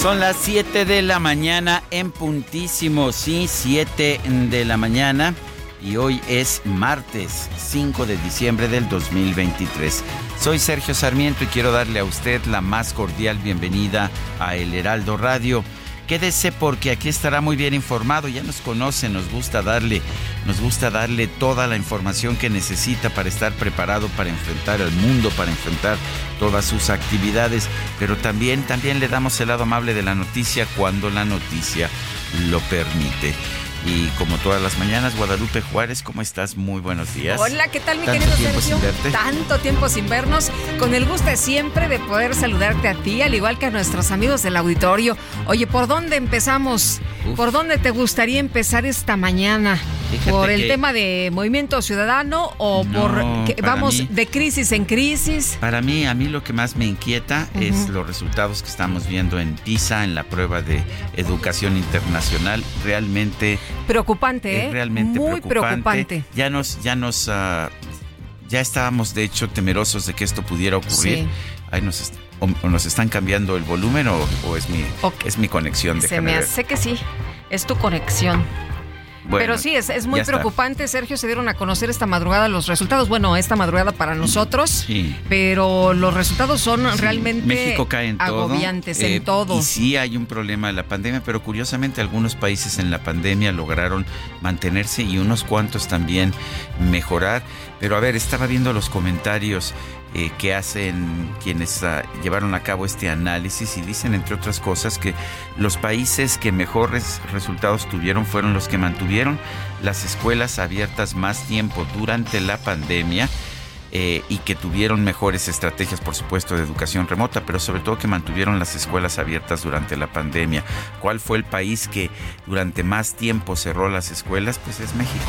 Son las 7 de la mañana en puntísimo, sí, 7 de la mañana. Y hoy es martes 5 de diciembre del 2023. Soy Sergio Sarmiento y quiero darle a usted la más cordial bienvenida a El Heraldo Radio. Quédese porque aquí estará muy bien informado, ya nos conoce, nos gusta darle, nos gusta darle toda la información que necesita para estar preparado para enfrentar al mundo, para enfrentar todas sus actividades, pero también también le damos el lado amable de la noticia cuando la noticia lo permite. Y como todas las mañanas, Guadalupe Juárez, ¿cómo estás? Muy buenos días. Hola, ¿qué tal, mi Tanto querido tiempo Sergio? sin verte. Tanto tiempo sin vernos. Con el gusto de siempre de poder saludarte a ti, al igual que a nuestros amigos del auditorio. Oye, ¿por dónde empezamos? Uf. ¿Por dónde te gustaría empezar esta mañana? Fíjate ¿Por el que- tema de movimiento ciudadano o No, por que vamos mí- de crisis en crisis? Para mí, a mí lo que más me inquieta es los resultados que estamos viendo en PISA, en la prueba de educación internacional. Realmente Preocupante, ¿eh? realmente Muy preocupante. preocupante. Ya nos, ya nos, ah, ya estábamos de hecho temerosos de que esto pudiera ocurrir. Sí. Ahí nos, o, o nos están cambiando el volumen o, o es mi, Ok. es mi conexión. Se me ver. hace que sí. Es tu conexión. Bueno, Pero sí, es, es muy está. preocupante. Sergio, se dieron a conocer esta madrugada los resultados. Bueno, esta madrugada para nosotros. Sí. Pero los resultados son Sí, realmente México cae en todo. agobiantes eh, en todo. Y sí hay un problema de la pandemia, pero curiosamente algunos países en la pandemia lograron mantenerse y unos cuantos también mejorar. Pero a ver, estaba viendo los comentarios eh, que hacen quienes ah, llevaron a cabo este análisis y dicen, entre otras cosas, que los países que mejores resultados tuvieron fueron los que mantuvieron las escuelas abiertas más tiempo durante la pandemia eh, y que tuvieron mejores estrategias, por supuesto, de educación remota, pero sobre todo que mantuvieron las escuelas abiertas durante la pandemia. ¿Cuál fue el país que durante más tiempo cerró las escuelas? Pues es México.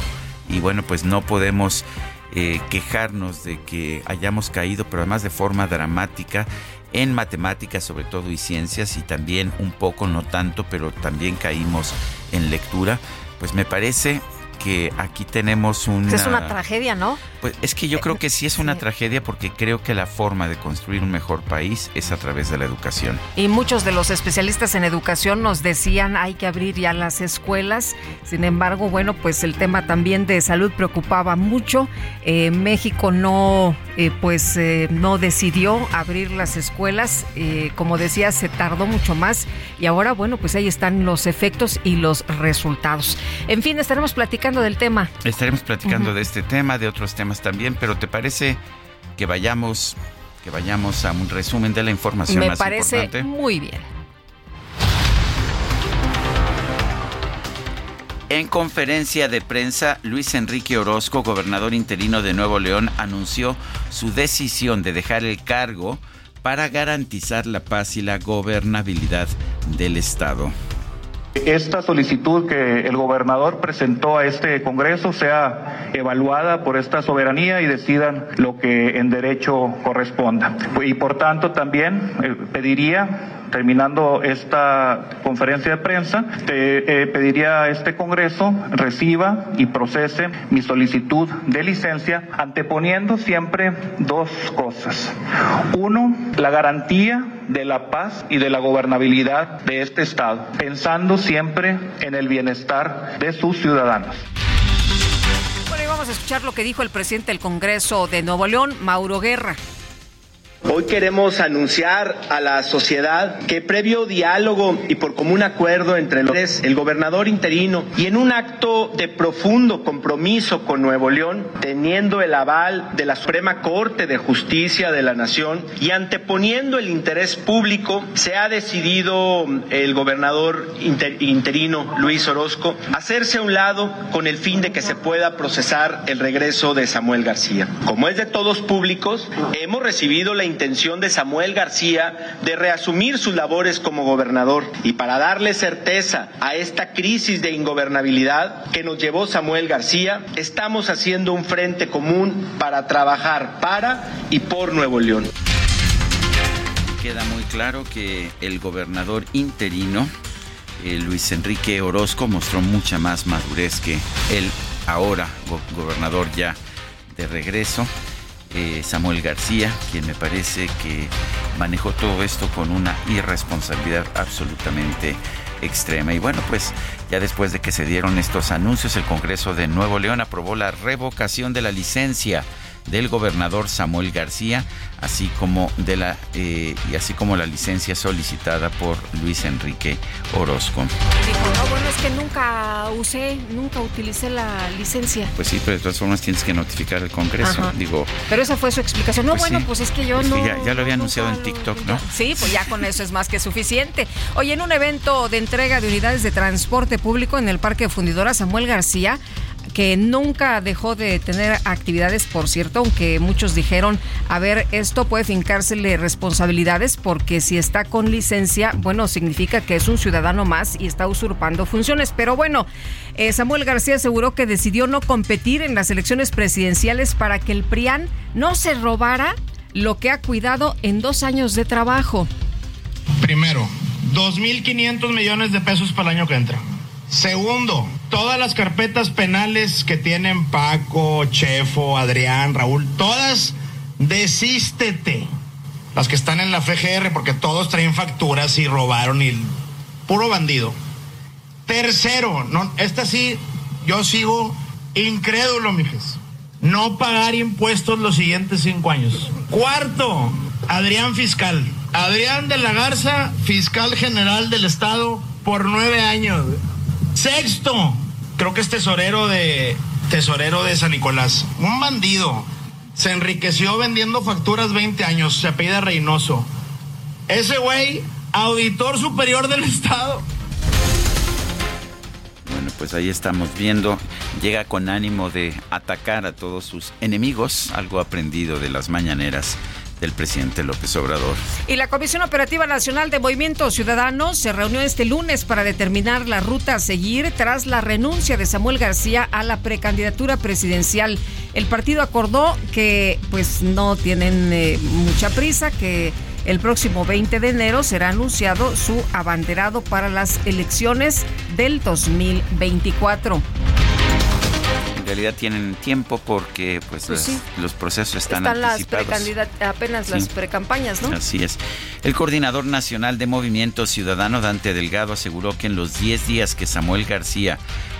Y bueno, pues no podemos eh, quejarnos de que hayamos caído, pero además de forma dramática en matemáticas sobre todo y ciencias y también un poco, no tanto, pero también caímos en lectura. Pues me parece que aquí tenemos una... Es una tragedia, ¿no? Pues es que yo creo que sí es una Sí. tragedia porque creo que la forma de construir un mejor país es a través de la educación. Y muchos de los especialistas en educación nos decían hay que abrir ya las escuelas. Sin embargo, bueno, pues el tema también de salud preocupaba mucho. Eh, México no, eh, pues eh, no decidió abrir las escuelas. Eh, como decía, se tardó mucho más. Y ahora, bueno, pues ahí están los efectos y los resultados. En fin, estaremos platicando del tema. Estaremos platicando de este tema, de otros temas también, pero ¿te parece que vayamos que vayamos a un resumen de la información Me más parece importante? muy bien. En conferencia de prensa, Luis Enrique Orozco, gobernador interino de Nuevo León, anunció su decisión de dejar el cargo para garantizar la paz y la gobernabilidad del Estado. Esta solicitud que el gobernador presentó a este Congreso sea evaluada por esta soberanía y decidan lo que en derecho corresponda. Y por tanto también eh, pediría terminando esta conferencia de prensa, eh, pediría a este Congreso reciba y procese mi solicitud de licencia, anteponiendo siempre dos cosas. Uno, la garantía de la paz y de la gobernabilidad de este Estado, pensando siempre en el bienestar de sus ciudadanos. Bueno, y vamos a escuchar lo que dijo el presidente del Congreso de Nuevo León, Mauro Guerra. Hoy queremos anunciar a la sociedad que previo diálogo y por común acuerdo entre los, el gobernador interino y en un acto de profundo compromiso con Nuevo León, teniendo el aval de la Suprema Corte de Justicia de la Nación y anteponiendo el interés público, se ha decidido el gobernador inter, interino Luis Orozco hacerse a un lado con el fin de que se pueda procesar el regreso de Samuel García. Como es de todos públicos, hemos recibido la intención de Samuel García de reasumir sus labores como gobernador y para darle certeza a esta crisis de ingobernabilidad que nos llevó Samuel García, estamos haciendo un frente común para trabajar para y por Nuevo León. Queda muy claro que el gobernador interino, eh, Luis Enrique Orozco, mostró mucha más madurez que el ahora go gobernador ya de regreso eh, Samuel García, quien me parece que manejó todo esto con una irresponsabilidad absolutamente extrema. Y bueno, pues ya después de que se dieron estos anuncios, el Congreso de Nuevo León aprobó la revocación de la licencia del gobernador Samuel García, así como de la eh, y así como la licencia solicitada por Luis Enrique Orozco. Dijo, no, bueno, es que nunca usé, nunca utilicé la licencia. Pues sí, pero de todas formas tienes que notificar al Congreso. Ajá. Digo. Pero esa fue su explicación. No, pues bueno, sí. pues es que yo pues no. Ya, ya, lo había anunciado en TikTok, ¿no? Sí, pues ya con eso es más que suficiente. Hoy en un evento de entrega de unidades de transporte público en el Parque Fundidora Samuel García que nunca dejó de tener actividades, por cierto, aunque muchos dijeron, a ver, esto puede fincársele responsabilidades porque si está con licencia, bueno, significa que es un ciudadano más y está usurpando funciones. Pero bueno, eh, Samuel García aseguró que decidió no competir en las elecciones presidenciales para que el PRIAN no se robara lo que ha cuidado en dos años de trabajo. Primero, 2.500 millones de pesos para el año que entra. Segundo, todas las carpetas penales que tienen Paco, Chefo, Adrián, Raúl, todas desístete. Las que están en la FGR, porque todos traen facturas y robaron y puro bandido. Tercero, no, esta sí, yo sigo incrédulo, mijes. No pagar impuestos los siguientes cinco años. Cuarto, Adrián Fiscal. Adrián de la Garza, fiscal general del Estado por nueve años. Sexto, creo que es tesorero de tesorero de San Nicolás, un bandido. Se enriqueció vendiendo facturas 20 años, se apellida Reynoso. Ese güey, auditor superior del Estado. Bueno, pues ahí estamos viendo. Llega con ánimo de atacar a todos sus enemigos, algo aprendido de las mañaneras del presidente López Obrador. Y la Comisión Operativa Nacional de Movimiento Ciudadano se reunió este lunes para determinar la ruta a seguir tras la renuncia de Samuel García a la precandidatura presidencial. El partido acordó que pues no tienen eh, mucha prisa, que el próximo 20 de enero será anunciado su abanderado para las elecciones del 2024 en realidad tienen tiempo porque pues, Pues sí. las- los procesos están, Están las anticipados. precandidat- apenas las precampañas, ¿no? Así es. El coordinador nacional de Movimiento Ciudadano, Dante Delgado, aseguró que en los 10 días que Samuel García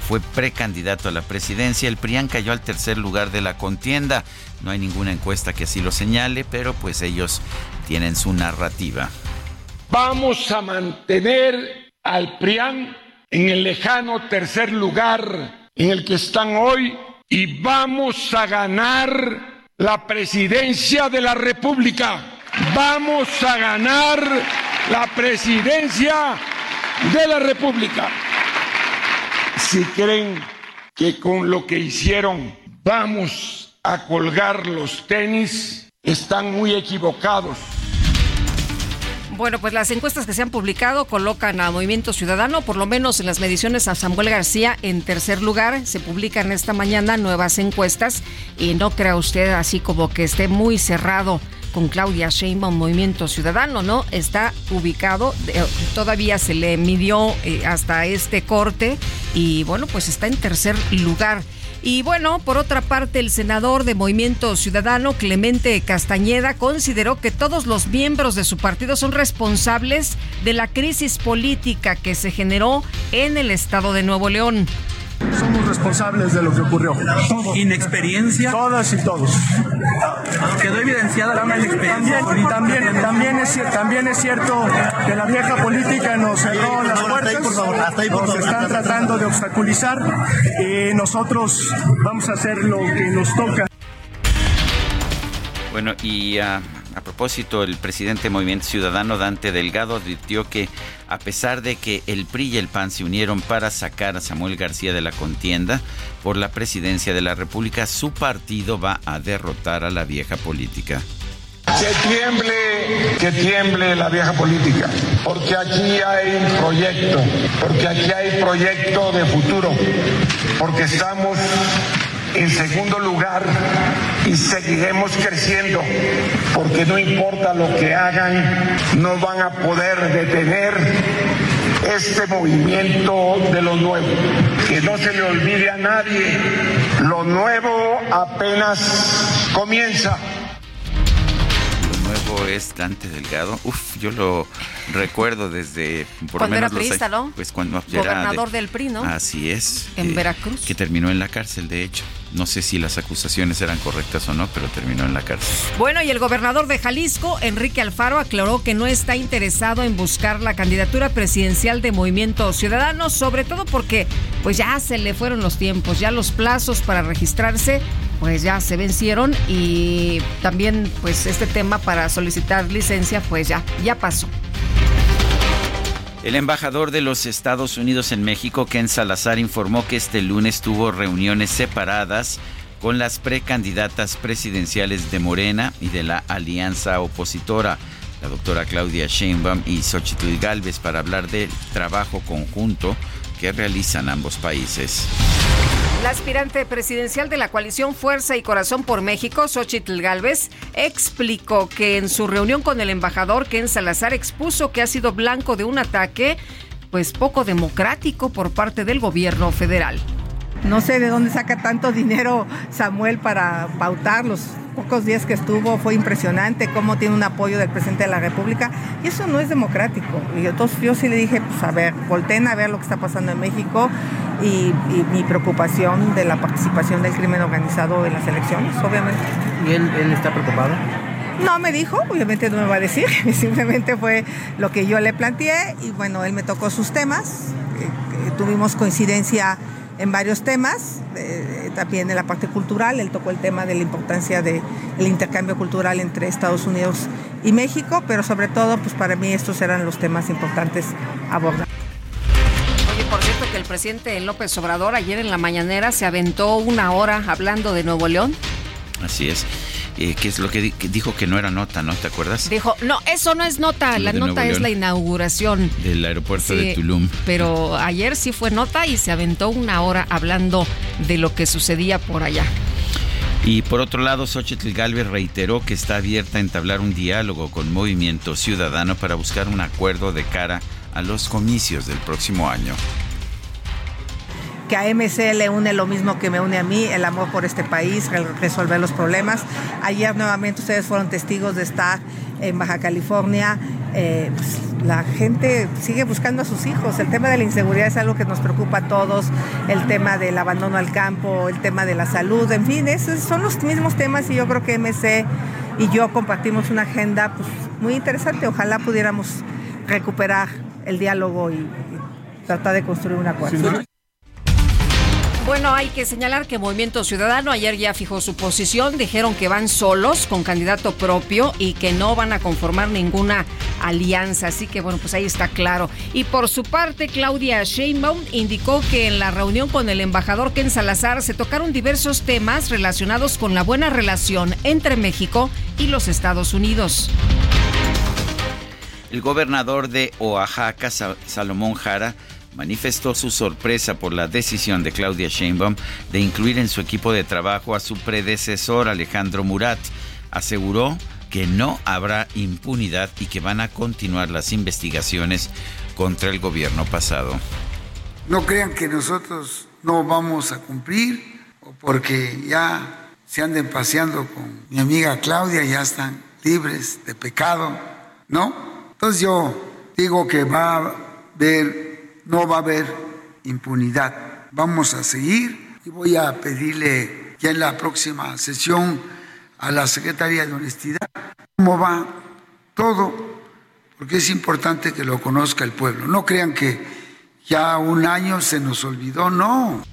fue precandidato a la presidencia, el PRIAN cayó al tercer lugar de la contienda. No hay ninguna encuesta que así lo señale, pero pues ellos tienen su narrativa. Vamos a mantener al PRIAN en el lejano tercer lugar en el que están hoy y vamos a ganar la presidencia de la República. Vamos a ganar la presidencia de la República. Si creen que con lo que hicieron vamos a colgar los tenis, están muy equivocados. Bueno, pues las encuestas que se han publicado colocan a Movimiento Ciudadano, por lo menos en las mediciones a Samuel García en tercer lugar. Se publican esta mañana nuevas encuestas y no crea usted así como que esté muy cerrado con Claudia Sheinbaum Movimiento Ciudadano, ¿no? Está ubicado, todavía se le midió eh, hasta este corte y bueno, pues está en tercer lugar. Y bueno, por otra parte, el senador de Movimiento Ciudadano, Clemente Castañeda, consideró que todos los miembros de su partido son responsables de la crisis política que se generó en el estado de Nuevo León. Somos responsables de lo que ocurrió. ¿Inexperiencia? Todas y todos. ¿Quedó evidenciada la inexperiencia? También, también, también, es, también es cierto que la vieja política nos cerró las puertas, nos están tratando de obstaculizar y nosotros vamos a hacer lo que nos toca. Bueno, y uh, a propósito, el presidente de Movimiento Ciudadano, Dante Delgado, advirtió que a pesar de que el PRI y el PAN se unieron para sacar a Samuel García de la contienda por la presidencia de la República, su partido va a derrotar a la vieja política. Que tiemble, que tiemble la vieja política, porque aquí hay proyecto, porque aquí hay proyecto de futuro, porque estamos en segundo lugar y seguiremos creciendo porque no importa lo que hagan, no van a poder detener este movimiento de lo nuevo. Que no se le olvide a nadie, lo nuevo apenas comienza es Dante Delgado. Uf, yo lo recuerdo desde por cuando era priista, ¿no? Pues cuando gobernador del PRI, ¿no? Así es. En Veracruz. Que terminó en la cárcel, de hecho. No sé si las acusaciones eran correctas o no, pero terminó en la cárcel. Bueno, y el gobernador de Jalisco, Enrique Alfaro, aclaró que no está interesado en buscar la candidatura presidencial de Movimiento Ciudadano, sobre todo porque pues ya se le fueron los tiempos, ya los plazos para registrarse pues ya se vencieron y también pues este tema para solicitar licencia pues ya ya pasó. El embajador de los Estados Unidos en México, Ken Salazar, informó que este lunes tuvo reuniones separadas con las precandidatas presidenciales de Morena y de la alianza opositora, la doctora Claudia Sheinbaum y Xochitl Galvez, para hablar del trabajo conjunto que realizan ambos países. La aspirante presidencial de la coalición Fuerza y Corazón por México, Xochitl Galvez, explicó que en su reunión con el embajador Ken Salazar expuso que ha sido blanco de un ataque pues poco democrático por parte del gobierno federal. No sé de dónde saca tanto dinero Samuel para pautar los pocos días que estuvo. Fue impresionante cómo tiene un apoyo del presidente de la República. Y eso no es democrático. Y entonces yo sí le dije, pues a ver, volteen a ver lo que está pasando en México y, mi preocupación de la participación del crimen organizado en las elecciones, obviamente. ¿Y él, él está preocupado? No me dijo, obviamente no me va a decir, simplemente fue lo que yo le planteé y bueno, él me tocó sus temas, tuvimos coincidencia en varios temas, también en la parte cultural, él tocó el tema de la importancia del intercambio cultural entre Estados Unidos y México, pero sobre todo, pues para mí estos eran los temas importantes a abordar. Oye, por cierto que el presidente López Obrador ayer en la mañanera se aventó una hora hablando de Nuevo León. Así es. Eh, que es lo que, dijo que no era nota, ¿no? ¿Te acuerdas? Dijo, no, eso no es nota, la nota es la inauguración. Del aeropuerto de Tulum. Pero ayer sí fue nota y se aventó una hora hablando de lo que sucedía por allá. Y por otro lado, Xochitl Galvez reiteró que está abierta a entablar un diálogo con Movimiento Ciudadano para buscar un acuerdo de cara a los comicios del próximo año que a MC le une lo mismo que me une a mí, el amor por este país, resolver los problemas. Ayer nuevamente ustedes fueron testigos de estar en Baja California. Eh, pues, la gente sigue buscando a sus hijos. El tema de la inseguridad es algo que nos preocupa a todos. El tema del abandono al campo, el tema de la salud, en fin, esos son los mismos temas y yo creo que MC y yo compartimos una agenda pues, muy interesante. Ojalá pudiéramos recuperar el diálogo y, y tratar de construir un acuerdo. Bueno, hay que señalar que Movimiento Ciudadano ayer ya fijó su posición, dijeron que van solos con candidato propio y que no van a conformar ninguna alianza, así que bueno, pues ahí está claro. Y por su parte, Claudia Sheinbaum indicó que en la reunión con el embajador Ken Salazar se tocaron diversos temas relacionados con la buena relación entre México y los Estados Unidos. El gobernador de Oaxaca, Salomón Jara, manifestó su sorpresa por la decisión de Claudia Sheinbaum de incluir en su equipo de trabajo a su predecesor Alejandro Murat. Aseguró que no habrá impunidad y que van a continuar las investigaciones contra el gobierno pasado. No crean que nosotros no vamos a cumplir o porque ya se anden paseando con mi amiga Claudia, ya están libres de pecado, ¿no? Entonces yo digo que va a haber, no va a haber impunidad. Vamos a seguir y voy a pedirle ya en la próxima sesión a la Secretaría de Honestidad cómo va todo, porque es importante que lo conozca el pueblo. No crean que ya un año se nos olvidó, no.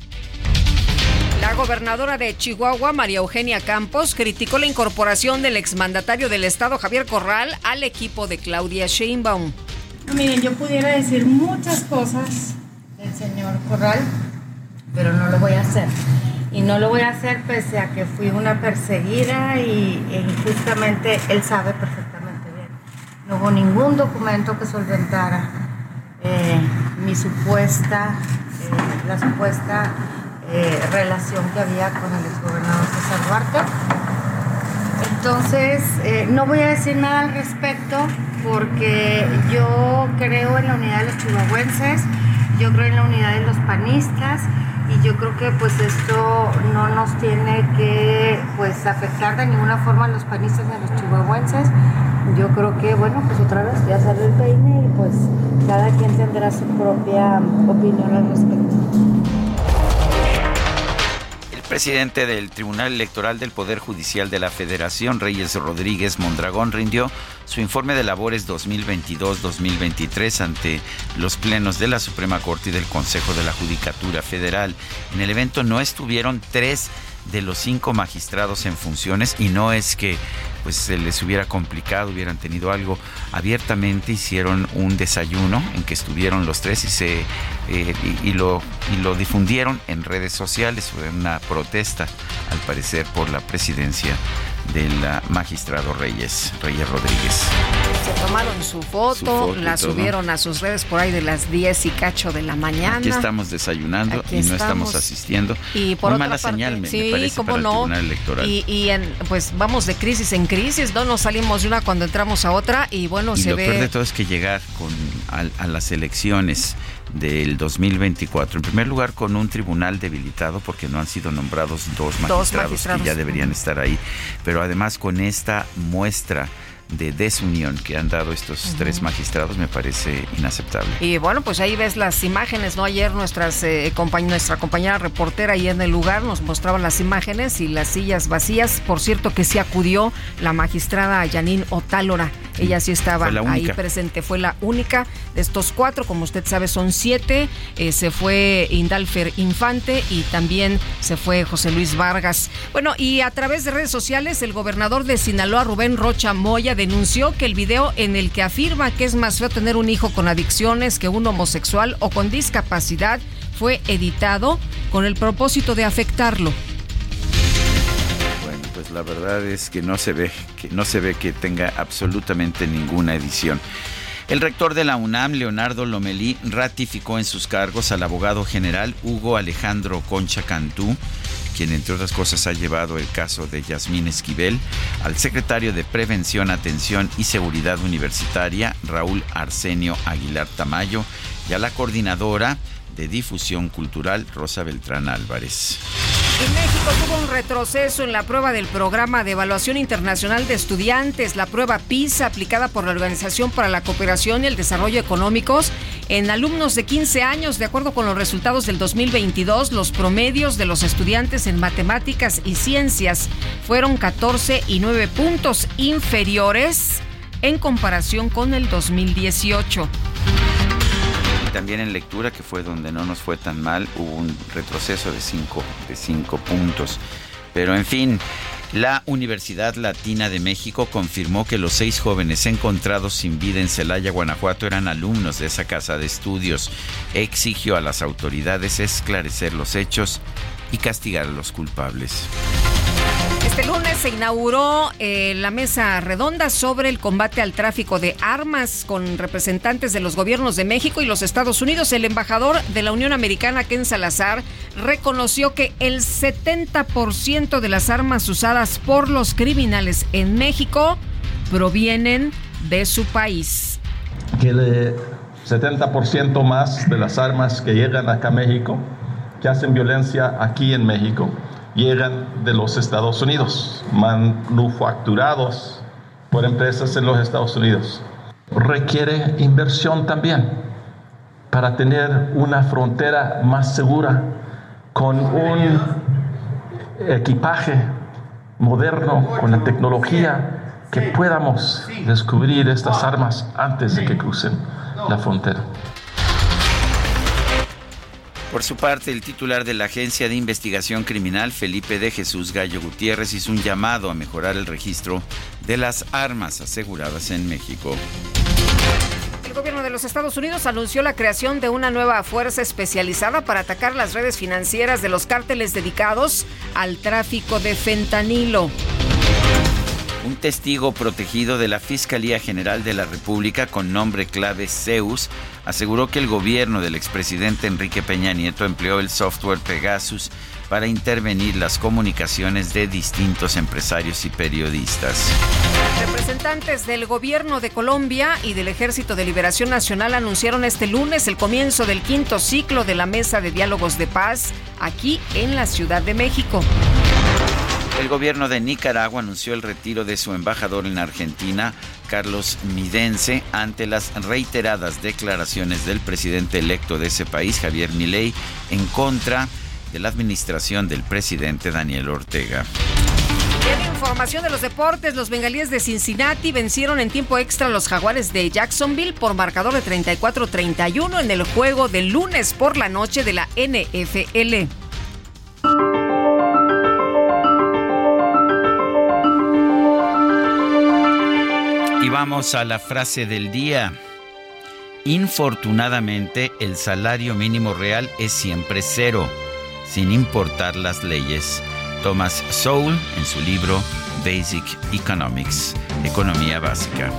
La gobernadora de Chihuahua, María Eugenia Campos, criticó la incorporación del exmandatario del Estado, Javier Corral, al equipo de Claudia Sheinbaum. Miren, yo pudiera decir muchas cosas del señor Corral, pero no lo voy a hacer. Y no lo voy a hacer pese a que fui una perseguida y, justamente él sabe perfectamente bien. No hubo ningún documento que solventara eh, mi supuesta, eh, la supuesta eh, relación que había con el exgobernador César Duarte. Entonces, no voy a decir nada al respecto porque yo creo en la unidad de los chihuahuenses, yo creo en la unidad de los panistas y yo creo que pues esto no nos tiene que pues afectar de ninguna forma a los panistas ni a los chihuahuenses. Yo creo que bueno pues otra vez ya sale el peine y pues cada quien tendrá su propia opinión al respecto presidente del Tribunal Electoral del Poder Judicial de la Federación, Reyes Rodríguez Mondragón, rindió su informe de labores 2022-2023 ante los plenos de la Suprema Corte y del Consejo de la Judicatura Federal. En el evento no estuvieron tres de los cinco magistrados en funciones y no es que pues se les hubiera complicado, hubieran tenido algo. Abiertamente hicieron un desayuno en que estuvieron los tres y se eh, y, lo y lo difundieron en redes sociales. Fue una protesta, al parecer, por la presidencia del magistrado Reyes, Reyes Rodríguez. Se tomaron su foto, la subieron a sus redes por ahí de las 10 y cacho de la mañana. Aquí estamos desayunando y no estamos asistiendo. Y por Muy mala señal, me, sí, parece, para no. el Tribunal Electoral. Y, pues vamos de crisis en crisis, ¿no? Nos salimos de una cuando entramos a otra y bueno, se lo ve... peor de todo es que llegar con, a las elecciones del 2024. En primer lugar, con un tribunal debilitado porque no han sido nombrados dos magistrados, que ya deberían estar ahí, pero además con esta muestra de desunión que han dado estos tres magistrados me parece inaceptable. Y bueno, pues ahí ves las imágenes, ¿no? Ayer nuestras, eh, nuestra compañera reportera ahí en el lugar nos mostraba las imágenes y las sillas vacías. Por cierto que sí acudió la magistrada Janine Otálora ella sí estaba ahí presente, fue la única de estos cuatro, como usted sabe son siete, eh, se fue Indalfer Infante y también se fue José Luis Vargas. Bueno, y a través de redes sociales el gobernador de Sinaloa, Rubén Rocha Moya, denunció que el video en el que afirma que es más feo tener un hijo con adicciones que un homosexual o con discapacidad fue editado con el propósito de afectarlo pues la verdad es que no se ve que no se ve que tenga absolutamente ninguna edición. El rector de la UNAM, Leonardo Lomelí, ratificó en sus cargos al abogado general Hugo Alejandro Concha Cantú, quien entre otras cosas ha llevado el caso de Yasmín Esquivel, al secretario de Prevención, Atención y Seguridad Universitaria, Raúl Arsenio Aguilar Tamayo, y a la coordinadora de Difusión Cultural, Rosa Beltrán Álvarez. En México tuvo un retroceso en la prueba del Programa de Evaluación Internacional de Estudiantes, la prueba PISA aplicada por la Organización para la Cooperación y el Desarrollo Económicos en alumnos de 15 años. De acuerdo con los resultados del 2022, los promedios de los estudiantes en matemáticas y ciencias fueron 14 y 9 puntos inferiores en comparación con el 2018 también en lectura, que fue donde no nos fue tan mal, hubo un retroceso de cinco, de cinco puntos. Pero en fin, la Universidad Latina de México confirmó que los seis jóvenes encontrados sin vida en Celaya, Guanajuato, eran alumnos de esa casa de estudios. Exigió a las autoridades esclarecer los hechos y castigar a los culpables. Este lunes se inauguró eh, la mesa redonda sobre el combate al tráfico de armas con representantes de los gobiernos de México y los Estados Unidos. El embajador de la Unión Americana, Ken Salazar, reconoció que el 70% de las armas usadas por los criminales en México provienen de su país. Que el 70% más de las armas que llegan acá a México, que hacen violencia aquí en México, llegan de los Estados Unidos, manufacturados por empresas en los Estados Unidos. Requiere inversión también para tener una frontera más segura con un equipaje moderno, con la tecnología, que podamos descubrir estas armas antes de que crucen la frontera. Por su parte, el titular de la Agencia de Investigación Criminal, Felipe de Jesús Gallo Gutiérrez, hizo un llamado a mejorar el registro de las armas aseguradas en México. El gobierno de los Estados Unidos anunció la creación de una nueva fuerza especializada para atacar las redes financieras de los cárteles dedicados al tráfico de fentanilo. Un testigo protegido de la Fiscalía General de la República con nombre clave Zeus aseguró que el gobierno del expresidente Enrique Peña Nieto empleó el software Pegasus para intervenir las comunicaciones de distintos empresarios y periodistas. Representantes del gobierno de Colombia y del Ejército de Liberación Nacional anunciaron este lunes el comienzo del quinto ciclo de la Mesa de Diálogos de Paz aquí en la Ciudad de México. El gobierno de Nicaragua anunció el retiro de su embajador en Argentina, Carlos Midense, ante las reiteradas declaraciones del presidente electo de ese país, Javier Milei, en contra de la administración del presidente Daniel Ortega. En información de los deportes, los bengalíes de Cincinnati vencieron en tiempo extra a los jaguares de Jacksonville por marcador de 34-31 en el juego del lunes por la noche de la NFL. Y vamos a la frase del día. Infortunadamente, el salario mínimo real es siempre cero, sin importar las leyes. Thomas Sowell en su libro Basic Economics, Economía Básica.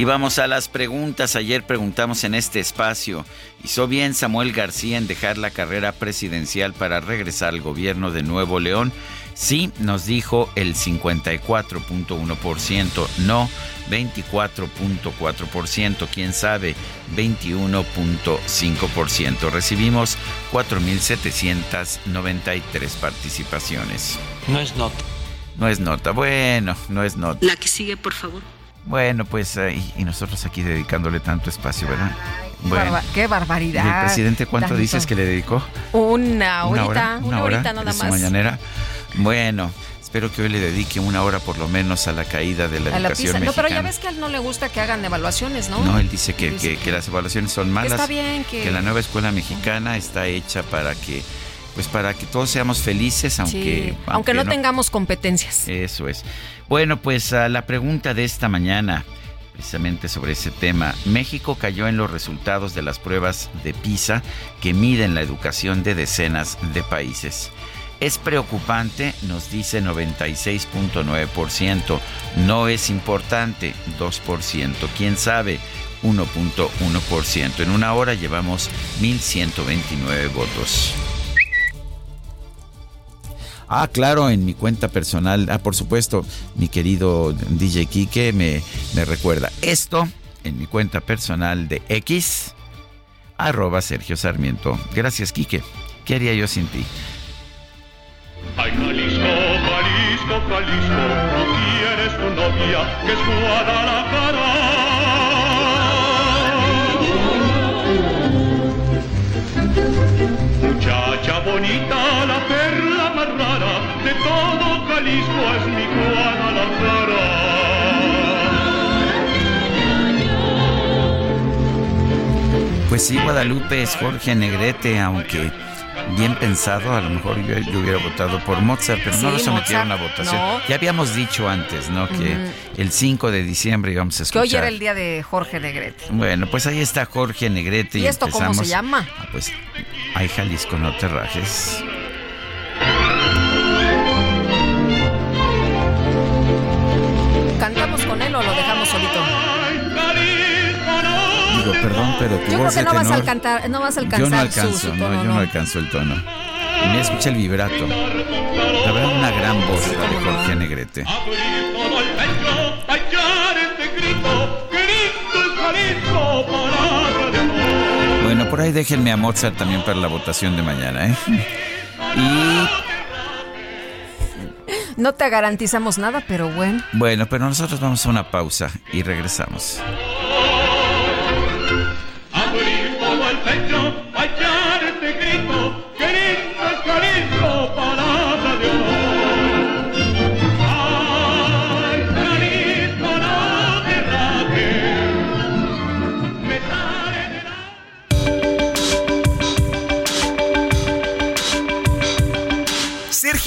Y vamos a las preguntas. Ayer preguntamos en este espacio, ¿hizo bien Samuel García en dejar la carrera presidencial para regresar al gobierno de Nuevo León? Sí, nos dijo el 54.1%, no 24.4%, quién sabe 21.5%. Recibimos 4.793 participaciones. No es nota. No es nota, bueno, no es nota. La que sigue, por favor. Bueno, pues y, nosotros aquí dedicándole tanto espacio, ¿verdad? Bueno. qué barbaridad. ¿Y el presidente cuánto dices que le dedicó? Una horita, una, hora, horita nada más. mañanera. Bueno, espero que hoy le dedique una hora por lo menos a la caída de la educación mexicana. No, pero ya ves que a él no le gusta que hagan evaluaciones, ¿no? No, él dice que, que, las evaluaciones son malas. está bien que... que la nueva escuela mexicana está hecha para que pues para que todos seamos felices, aunque, aunque, no, tengamos competencias. Eso es. Bueno, pues a la pregunta de esta mañana, precisamente sobre ese tema, México cayó en los resultados de las pruebas de PISA que miden la educación de decenas de países. Es preocupante, nos dice 96.9%. No es importante, 2%. ¿Quién sabe? 1.1%. En una hora llevamos 1.129 votos. Ah, claro, en mi cuenta personal. Ah, por supuesto, mi querido DJ Kike me, me recuerda esto en mi cuenta personal de X, arroba Sergio Sarmiento. Gracias, Quique. ¿Qué haría yo sin ti? Ay, Jalisco, Jalisco, Jalisco, tú tienes tu novia que es Guadalajara. Muchacha bonita, la perla de es mi. Pues sí, Guadalupe es Jorge Negrete, aunque bien pensado, a lo mejor yo, hubiera votado por Mozart, pero no lo sometieron a votación. Ya habíamos dicho antes, ¿no? Que el 5 de diciembre íbamos a escuchar. Que hoy era el día de Jorge Negrete. Bueno, pues ahí está Jorge Negrete. ¿Y, esto cómo se llama? Ah, pues, hay Jalisco, no te rajes. Perdón, pero tu yo voz creo que no tenor, vas a alcanzar, no vas a alcanzar. Yo no alcanzo, tono, no, yo no. alcanzo el tono. Y me escucha el vibrato. La una gran voz de Jorge Negrete. Bueno, por ahí déjenme a Mozart también para la votación de mañana, ¿eh? Y no te garantizamos nada, pero bueno. Bueno, pero nosotros vamos a una pausa y regresamos.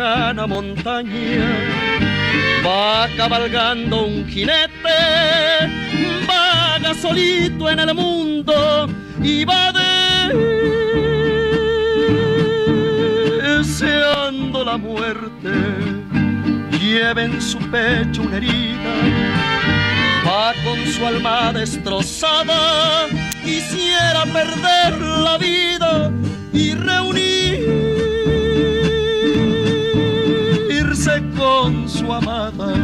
Lejana montaña va cabalgando un jinete, vaga solito en el mundo y va deseando la muerte. Lleva en su pecho una herida, va con su alma destrozada, quisiera perder la vida y reunirse con su amada.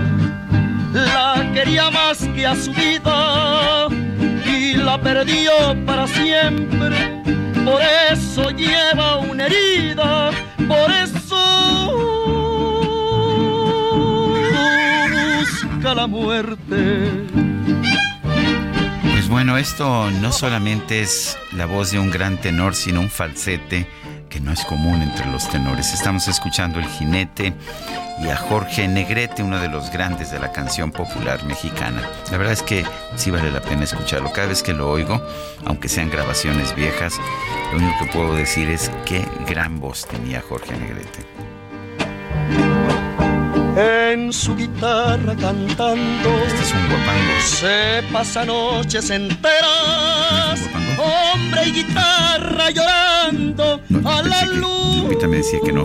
La quería más que a su vida y la perdió para siempre. Por eso lleva una herida, por eso busca la muerte. Pues bueno, esto no solamente es la voz de un gran tenor, sino un falsete que no es común entre los tenores. Estamos escuchando El Jinete y a Jorge Negrete, uno de los grandes de la canción popular mexicana. La verdad es que sí vale la pena escucharlo. Cada vez que lo oigo, aunque sean grabaciones viejas, lo único que puedo decir es qué gran voz tenía Jorge Negrete. En su guitarra cantando, este es un guapango. se pasa noches enteras, hombre y guitarra llorando a la luz. Lupita me decía que no.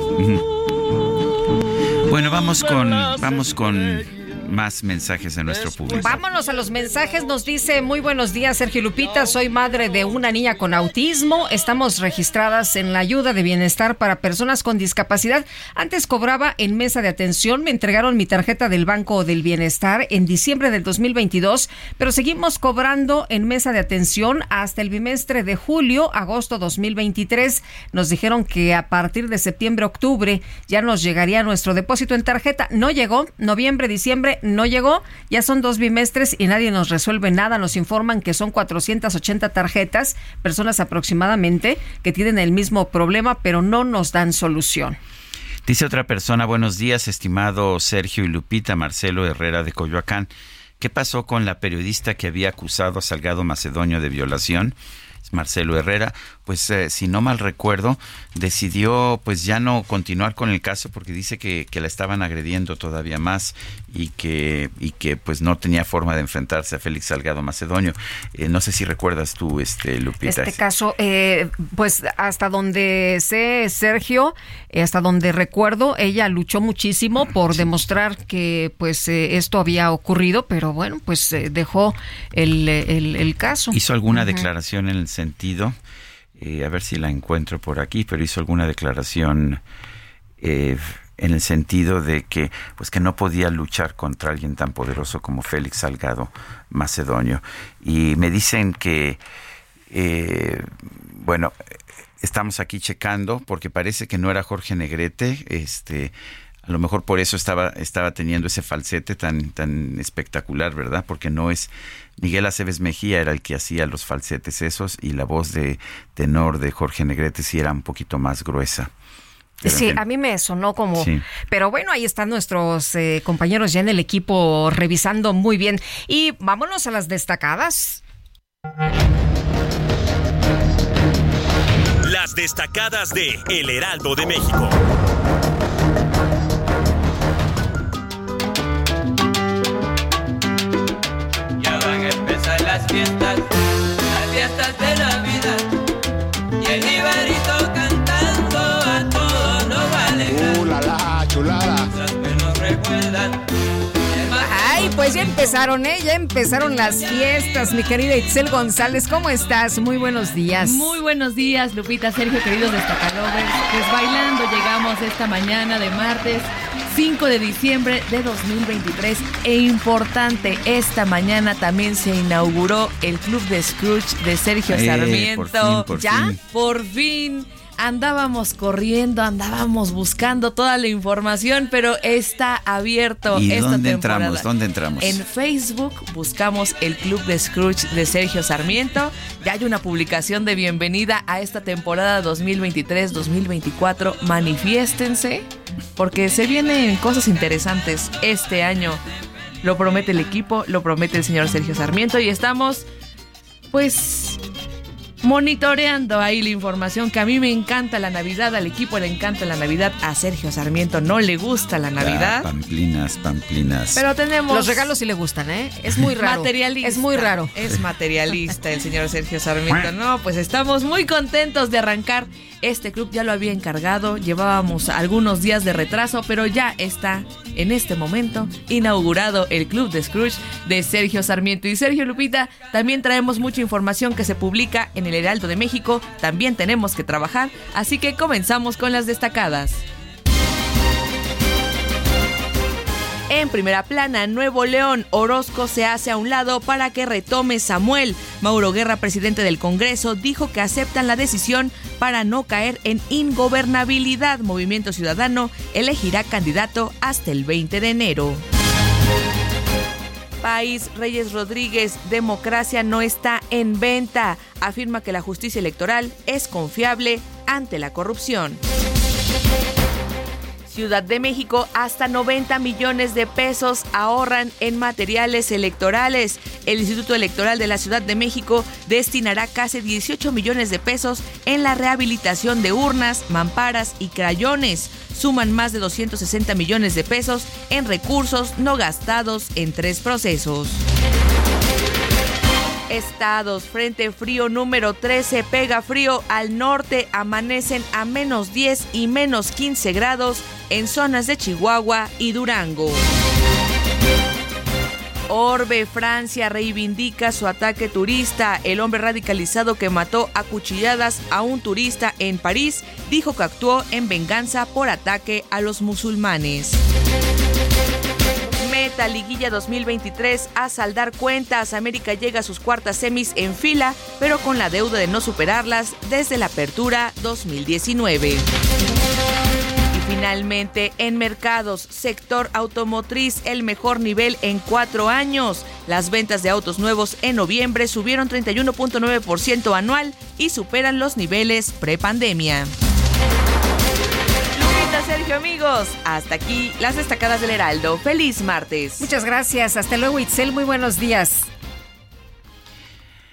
Bueno, vamos con, vamos con más mensajes de nuestro público. Vámonos a los mensajes. Nos dice, muy buenos días, Sergio Lupita. Soy madre de una niña con autismo. Estamos registradas en la ayuda de bienestar para personas con discapacidad. Antes cobraba en mesa de atención. Me entregaron mi tarjeta del Banco del Bienestar en diciembre del 2022, pero seguimos cobrando en mesa de atención hasta el bimestre de julio, agosto 2023. Nos dijeron que a partir de septiembre, octubre ya nos llegaría nuestro depósito en tarjeta. No llegó. Noviembre, diciembre no llegó. Ya son dos bimestres y nadie nos resuelve nada. Nos informan que son 480 tarjetas, personas aproximadamente, que tienen el mismo problema, pero no nos dan solución. Dice otra persona, buenos días, estimado Sergio y Lupita, Marcelo Herrera de Coyoacán. ¿Qué pasó con la periodista que había acusado a Salgado Macedonio de violación? Marcelo Herrera, pues eh, si no mal recuerdo, decidió pues ya no continuar con el caso porque dice que, que, la estaban agrediendo todavía más y que, y que pues no tenía forma de enfrentarse a Félix Salgado Macedonio. Eh, no sé si recuerdas tú, este Lupita. Este caso, eh, pues hasta donde sé, Sergio, hasta donde recuerdo, ella luchó muchísimo por demostrar que pues esto había ocurrido, pero bueno, pues dejó el, el, el, caso. ¿Hizo alguna uh -huh. declaración en el sentido? Eh, a ver si la encuentro por aquí, pero hizo alguna declaración eh, en el sentido de que pues que no podía luchar contra alguien tan poderoso como Félix Salgado Macedonio. Y me dicen que, eh, bueno, estamos aquí checando porque parece que no era Jorge Negrete, este a lo mejor por eso estaba, estaba teniendo ese falsete tan, tan espectacular, ¿verdad? Porque no es Miguel Aceves Mejía era el que hacía los falsetes esos y la voz de tenor de Jorge Negrete sí era un poquito más gruesa. Pero sí, a mí me sonó como... Sí. Pero bueno, ahí están nuestros eh, compañeros ya en el equipo revisando muy bien. Y vámonos a las destacadas. Las destacadas de El Heraldo de México. Pues ya empezaron, ¿eh? Ya empezaron las fiestas, mi querida Itzel González. ¿Cómo estás? Muy buenos días. Muy buenos días, Lupita, Sergio, queridos destacalovers. Pues bailando llegamos esta mañana de martes 5 de diciembre de 2023. E importante, esta mañana también se inauguró el Club de Scrooge de Sergio Eh, Sarmiento. por fin, por ¿Ya? fin. Por fin. Andábamos corriendo, andábamos buscando toda la información, pero está abierto ¿Y esta dónde temporada. entramos? ¿Dónde entramos? En Facebook buscamos el Club de Scrooge de Sergio Sarmiento. Ya hay una publicación de bienvenida a esta temporada 2023-2024. Manifiéstense, porque se vienen cosas interesantes este año. Lo promete el equipo, lo promete el señor Sergio Sarmiento y estamos, pues, monitoreando ahí la información que a mí me encanta la Navidad, al equipo le encanta la Navidad, a Sergio Sarmiento no le gusta la Navidad. Pamplinas, pamplinas. Pero tenemos. Los regalos sí le gustan, ¿eh? Es muy raro. Materialista. Es muy raro. Es materialista el señor Sergio Sarmiento. No, pues estamos muy contentos de arrancar. Este club ya lo había encargado. Llevábamos algunos días de retraso, pero ya está en este momento inaugurado el Club de Scrooge de Sergio Sarmiento. Y Sergio Lupita, también traemos mucha información que se publica en el Heraldo de México. También tenemos que trabajar. Así que comenzamos con las destacadas. En primera plana, Nuevo León, Orozco se hace a un lado para que retome Samuel. Mauro Guerra, presidente del Congreso, dijo que aceptan la decisión para no caer en ingobernabilidad. Movimiento Ciudadano elegirá candidato hasta el 20 de enero. País Reyes Rodríguez, democracia no está en venta. Afirma que la justicia electoral es confiable ante la corrupción. Ciudad de México, hasta 90 millones de pesos ahorran en materiales electorales. El Instituto Electoral de la Ciudad de México destinará casi 18 millones de pesos en la rehabilitación de urnas, mamparas y crayones. Suman más de 260 millones de pesos en recursos no gastados en tres procesos. Estados, frente frío número 13, pega frío al norte, amanecen a menos 10 y menos 15 grados en zonas de Chihuahua y Durango. Orbe, Francia, reivindica su ataque turista. El hombre radicalizado que mató a cuchilladas a un turista en París dijo que actuó en venganza por ataque a los musulmanes. Liguilla 2023 a saldar cuentas. América llega a sus cuartas semis en fila, pero con la deuda de no superarlas desde la apertura 2019. Y finalmente, en mercados, sector automotriz, el mejor nivel en cuatro años. Las ventas de autos nuevos en noviembre subieron 31.9% anual y superan los niveles prepandemia. Lupita, Sergio, amigos, hasta aquí las destacadas del Heraldo. Feliz martes. Muchas gracias. Hasta luego, Itzel. Muy buenos días.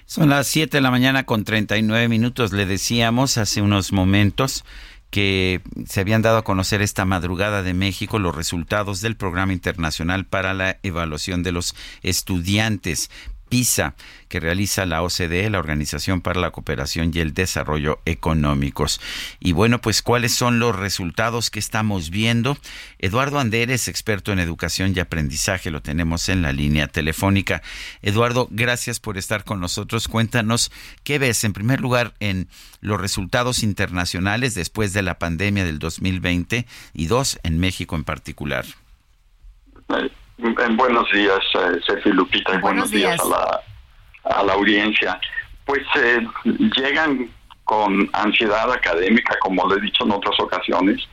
Son las 7 de la mañana con 39 minutos. Le decíamos hace unos momentos que se habían dado a conocer esta madrugada de México los resultados del Programa Internacional para la Evaluación de los Estudiantes. PISA, que realiza la OCDE, la Organización para la Cooperación y el Desarrollo Económicos. Y bueno, pues cuáles son los resultados que estamos viendo. Eduardo Anderes, experto en educación y aprendizaje, lo tenemos en la línea telefónica. Eduardo, gracias por estar con nosotros. Cuéntanos qué ves en primer lugar en los resultados internacionales después de la pandemia del 2020 y dos en México en particular. En buenos días, eh, Sergio Lupita, y buenos, Buenos días, días. a, la, a la audiencia. Pues eh, llegan con ansiedad académica, como lo he dicho en otras ocasiones,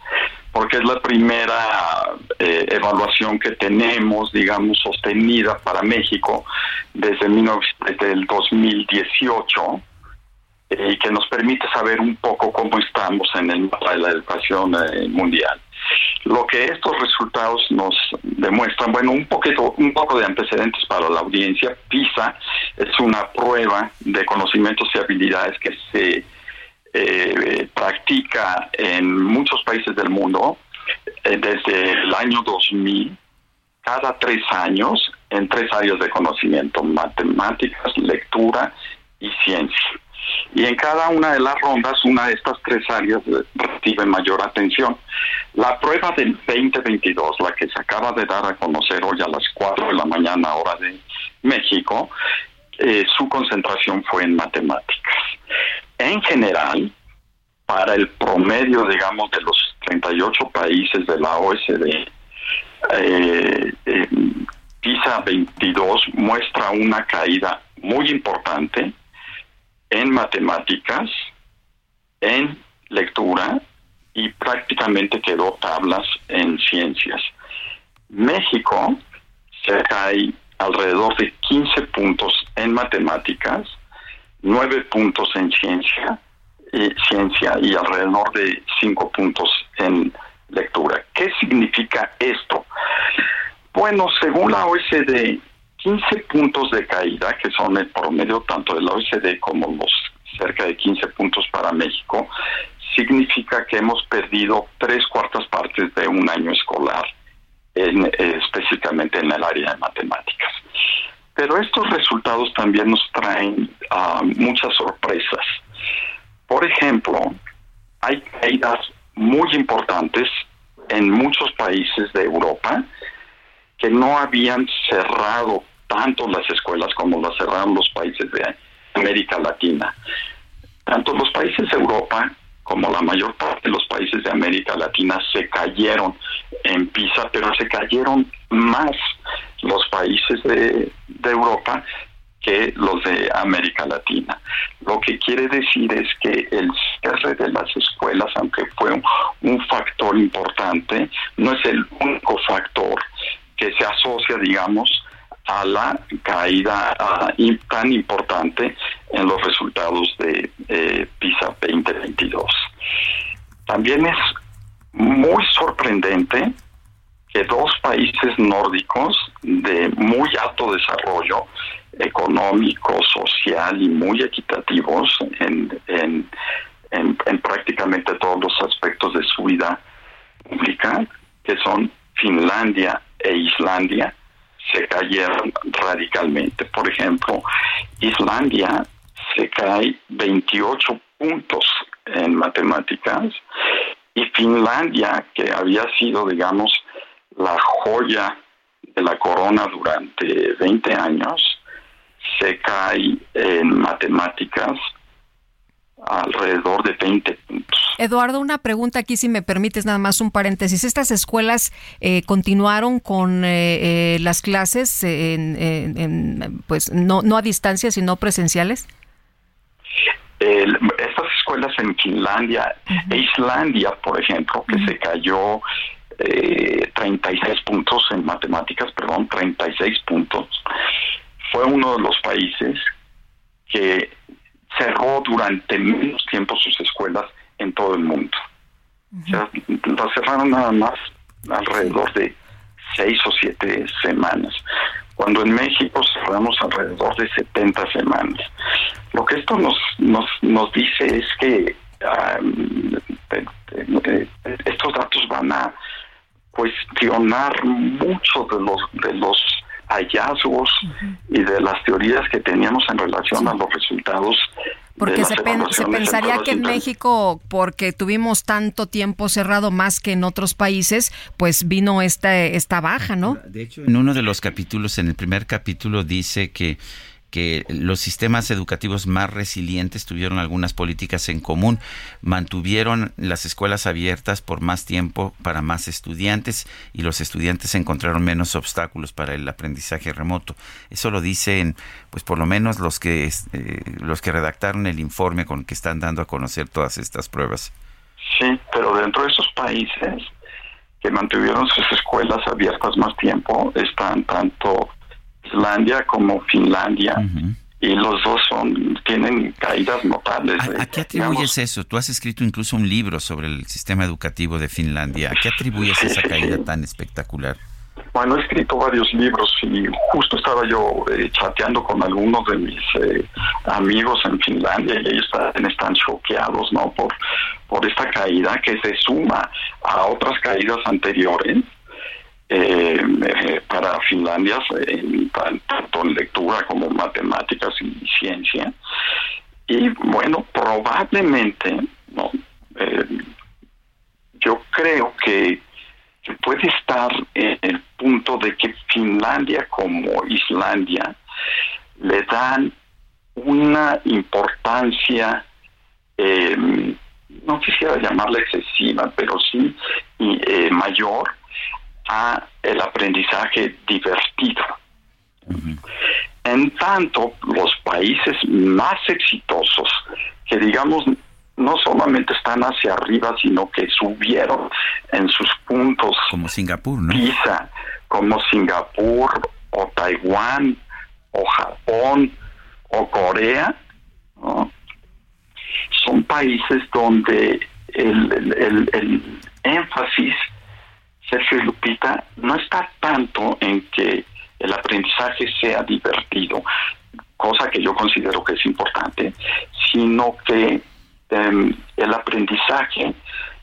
porque es la primera eh, evaluación que tenemos, digamos, sostenida para México desde, 19 desde el 2018 eh, y que nos permite saber un poco cómo estamos en el mapa de la educación eh, mundial. Lo que estos resultados nos demuestran, bueno, un poquito, un poco de antecedentes para la audiencia. PISA es una prueba de conocimientos y habilidades que se eh, practica en muchos países del mundo eh, desde el año 2000, cada tres años, en tres áreas de conocimiento, matemáticas, lectura y ciencia. Y en cada una de las rondas, una de estas tres áreas recibe mayor atención. La prueba del 2022, la que se acaba de dar a conocer hoy a las 4 de la mañana, hora de México, eh, su concentración fue en matemáticas. En general, para el promedio, digamos, de los 38 países de la OSD, eh, eh, PISA 22 muestra una caída muy importante en matemáticas, en lectura y prácticamente quedó tablas en ciencias. México se cae alrededor de 15 puntos en matemáticas, 9 puntos en ciencia y, ciencia y alrededor de 5 puntos en lectura. ¿Qué significa esto? Bueno, según la OECD, 15 puntos de caída, que son el promedio tanto de la OECD como los cerca de 15 puntos para México, significa que hemos perdido tres cuartas partes de un año escolar, en, específicamente en el área de matemáticas. Pero estos resultados también nos traen ah, muchas sorpresas. Por ejemplo, hay caídas muy importantes en muchos países de Europa que no habían cerrado tanto las escuelas como las cerraron los países de América Latina. Tanto los países de Europa como la mayor parte de los países de América Latina se cayeron en PISA, pero se cayeron más los países de, Europa que los de América Latina. Lo que quiere decir es que el cierre de las escuelas, aunque fue un factor importante, no es el único factor que se asocia, digamos, a la caída tan importante en los resultados de eh, PISA 2022. También es muy sorprendente que dos países nórdicos de muy alto desarrollo económico, social y muy equitativos en, en, en prácticamente todos los aspectos de su vida pública, que son Finlandia e Islandia, se cayeron radicalmente. Por ejemplo, Islandia se cae 28 puntos en matemáticas y Finlandia, que había sido, digamos, la joya de la corona durante 20 años, se cae en matemáticas alrededor de 20 puntos. Eduardo, una pregunta aquí, si me permites, nada más un paréntesis. ¿Estas escuelas eh, continuaron con eh, eh, las clases, en, pues no, no a distancia, sino presenciales? estas escuelas en Finlandia e Islandia, por ejemplo, que se cayó 36 puntos en matemáticas, perdón, 36 puntos, fue uno de los países que cerró durante menos tiempo sus escuelas en todo el mundo. O sea, las cerraron nada más alrededor de seis o siete semanas, cuando en México cerramos alrededor de 70 semanas. Lo que esto nos, nos, nos dice es que estos datos van a cuestionar mucho de los de los hallazgos y de las teorías que teníamos en relación a los resultados. Porque se, se, pensaría que en México, porque tuvimos tanto tiempo cerrado más que en otros países, pues vino esta, esta baja, ¿no? De hecho, en uno de los capítulos, en el primer capítulo, dice que que los sistemas educativos más resilientes tuvieron algunas políticas en común, mantuvieron las escuelas abiertas por más tiempo para más estudiantes y los estudiantes encontraron menos obstáculos para el aprendizaje remoto. Eso lo dicen, pues por lo menos los que eh, los que redactaron el informe con que están dando a conocer todas estas pruebas. Sí, pero dentro de esos países que mantuvieron sus escuelas abiertas más tiempo están tanto Islandia como Finlandia. Y los dos son tienen caídas notables. ¿A, qué atribuyes eso? Tú has escrito incluso un libro sobre el sistema educativo de Finlandia. ¿A qué atribuyes esa caída tan espectacular? Bueno, he escrito varios libros y justo estaba yo eh, chateando con algunos de mis eh, amigos en Finlandia y ellos están, están choqueados, ¿no? Por, por esta caída que se suma a otras caídas anteriores eh, eh, para Finlandia, en, tanto en lectura como matemáticas y ciencia. Y bueno, probablemente, ¿no? Eh, yo creo que, puede estar en el punto de que Finlandia como Islandia le dan una importancia, eh, no quisiera llamarla excesiva, pero sí y, mayor a el aprendizaje divertido. En tanto, los países más exitosos, que digamos no solamente están hacia arriba, sino que subieron en sus puntos. Como Singapur, ¿no? PISA, como Singapur o Taiwán o Japón o Corea, ¿no? son países donde el, el, el, el énfasis, Sergio y Lupita, no está tanto en que el aprendizaje sea divertido, cosa que yo considero que es importante, sino que eh, el aprendizaje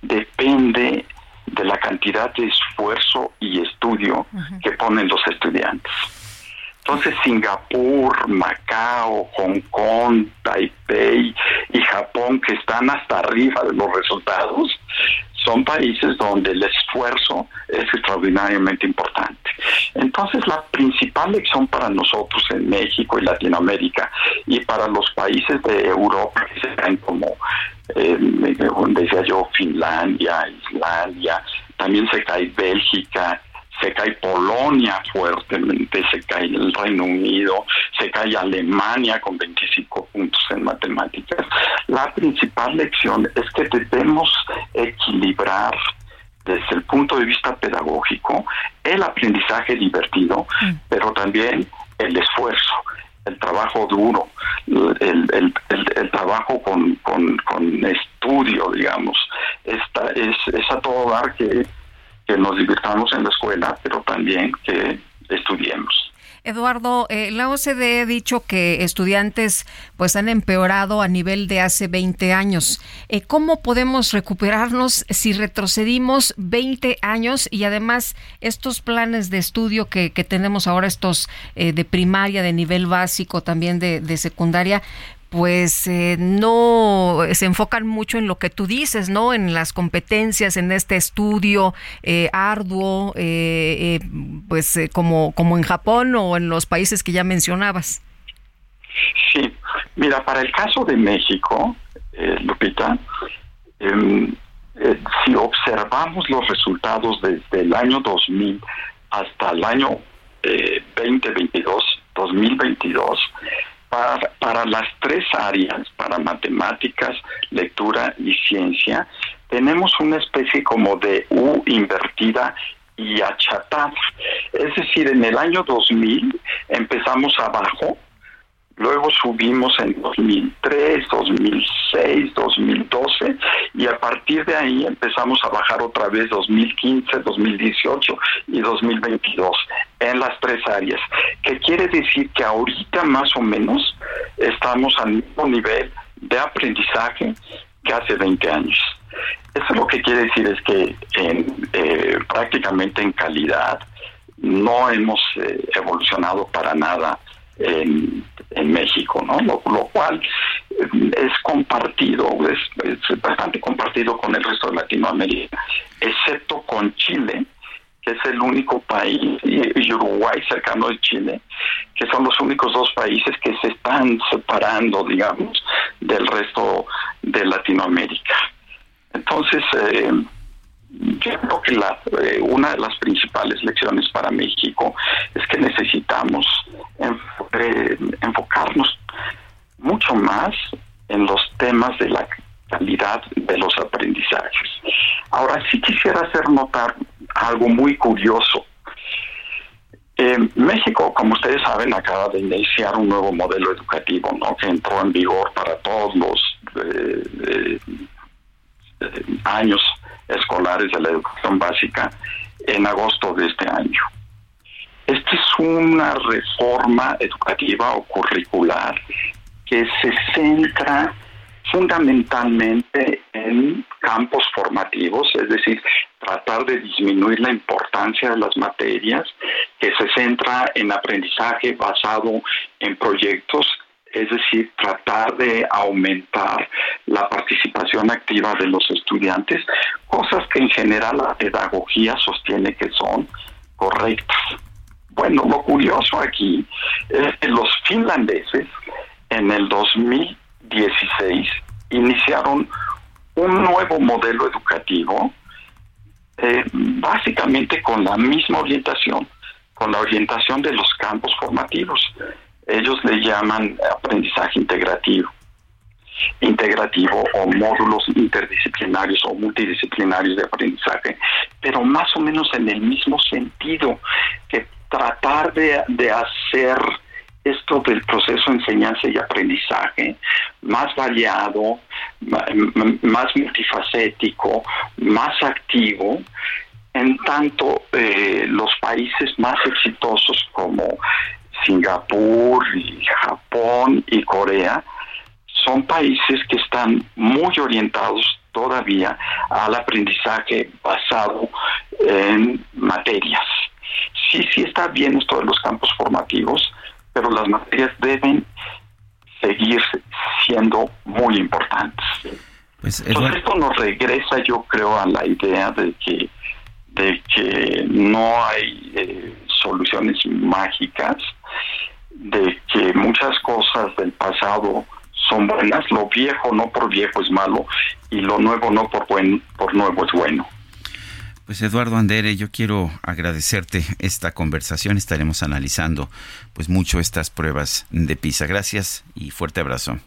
depende de la cantidad de esfuerzo y estudio que ponen los estudiantes. Entonces Singapur, Macao, Hong Kong, Taipei y Japón, que están hasta arriba de los resultados, son países donde el esfuerzo es extraordinariamente importante. Entonces la principal lección para nosotros en México y Latinoamérica y para los países de Europa que se ven como, eh, decía yo, Finlandia, Islandia, también se cae Bélgica, se cae Polonia fuertemente, se cae el Reino Unido, se cae Alemania con 25 puntos en matemáticas. La principal lección es que debemos equilibrar desde el punto de vista pedagógico el aprendizaje divertido, pero también el esfuerzo, el trabajo duro, el, el, el, el trabajo con, con, con, estudio, digamos. Esta, es, es a todo dar que que nos divirtamos en la escuela, pero también que estudiemos. Eduardo, eh, la OCDE ha dicho que estudiantes pues han empeorado a nivel de hace 20 años. Eh, ¿Cómo podemos recuperarnos si retrocedimos 20 años y además estos planes de estudio que, que tenemos ahora, estos eh, de primaria, de nivel básico, también de, de secundaria, pues eh, no se enfocan mucho en lo que tú dices, ¿no? En las competencias, en este estudio eh, arduo, eh, pues como, como en Japón o en los países que ya mencionabas. Sí, mira, para el caso de México, Lupita, em, si observamos los resultados desde el año 2000 hasta el año 2022, 2022, para, para las tres áreas, para matemáticas, lectura y ciencia, tenemos una especie como de U invertida y achatada. Es decir, en el año 2000 empezamos abajo, luego subimos en 2003, 2006, 2012 y a partir de ahí empezamos a bajar otra vez 2015, 2018 y 2022 en las tres áreas, que quiere decir que ahorita más o menos estamos al mismo nivel de aprendizaje que hace 20 años. Eso lo que quiere decir es que en, eh, prácticamente en calidad no hemos eh, evolucionado para nada en, México, ¿no? Lo, cual es compartido, es, es bastante compartido con el resto de Latinoamérica, excepto con Chile, que es el único país, y Uruguay cercano de Chile, que son los únicos dos países que se están separando, digamos, del resto de Latinoamérica. Entonces, eh, yo creo que la, eh, una de las principales lecciones para México es que necesitamos enfocarnos mucho más en los temas de la calidad de los aprendizajes. Ahora sí quisiera hacer notar algo muy curioso. México, como ustedes saben, acaba de iniciar un nuevo modelo educativo, ¿no? Que entró en vigor para todos los eh, eh, años escolares de la educación básica en agosto de este año. Esta es una reforma educativa o curricular que se centra fundamentalmente en campos formativos, es decir, tratar de disminuir la importancia de las materias, que se centra en aprendizaje basado en proyectos, es decir, tratar de aumentar la participación activa de los estudiantes, cosas que en general la pedagogía sostiene que son correctas. Bueno, lo curioso aquí es que los finlandeses en el 2016 iniciaron un nuevo modelo educativo, eh, básicamente con la misma orientación, con la orientación de los campos formativos. Ellos le llaman aprendizaje integrativo. Integrativo o módulos interdisciplinarios o multidisciplinarios de aprendizaje, pero más o menos en el mismo sentido que tratar de, de hacer esto del proceso de enseñanza y aprendizaje más variado, más multifacético, más activo, en tanto eh, los países más exitosos como Singapur y Japón y Corea son países que están muy orientados todavía al aprendizaje basado en materias. Sí, sí está bien esto de los campos formativos, pero las materias deben seguir siendo muy importantes. Pues, Entonces esto nos regresa, yo creo, a la idea de que de que no hay eh, soluciones mágicas, de que muchas cosas del pasado son buenas, lo viejo no por viejo es malo y lo nuevo no por buen por nuevo es bueno. Pues Eduardo Andere, yo quiero agradecerte esta conversación. Estaremos analizando pues mucho estas pruebas de PISA. Gracias y fuerte abrazo.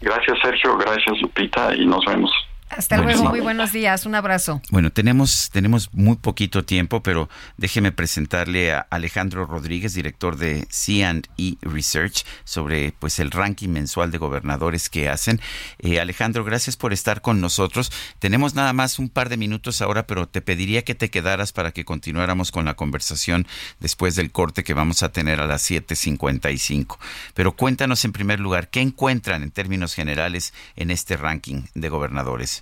Gracias Sergio, gracias Lupita y nos vemos. Hasta luego, muy buenos días, un abrazo. Bueno, tenemos, tenemos muy poquito tiempo, pero déjeme presentarle a Alejandro Rodríguez, director de C&E Research, sobre pues el ranking mensual de gobernadores que hacen. Eh, Alejandro, gracias por estar con nosotros. Tenemos nada más un par de minutos ahora, pero te pediría que te quedaras para que continuáramos con la conversación después del corte que vamos a tener a las 7.55. Pero cuéntanos en primer lugar, ¿qué encuentran en términos generales en este ranking de gobernadores?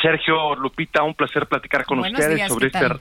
Sergio, Lupita, un placer platicar con Buenos ustedes días, sobre ¿qué este tal?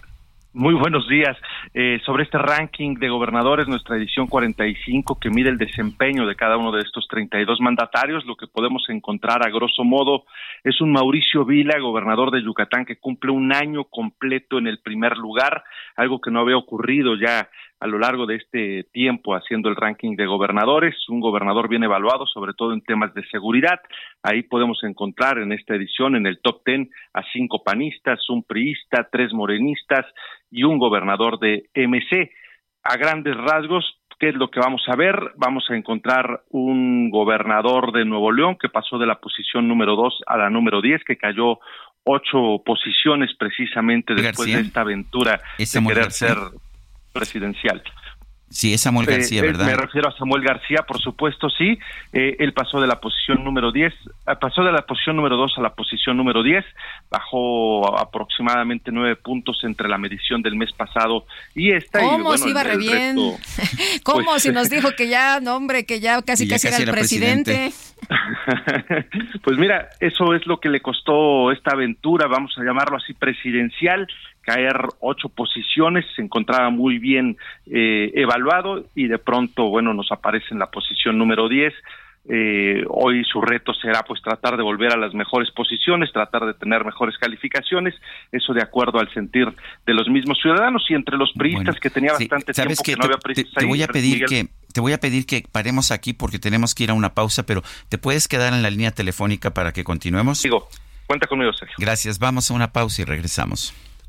muy buenos días eh, sobre este ranking de gobernadores, nuestra edición 45 que mide el desempeño de cada uno de estos 32 mandatarios. Lo que podemos encontrar a grosso modo es un Mauricio Vila, gobernador de Yucatán, que cumple un año completo en el primer lugar, algo que no había ocurrido ya a lo largo de este tiempo haciendo el ranking de gobernadores, un gobernador bien evaluado, sobre todo en temas de seguridad. Ahí podemos encontrar en esta edición, en el top ten, a cinco panistas, un priista, tres morenistas y un gobernador de MC. A grandes rasgos, ¿qué es lo que vamos a ver? Vamos a encontrar un gobernador de Nuevo León que pasó de la posición número dos a la número diez, que cayó ocho posiciones precisamente después García. de esta aventura de querer García. ser presidencial. Sí, es Samuel García, Eh, eh, ¿verdad? Me refiero a Samuel García, por supuesto, sí. Eh, él pasó de la posición número 10, eh, pasó de la posición número 2 a la posición número 10, bajó aproximadamente nueve puntos entre la medición del mes pasado y esta. y, ¿Cómo bueno, se iba re el bien? resto- ¿Cómo pues, si nos dijo que ya, no hombre, que ya casi Y ya casi, casi era el era presidente? presidente. pues mira, eso es lo que le costó esta aventura, vamos a llamarlo así, presidencial, caer ocho posiciones, se encontraba muy bien eh, evaluado y de pronto, bueno, nos aparece en la posición número 10. Eh, hoy su reto será pues tratar de volver a las mejores posiciones, tratar de tener mejores calificaciones, eso de acuerdo al sentir de los mismos ciudadanos y entre los priistas que tenía Sí, bastante ¿Sabes tiempo que no había te, priistas te ahí, voy a pedir Miguel. que te voy a pedir que paremos aquí porque tenemos que ir a una pausa, pero te puedes quedar en la línea telefónica para que continuemos. Digo, cuenta conmigo, Sergio. Gracias. Vamos a una pausa y regresamos.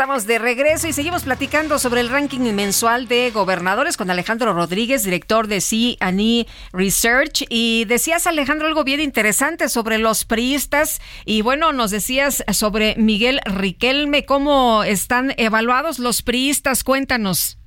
Estamos de regreso y seguimos platicando sobre el ranking mensual de gobernadores con Alejandro Rodríguez, director de C&E Research. Y decías, Alejandro, algo bien interesante sobre los priistas. Y bueno, nos decías sobre Miguel Riquelme, cómo están evaluados los priistas. Cuéntanos.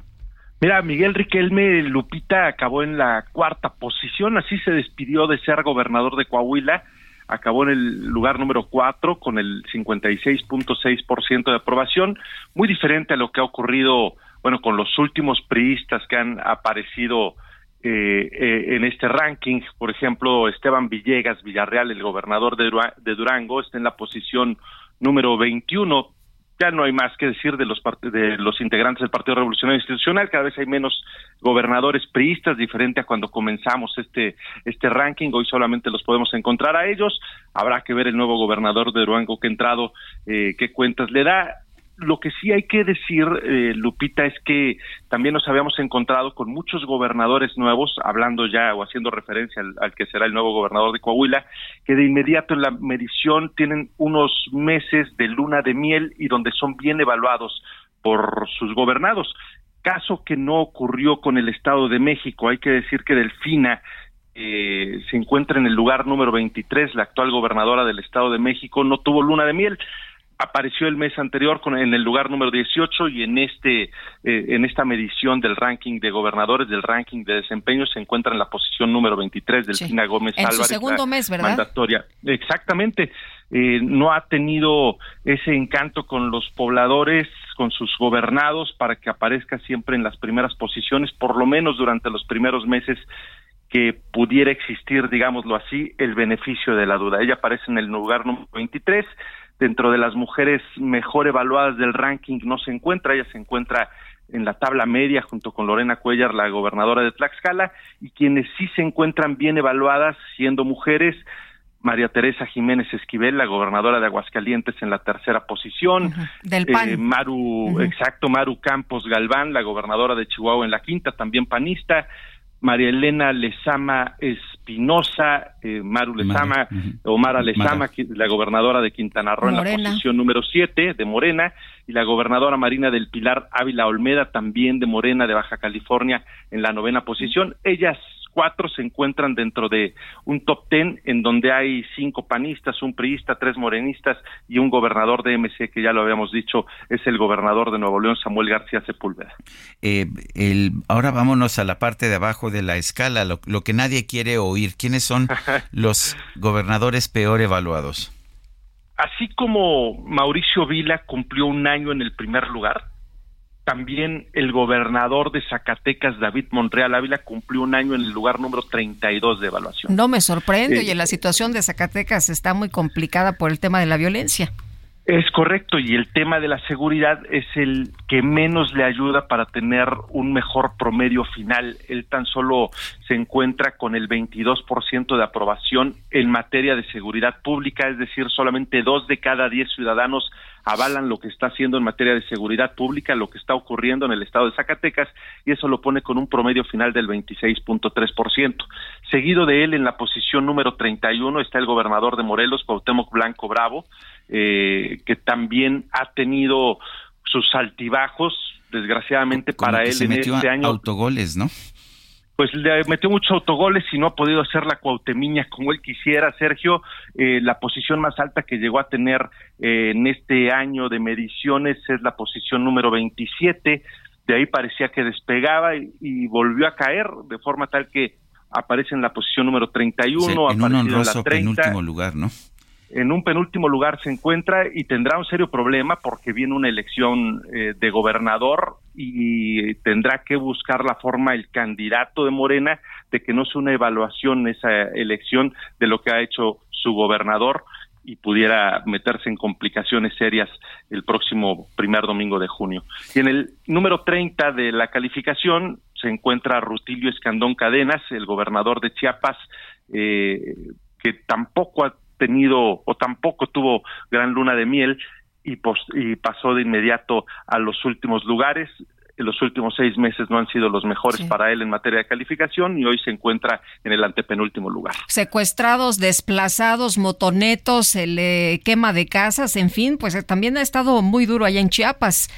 Mira, Miguel Riquelme Lupita acabó en la cuarta posición, así se despidió de ser gobernador de Coahuila acabó en el lugar número cuatro con el 56.6% de aprobación, muy diferente a lo que ha ocurrido, bueno, con los últimos priistas que han aparecido eh, eh, en este ranking. Por ejemplo, Esteban Villegas Villarreal, el gobernador de Durango, está en la posición número 21 ya no hay más que decir de los de los integrantes del Partido Revolucionario Institucional, cada vez hay menos gobernadores priistas, diferente a cuando comenzamos este este ranking, hoy solamente los podemos encontrar a ellos, habrá que ver el nuevo gobernador de Durango que ha entrado, eh, qué cuentas le da, lo que sí hay que decir, eh, Lupita, es que también nos habíamos encontrado con muchos gobernadores nuevos, hablando ya o haciendo referencia al, que será el nuevo gobernador de Coahuila, que de inmediato en la medición tienen unos meses de luna de miel y donde son bien evaluados por sus gobernados. Caso que no ocurrió con el Estado de México. Hay que decir que Delfina eh, se encuentra en el lugar número 23, la actual gobernadora del Estado de México, no tuvo luna de miel apareció el mes anterior con, en el lugar número 18 y en este eh, en esta medición del ranking de gobernadores del ranking de desempeño se encuentra en la posición número 23 del sí. Gómez en Álvarez. Su segundo mes, ¿verdad? Mandatoria. Exactamente. Eh, no ha tenido ese encanto con los pobladores, con sus gobernados para que aparezca siempre en las primeras posiciones, por lo menos durante los primeros meses que pudiera existir, digámoslo así, el beneficio de la duda. Ella aparece en el lugar número 23 dentro de las mujeres mejor evaluadas del ranking no se encuentra, ella se encuentra en la tabla media junto con Lorena Cuellar, la gobernadora de Tlaxcala, y quienes sí se encuentran bien evaluadas siendo mujeres, María Teresa Jiménez Esquivel, la gobernadora de Aguascalientes en la tercera posición, del PAN. Eh, Maru, exacto, Maru Campos Galván, la gobernadora de Chihuahua en la quinta, también panista, María Elena Lezama Espinosa, eh, Maru Lezama, Omar Lezama, la gobernadora de Quintana Roo en la posición número 7 de Morena, y la gobernadora Marina del Pilar Ávila Olmeda, también de Morena de Baja California, en la novena posición. Ellas cuatro se encuentran dentro de un top ten en donde hay cinco panistas, un priista, tres morenistas y un gobernador de MC que ya lo habíamos dicho es el gobernador de Nuevo León, Samuel García Sepúlveda. Eh, el, ahora vámonos a la parte de abajo de la escala, lo, lo que nadie quiere oír. ¿Quiénes son los gobernadores peor evaluados? Así como Mauricio Vila cumplió un año en el primer lugar, también el gobernador de Zacatecas, David Monreal Ávila, cumplió un año en el lugar número 32 de evaluación. No me sorprende, Eh, y la situación de Zacatecas está muy complicada por el tema de la violencia. Es correcto, y el tema de la seguridad es el que menos le ayuda para tener un mejor promedio final. Él tan solo se encuentra con el 22% de aprobación en materia de seguridad pública, es decir, solamente dos de cada diez ciudadanos avalan lo que está haciendo en materia de seguridad pública, lo que está ocurriendo en el estado de Zacatecas, y eso lo pone con un promedio final del 26.3%. Seguido de él, en la posición número 31, está el gobernador de Morelos, Cuauhtémoc Blanco Bravo, eh, que también ha tenido sus altibajos, desgraciadamente Como para él se en metió este a año autogoles, ¿no? pues le metió muchos autogoles y no ha podido hacer la cuautemiña como él quisiera, Sergio. Eh, la posición más alta que llegó a tener eh, en este año de mediciones es la posición número 27. De ahí parecía que despegaba y, y volvió a caer de forma tal que aparece en la posición número 31, Sí, en un aparecido en honroso la 30 penúltimo lugar, ¿no? En un penúltimo lugar se encuentra y tendrá un serio problema porque viene una elección eh, de gobernador y tendrá que buscar la forma el candidato de Morena de que no sea una evaluación esa elección de lo que ha hecho su gobernador y pudiera meterse en complicaciones serias el próximo primer domingo de junio. Y en el número 30 de la calificación se encuentra Rutilio Escandón Cadenas, el gobernador de Chiapas, eh, que tampoco ha tenido o tampoco tuvo gran luna de miel y, y pasó de inmediato a los últimos lugares los últimos seis meses no han sido los mejores para él en materia de calificación y hoy se encuentra en el antepenúltimo lugar. Secuestrados, desplazados, motonetos, el eh, quema de casas, en fin, pues eh, también ha estado muy duro allá en Chiapas.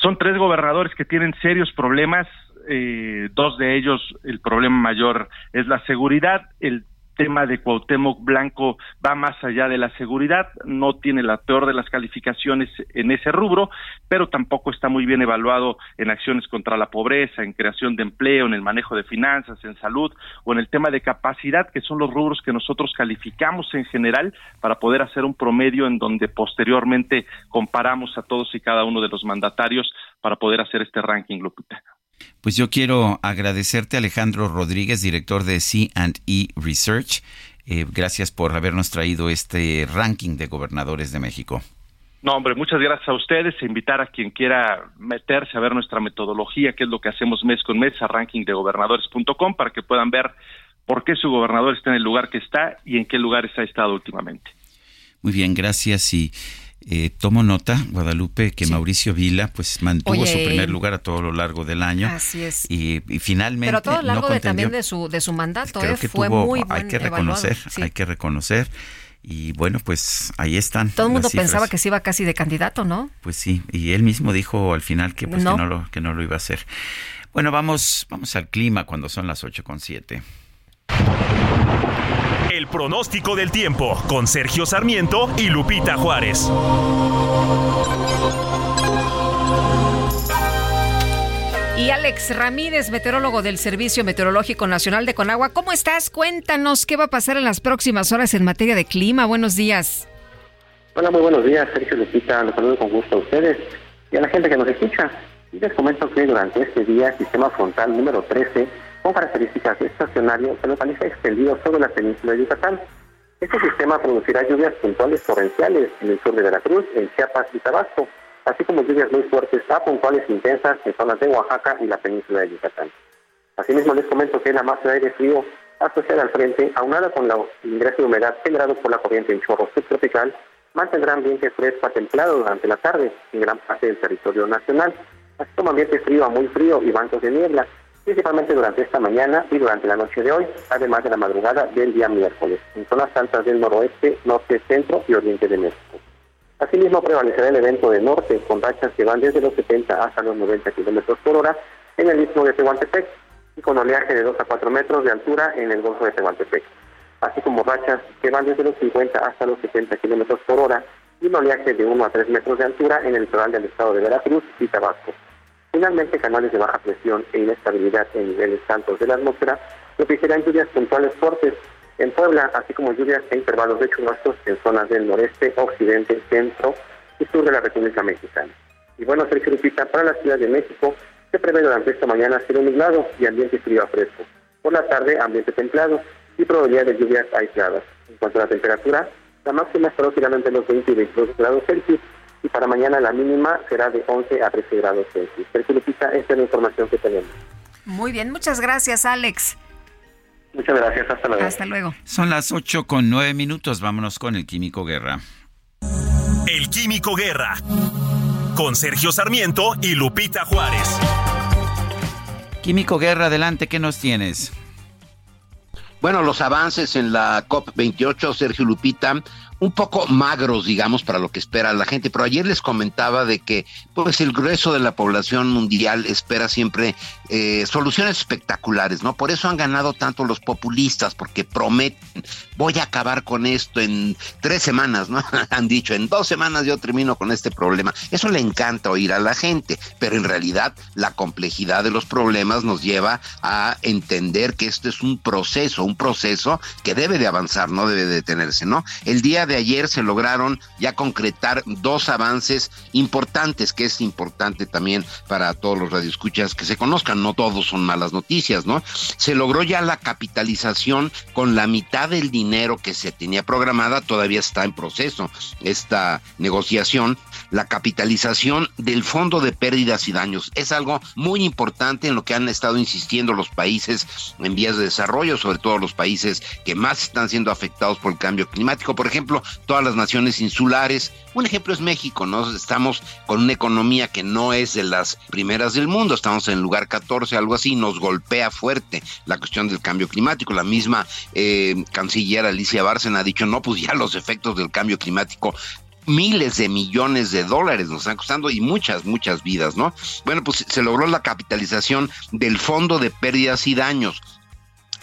Son tres gobernadores que tienen serios problemas. Eh, dos de ellos, el problema mayor es la seguridad. El tema de Cuauhtémoc Blanco va más allá de la seguridad, no tiene la peor de las calificaciones en ese rubro, pero tampoco está muy bien evaluado en acciones contra la pobreza, en creación de empleo, en el manejo de finanzas, en salud o en el tema de capacidad, que son los rubros que nosotros calificamos en general para poder hacer un promedio en donde posteriormente comparamos a todos y cada uno de los mandatarios para poder hacer este ranking, Lupita. Pues yo quiero agradecerte, Alejandro Rodríguez, director de C&E Research. Eh, gracias por habernos traído este ranking de gobernadores de México. No, hombre, muchas gracias a ustedes. E invitar a quien quiera meterse a ver nuestra metodología, que es lo que hacemos mes con mes, a rankingdegobernadores.com, para que puedan ver por qué su gobernador está en el lugar que está y en qué lugares ha estado últimamente. Muy bien, gracias. Y eh, tomo nota, Guadalupe, que Mauricio Vila pues mantuvo su primer lugar a todo lo largo del año. Así es. Y, finalmente. Pero a todo lo largo de, también de su, de su mandato, eh, fue muy Hay que reconocer, hay que reconocer. Y bueno, pues ahí están. Todo el mundo pensaba que se iba casi de candidato, ¿no? Pues sí, y él mismo dijo al final que, pues, no. Que, no lo, que no lo iba a hacer. Bueno, vamos, vamos al clima cuando son las ocho con siete. El pronóstico del tiempo con Sergio Sarmiento y Lupita Juárez. Y Alex Ramírez, meteorólogo del Servicio Meteorológico Nacional de Conagua, ¿cómo estás? Cuéntanos qué va a pasar en las próximas horas en materia de clima. Buenos días. Hola, muy buenos días, Sergio Lupita. Los saludo con gusto a ustedes y a la gente que nos escucha. Y les comento que durante este día, el sistema frontal número 13 con características estacionarias se localiza extendido sobre la península de Yucatán. Este sistema producirá lluvias puntuales torrenciales en el sur de Veracruz, en Chiapas y Tabasco, así como lluvias muy fuertes a puntuales intensas en zonas de Oaxaca y la península de Yucatán. Asimismo, les comento que la masa de aire frío asociada al frente, aunada con la ingreso de humedad generado por la corriente en chorro subtropical, mantendrá ambiente fresco a templado durante la tarde en gran parte del territorio nacional, así como ambiente frío a muy frío y bancos de niebla principalmente durante esta mañana y durante la noche de hoy, además de la madrugada del día miércoles, en zonas altas del noroeste, norte, centro y oriente de México. Asimismo, prevalecerá el evento de norte, con rachas que van desde los 70 hasta los 90 kilómetros por hora en el istmo de Tehuantepec y con oleaje de 2 a 4 metros de altura en el Golfo de Tehuantepec, así como rachas que van desde los 50 hasta los 70 kilómetros por hora y un oleaje de 1 a 3 metros de altura en el litoral del estado de Veracruz y Tabasco. Finalmente, canales de baja presión e inestabilidad en niveles altos de la atmósfera propiciarán lluvias puntuales fuertes en Puebla, así como lluvias e intervalos de chubascos en zonas del noreste, occidente, centro y sur de la República Mexicana. Y bueno, Sergio Lupita, para la Ciudad de México se prevé durante esta mañana cielo nublado y ambiente frío a fresco. Por la tarde, ambiente templado y probabilidad de lluvias aisladas. En cuanto a la temperatura, la máxima estará oscilando entre los 20 y 22 grados Celsius y para mañana la mínima será de 11 a 13 grados Celsius. Sergio Lupita, esta es la información que tenemos. Muy bien, muchas gracias, Alex. Muchas gracias, hasta luego. Hasta luego. Son las 8 con 9 minutos, vámonos con el Químico Guerra. El Químico Guerra, con Sergio Sarmiento y Lupita Juárez. Químico Guerra, adelante, ¿qué nos tienes? Bueno, los avances en la COP28, Sergio Lupita, un poco magros, digamos, para lo que espera la gente. Pero ayer les comentaba de que, pues, el grueso de la población mundial espera siempre eh, soluciones espectaculares, ¿no? Por eso han ganado tanto los populistas, porque prometen, voy a acabar con esto en tres semanas, ¿no? han dicho, en dos semanas yo termino con este problema. Eso le encanta oír a la gente, pero en realidad la complejidad de los problemas nos lleva a entender que esto es un proceso, un proceso que debe de avanzar, no debe detenerse, ¿no? El día de ayer se lograron ya concretar dos avances importantes, que es importante también para todos los radioescuchas que se conozcan, no todos son malas noticias, ¿no? Se logró ya la capitalización con la mitad del dinero que se tenía programada, todavía está en proceso esta negociación, la capitalización del Fondo de Pérdidas y Daños. Es algo muy importante en lo que han estado insistiendo los países en vías de desarrollo, sobre todo los países que más están siendo afectados por el cambio climático. Por ejemplo, todas las naciones insulares. Un ejemplo es México, ¿no? Estamos con una economía que no es de las primeras del mundo, estamos en el lugar 14, algo así, nos golpea fuerte la cuestión del cambio climático. La misma eh, canciller Alicia Bárcena ha dicho, no, pues ya los efectos del cambio climático miles de millones de dólares nos están costando y muchas, muchas vidas, ¿no? Bueno, pues se logró la capitalización del Fondo de Pérdidas y Daños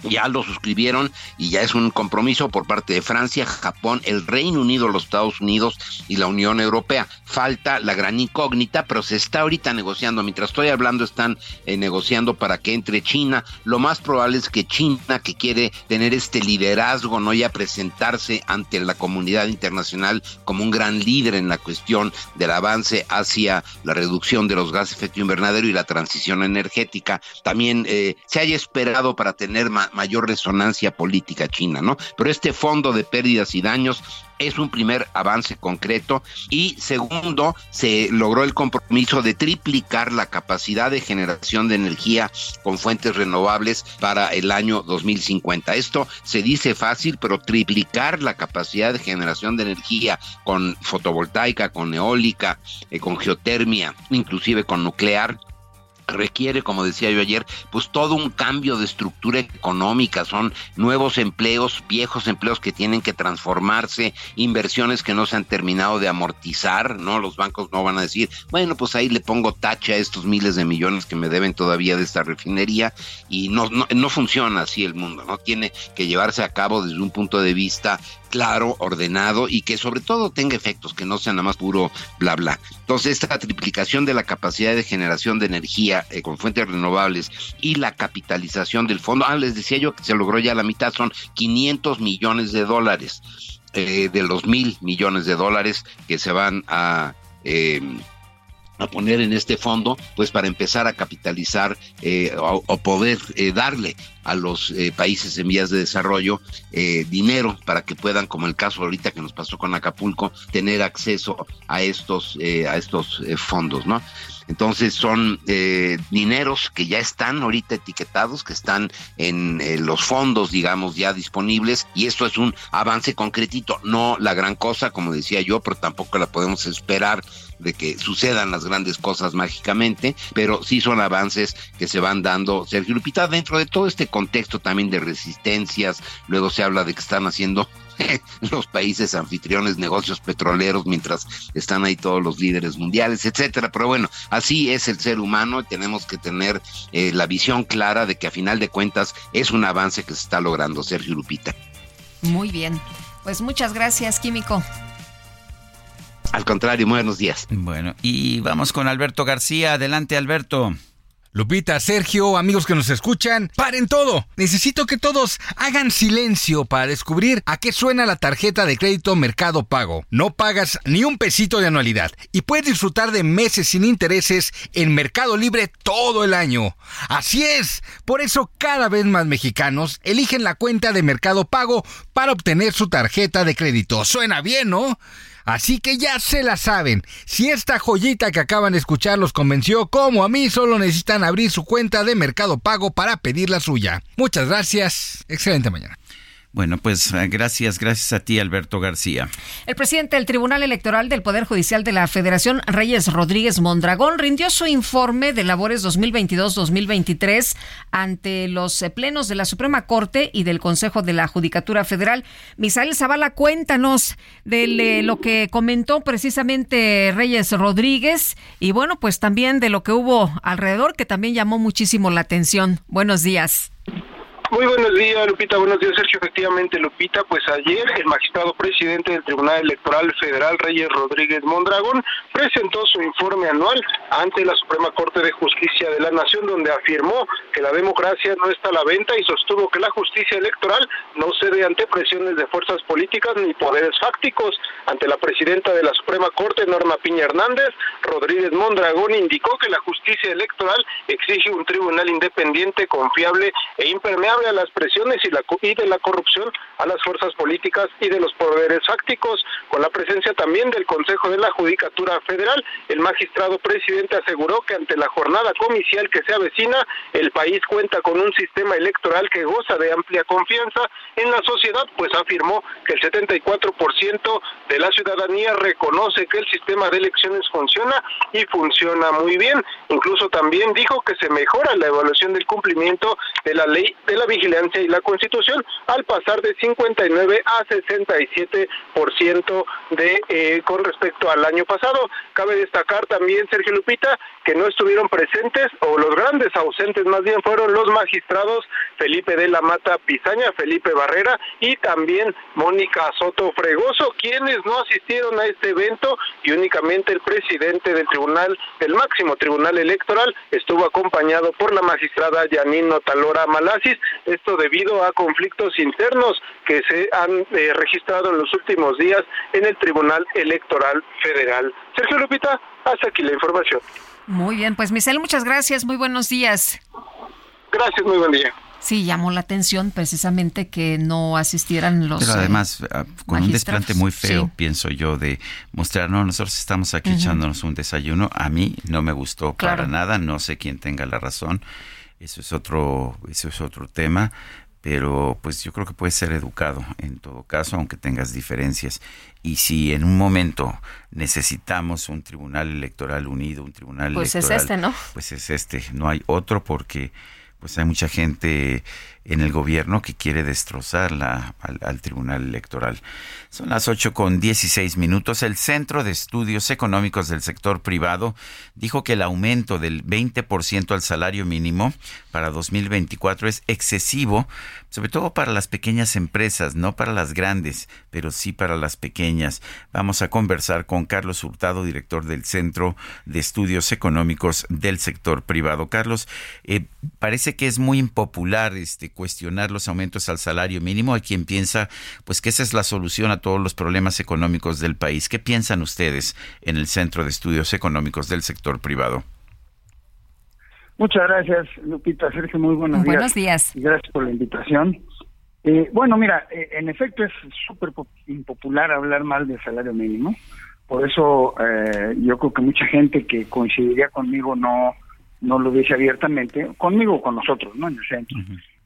ya lo suscribieron y ya es un compromiso por parte de Francia, Japón, el Reino Unido, los Estados Unidos y la Unión Europea. Falta la gran incógnita, pero se está ahorita negociando. Mientras estoy hablando, están eh, negociando para que entre China. Lo más probable es que China, que quiere tener este liderazgo, no ya presentarse ante la comunidad internacional como un gran líder en la cuestión del avance hacia la reducción de los gases de efecto invernadero y la transición energética, también eh, se haya esperado para tener más mayor resonancia política china, ¿no? Pero este fondo de pérdidas y daños es un primer avance concreto y segundo, se logró el compromiso de triplicar la capacidad de generación de energía con fuentes renovables para el año 2050. Esto se dice fácil, pero triplicar la capacidad de generación de energía con fotovoltaica, con eólica, eh, con geotermia, inclusive con nuclear, requiere, como decía yo ayer, pues todo un cambio de estructura económica, son nuevos empleos, viejos empleos que tienen que transformarse, inversiones que no se han terminado de amortizar, ¿no? Los bancos no van a decir, bueno, pues ahí le pongo tacha a estos miles de millones que me deben todavía de esta refinería y no, no, no funciona así el mundo, ¿no? Tiene que llevarse a cabo desde un punto de vista claro, ordenado y que sobre todo tenga efectos, que no sean nada más puro bla bla. Entonces, esta triplicación de la capacidad de generación de energía eh, con fuentes renovables y la capitalización del fondo, ah, les decía yo que se logró ya la mitad, son 500 millones de dólares eh, de los mil millones de dólares que se van a... Eh, a poner en este fondo, pues para empezar a capitalizar eh, o, poder eh, darle a los eh, países en vías de desarrollo dinero para que puedan, como el caso ahorita que nos pasó con Acapulco, tener acceso a estos a estos fondos, ¿no? Entonces son eh, dineros que ya están ahorita etiquetados, que están en eh, los fondos, digamos, ya disponibles, y esto es un avance concretito, no la gran cosa, como decía yo, pero tampoco la podemos esperar de que sucedan las grandes cosas mágicamente, pero sí son avances que se van dando, Sergio Lupita, dentro de todo este contexto también de resistencias, luego se habla de que están haciendo los países anfitriones, negocios petroleros, mientras están ahí todos los líderes mundiales, etcétera. Pero bueno, así es el ser humano y tenemos que tener eh, la visión clara de que a final de cuentas es un avance que se está logrando, Sergio Lupita. Muy bien. Pues muchas gracias, Químico. Al contrario, buenos días. Bueno, y vamos con Alberto García. Adelante, Alberto. Lupita, Sergio, amigos que nos escuchan, paren todo. Necesito que todos hagan silencio para descubrir a qué suena la tarjeta de crédito Mercado Pago. No pagas ni un pesito de anualidad y puedes disfrutar de meses sin intereses en Mercado Libre todo el año. Así es, por eso cada vez más mexicanos eligen la cuenta de Mercado Pago para obtener su tarjeta de crédito. Suena bien, ¿no? Así que ya se la saben. Si esta joyita que acaban de escuchar los convenció, como a mí, solo necesitan abrir su cuenta de Mercado Pago para pedir la suya. Muchas gracias. Excelente mañana. Bueno, pues eh, gracias, gracias a ti, Alberto García. El presidente del Tribunal Electoral del Poder Judicial de la Federación, Reyes Rodríguez Mondragón, rindió su informe de labores 2022-2023 ante los eh, plenos de la Suprema Corte y del Consejo de la Judicatura Federal. Misael Zavala, cuéntanos de eh, lo que comentó precisamente Reyes Rodríguez y bueno, pues también de lo que hubo alrededor que también llamó muchísimo la atención. Buenos días. Muy buenos días, Lupita. Buenos días, Sergio. Efectivamente, Lupita, pues ayer el magistrado presidente del Tribunal Electoral Federal, Reyes Rodríguez Mondragón, presentó su informe anual ante la Suprema Corte de Justicia de la Nación, donde afirmó que la democracia no está a la venta y sostuvo que la justicia electoral no cede ante presiones de fuerzas políticas ni poderes fácticos. Ante la presidenta de la Suprema Corte, Norma Piña Hernández, Rodríguez Mondragón indicó que la justicia electoral exige un tribunal independiente, confiable e impermeable a las presiones y, la, y de la corrupción a las fuerzas políticas y de los poderes fácticos, con la presencia también del Consejo de la Judicatura Federal. El magistrado presidente aseguró que ante la jornada comicial que se avecina, el país cuenta con un sistema electoral que goza de amplia confianza en la sociedad, pues afirmó que el 74% de la ciudadanía reconoce que el sistema de elecciones funciona y funciona muy bien. Incluso también dijo que se mejora la evaluación del cumplimiento de la ley de la vigilancia y la constitución al pasar de 59 a 67% de eh, con respecto al año pasado. Cabe destacar también, Sergio Lupita, que no estuvieron presentes o los grandes ausentes más bien fueron los magistrados Felipe de la Mata Pizaña, Felipe Barrera y también Mónica Soto Fregoso, quienes no asistieron a este evento y únicamente el presidente del tribunal, del máximo tribunal electoral, estuvo acompañado por la magistrada Yanino Talora Malasis, esto debido a conflictos internos que se han eh, registrado en los últimos días en el Tribunal Electoral Federal. Sergio Lupita, hasta aquí la información. Muy bien, pues Michelle, muchas gracias, muy buenos días. Gracias, muy buen día. Sí, llamó la atención precisamente que no asistieran los. Pero además, eh, con un desplante muy feo, pienso yo, de mostrar, no, nosotros estamos aquí echándonos un desayuno. A mí no me gustó para nada, no sé quién tenga la razón. Eso es otro, eso es otro tema. Pero pues yo creo que puede ser educado en todo caso, aunque tengas diferencias. Y si en un momento necesitamos un tribunal electoral unido, un tribunal pues electoral. es este, ¿no? Pues es este, no hay otro porque pues hay mucha gente en el gobierno que quiere destrozar la, al, al, Tribunal Electoral. Son las 8 con 16 minutos. El Centro de Estudios Económicos del Sector Privado dijo que el aumento del 20% al salario mínimo para 2024 es excesivo, sobre todo para las pequeñas empresas, no para las grandes, pero sí para las pequeñas. Vamos a conversar con Carlos Hurtado, director del Centro de Estudios Económicos del Sector Privado. Carlos, eh, parece que es muy impopular este cuestionar los aumentos al salario mínimo. Hay quien piensa pues que esa es la solución a todos los problemas económicos del país. ¿Qué piensan ustedes en el Centro de Estudios Económicos del Sector Privado? Muchas gracias, Lupita. Sergio, muy buenos, buenos días. Gracias por la invitación. Eh, bueno, mira, eh, en efecto es súper impopular hablar mal del salario mínimo. Por eso eh, yo creo que mucha gente que coincidiría conmigo no no lo dice abiertamente, conmigo o con nosotros, ¿no? En el centro.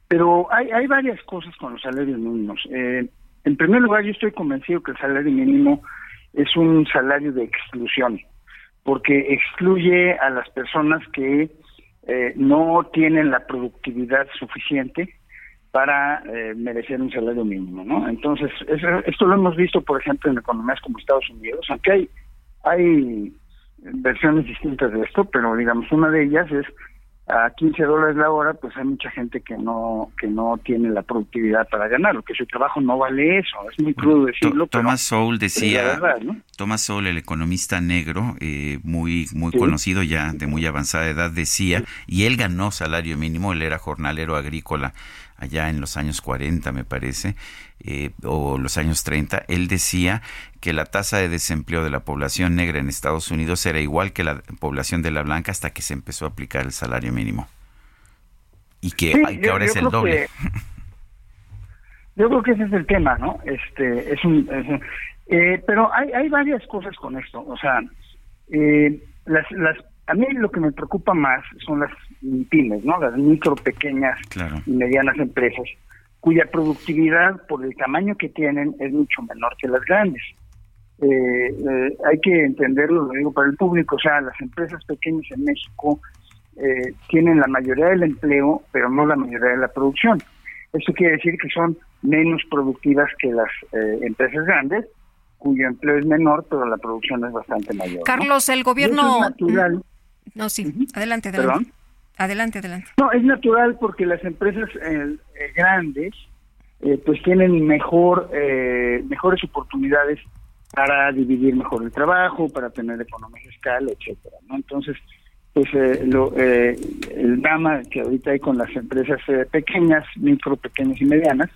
Pero hay, hay varias cosas con los salarios mínimos. Eh, en primer lugar, yo estoy convencido que el salario mínimo es un salario de exclusión, porque excluye a las personas que eh, no tienen la productividad suficiente para eh, merecer un salario mínimo, ¿no? Entonces, eso, esto lo hemos visto, por ejemplo, en economías como Estados Unidos, aunque hay, hay versiones distintas de esto, pero digamos, una de ellas es a 15 dólares la hora, pues hay mucha gente que no que no tiene la productividad para ganarlo, que su trabajo no vale eso, es muy crudo decirlo. Thomas Sowell decía, Thomas Sowell, el economista negro, eh, muy muy conocido ya, de muy avanzada edad, decía, y él ganó salario mínimo, él era jornalero agrícola allá en los años 40, me parece, eh, o los años 30, él decía que la tasa de desempleo de la población negra en Estados Unidos era igual que la población de la blanca hasta que se empezó a aplicar el salario mínimo. Y que, Sí, ay, que yo- ahora yo es el doble. Yo creo que ese es el tema, ¿no? Este es un, es un- eh, pero hay hay varias cosas con esto, o sea, eh, las las a mí lo que me preocupa más son las pymes, ¿no? Las micro, pequeñas Claro. y medianas empresas cuya productividad por el tamaño que tienen es mucho menor que las grandes. Eh, eh, hay que entenderlo, lo digo para el público, o sea, las empresas pequeñas en México eh, tienen la mayoría del empleo, pero no la mayoría de la producción. Esto quiere decir que son menos productivas que las eh, empresas grandes, cuyo empleo es menor, pero la producción es bastante mayor. ¿no? Carlos, el gobierno... eso es natural. No, sí, adelante, adelante. Perdón. Adelante, adelante. No, es natural porque las empresas eh, eh, grandes eh, pues tienen mejor eh, mejores oportunidades para dividir mejor el trabajo, para tener economía fiscal, etcétera, ¿no? Entonces, pues eh, lo, eh, el drama que ahorita hay con las empresas pequeñas, micro, pequeñas y medianas,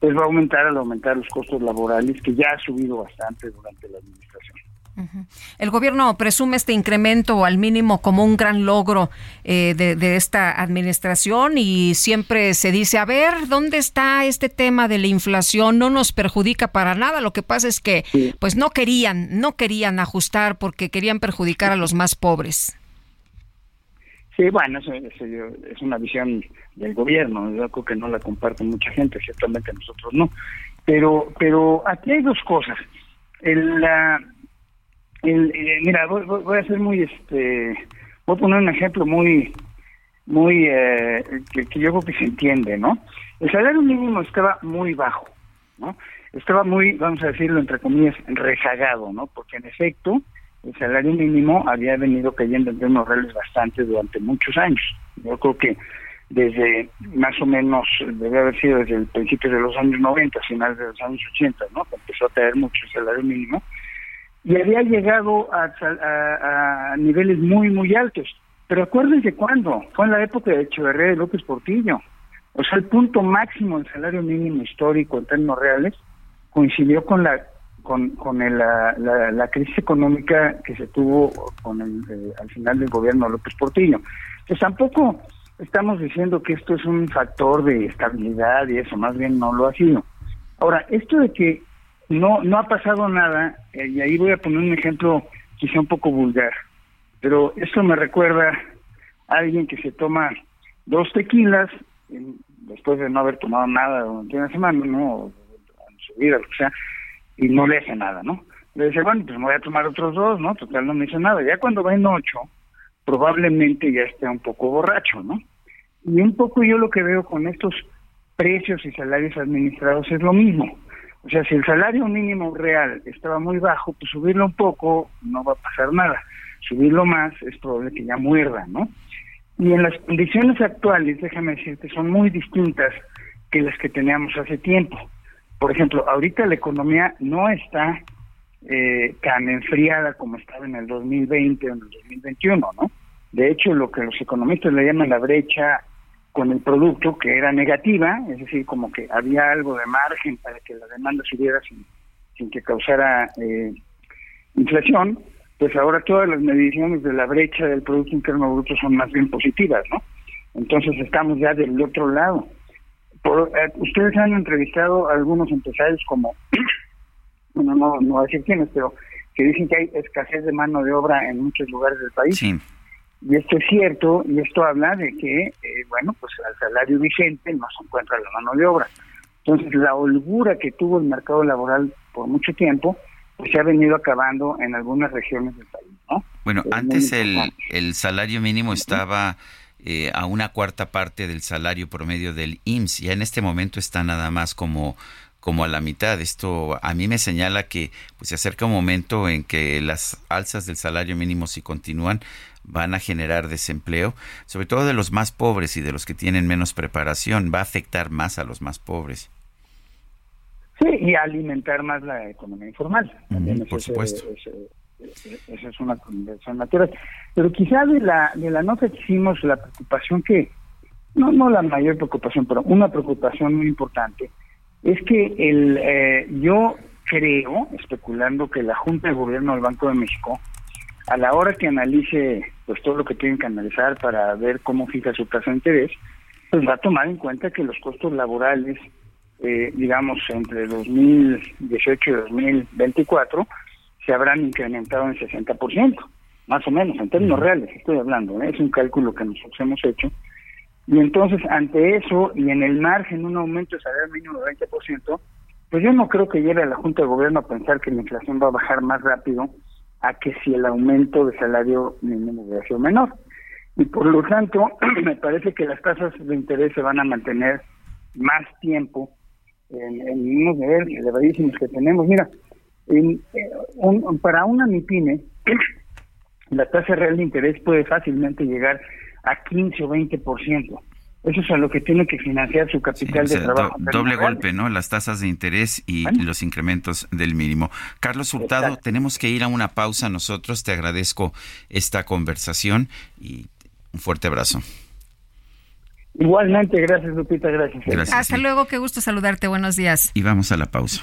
pues va a aumentar al aumentar los costos laborales que ya ha subido bastante durante la administración. El gobierno presume este incremento al mínimo como un gran logro eh, de, esta administración y siempre se dice, a ver, ¿dónde está este tema de la inflación? No nos perjudica para nada. Lo que pasa es que pues no querían, no querían ajustar porque querían perjudicar a los más pobres. Sí, bueno, eso, es una visión del gobierno. Yo creo que no la comparte mucha gente, ciertamente nosotros no. Pero, pero aquí hay dos cosas. El, la, el, eh, mira, voy, a ser muy, este, voy a poner un ejemplo muy, muy, eh, que, que, yo creo que se entiende, ¿no? El salario mínimo estaba muy bajo, ¿no? Estaba muy, vamos a decirlo entre comillas, rezagado, ¿no? Porque en efecto, el salario mínimo había venido cayendo en términos reales bastante durante muchos años. Yo creo que desde más o menos, debe haber sido desde el principio de los años 90, finales de los años 80, ¿no? empezó a caer mucho el salario mínimo y había llegado a, niveles muy, muy altos. Pero acuérdense cuándo, fue en la época de Echeverría y López Portillo. O sea, el punto máximo del salario mínimo histórico en términos reales coincidió con la con, con la, la, crisis económica que se tuvo con el, eh, al final del gobierno de López Portillo. Pues tampoco estamos diciendo que esto es un factor de estabilidad y eso, más bien no lo ha sido. Ahora, esto de que no no ha pasado nada, eh, y ahí voy a poner un ejemplo quizá un poco vulgar, pero esto me recuerda a alguien que se toma dos tequilas después de no haber tomado nada durante una semana, ¿no? En su vida, lo que sea, y no le hace nada, ¿no? Le dice, bueno, pues me voy a tomar otros dos, ¿no? Total, no me hizo nada. Ya cuando va en ocho, probablemente ya esté un poco borracho, ¿no? Y un poco yo lo que veo con estos precios y salarios administrados es lo mismo. O sea, si el salario mínimo real estaba muy bajo, pues subirlo un poco no va a pasar nada. Subirlo más es probable que ya muerda, ¿no? Y en las condiciones actuales, déjame decirte, son muy distintas que las que teníamos hace tiempo. Por ejemplo, ahorita la economía no está eh, tan enfriada como estaba en el 2020 o en el 2021, ¿no? De hecho, lo que los economistas le llaman la brecha con el producto que era negativa, es decir, como que había algo de margen para que la demanda subiera sin, sin que causara eh, inflación, pues ahora todas las mediciones de la brecha del Producto Interno Bruto son más bien positivas, ¿no? Entonces estamos ya del otro lado. Por, eh, ustedes han entrevistado a algunos empresarios como, bueno, no, no voy a decir quiénes, pero que dicen que hay escasez de mano de obra en muchos lugares del país. Sí. Y esto es cierto, y esto habla de que, eh, bueno, pues al salario vigente no se encuentra la mano de obra. Entonces, la holgura que tuvo el mercado laboral por mucho tiempo, pues se ha venido acabando en algunas regiones del país, ¿no? Bueno, antes el, el salario mínimo estaba eh, a una cuarta parte del salario promedio del IMSS, ya en este momento está nada más como como a la mitad. Esto a mí me señala que pues, se acerca un momento en que las alzas del salario mínimo, si continúan, van a generar desempleo, sobre todo de los más pobres y de los que tienen menos preparación. Va a afectar más a los más pobres. Sí, y alimentar más la economía informal. por supuesto. esa es una condición natural. Pero quizá de la, de la nota que hicimos, la preocupación que, no, no la mayor preocupación, pero una preocupación muy importante, es que el, eh, yo creo, especulando, que la Junta de Gobierno del Banco de México, a la hora que analice pues todo lo que tienen que analizar para ver cómo fija su tasa de interés, pues va a tomar en cuenta que los costos laborales, eh, digamos, entre 2018 y 2024, se habrán incrementado en 60%, más o menos, en términos reales, estoy hablando, ¿eh? es un cálculo que nosotros hemos hecho, y entonces, ante eso, y en el margen un aumento de salario mínimo de 20%, pues yo no creo que lleve a la Junta de Gobierno a pensar que la inflación va a bajar más rápido a que si el aumento de salario mínimo hubiera sido menor. Y por lo tanto, me parece que las tasas de interés se van a mantener más tiempo en, unos niveles elevadísimos que tenemos. Mira, en, un, para una MIPIME, la tasa real de interés puede fácilmente llegar a 15 o 20%. Eso es a lo que tiene que financiar su capital de trabajo. doble golpe, ¿no? Las tasas de interés y los incrementos del mínimo. Carlos Hurtado, tenemos que ir a una pausa nosotros. Te agradezco esta conversación y un fuerte abrazo. Igualmente, gracias Lupita, gracias. Hasta luego, qué gusto saludarte, buenos días. Y vamos a la pausa.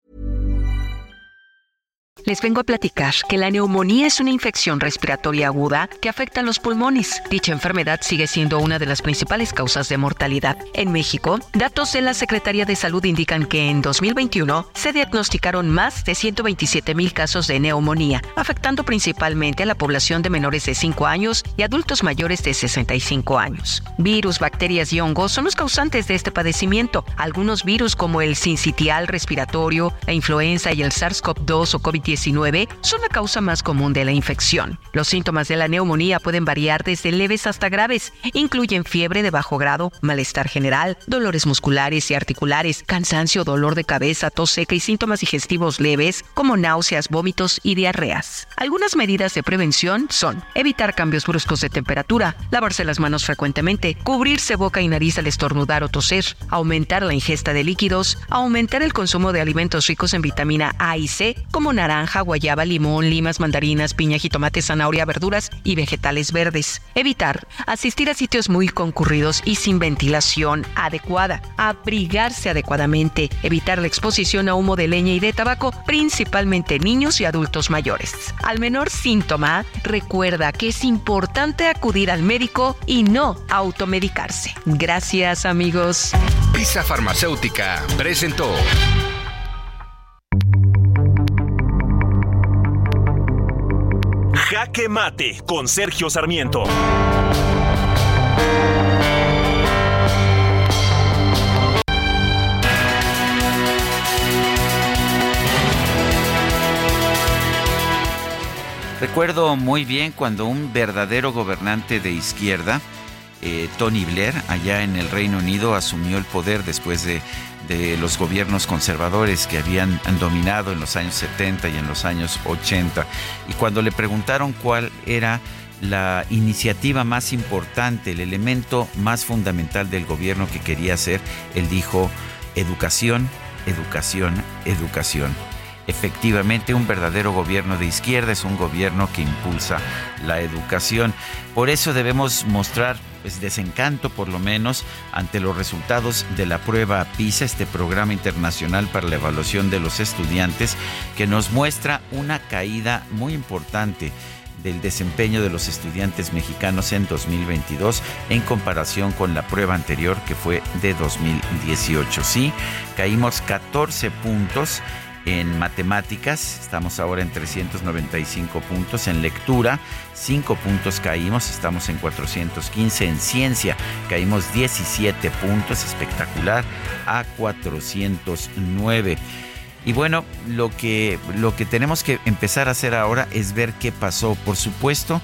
Les vengo a platicar que la neumonía es una infección respiratoria aguda que afecta a los pulmones. Dicha enfermedad sigue siendo una de las principales causas de mortalidad. En México, datos de la Secretaría de Salud indican que en 2021 se diagnosticaron más de 127 mil casos de neumonía, afectando principalmente a la población de menores de 5 años y adultos mayores de 65 años. Virus, bacterias y hongos son los causantes de este padecimiento. Algunos virus como el sincitial respiratorio, la influenza y el SARS-CoV-2 o COVID-19 son la causa más común de la infección. Los síntomas de la neumonía pueden variar desde leves hasta graves. Incluyen fiebre de bajo grado, malestar general, dolores musculares y articulares, cansancio, dolor de cabeza, tos seca y síntomas digestivos leves como náuseas, vómitos y diarreas. Algunas medidas de prevención son evitar cambios bruscos de temperatura, lavarse las manos frecuentemente, cubrirse boca y nariz al estornudar o toser, aumentar la ingesta de líquidos, aumentar el consumo de alimentos ricos en vitamina A y C como naranja, naranja, guayaba, limón, limas, mandarinas, piña, jitomate, zanahoria, verduras y vegetales verdes. Evitar asistir a sitios muy concurridos y sin ventilación adecuada. Abrigarse adecuadamente. Evitar la exposición a humo de leña y de tabaco, principalmente niños y adultos mayores. Al menor síntoma, recuerda que es importante acudir al médico y no automedicarse. Gracias amigos. Pisa Farmacéutica presentó. Jaque Mate con Sergio Sarmiento. Recuerdo muy bien cuando un verdadero gobernante de izquierda, eh, Tony Blair, allá en el Reino Unido, asumió el poder después de, de los gobiernos conservadores que habían dominado en los años 70 y en los años 80. Y cuando le preguntaron cuál era la iniciativa más importante, el elemento más fundamental del gobierno que quería hacer, él dijo educación, educación, educación. Efectivamente, un verdadero gobierno de izquierda es un gobierno que impulsa la educación. Por eso debemos mostrar pues, desencanto, por lo menos, ante los resultados de la prueba PISA, este programa internacional para la evaluación de los estudiantes, que nos muestra una caída muy importante del desempeño de los estudiantes mexicanos en 2022 en comparación con la prueba anterior que fue de 2018. Sí, caímos 14 puntos en matemáticas, estamos ahora en 395 puntos, en lectura 5 puntos caímos, estamos en 415, en ciencia caímos 17 puntos, espectacular, a 409. Y bueno, lo que, lo que tenemos que empezar a hacer ahora es ver qué pasó. Por supuesto,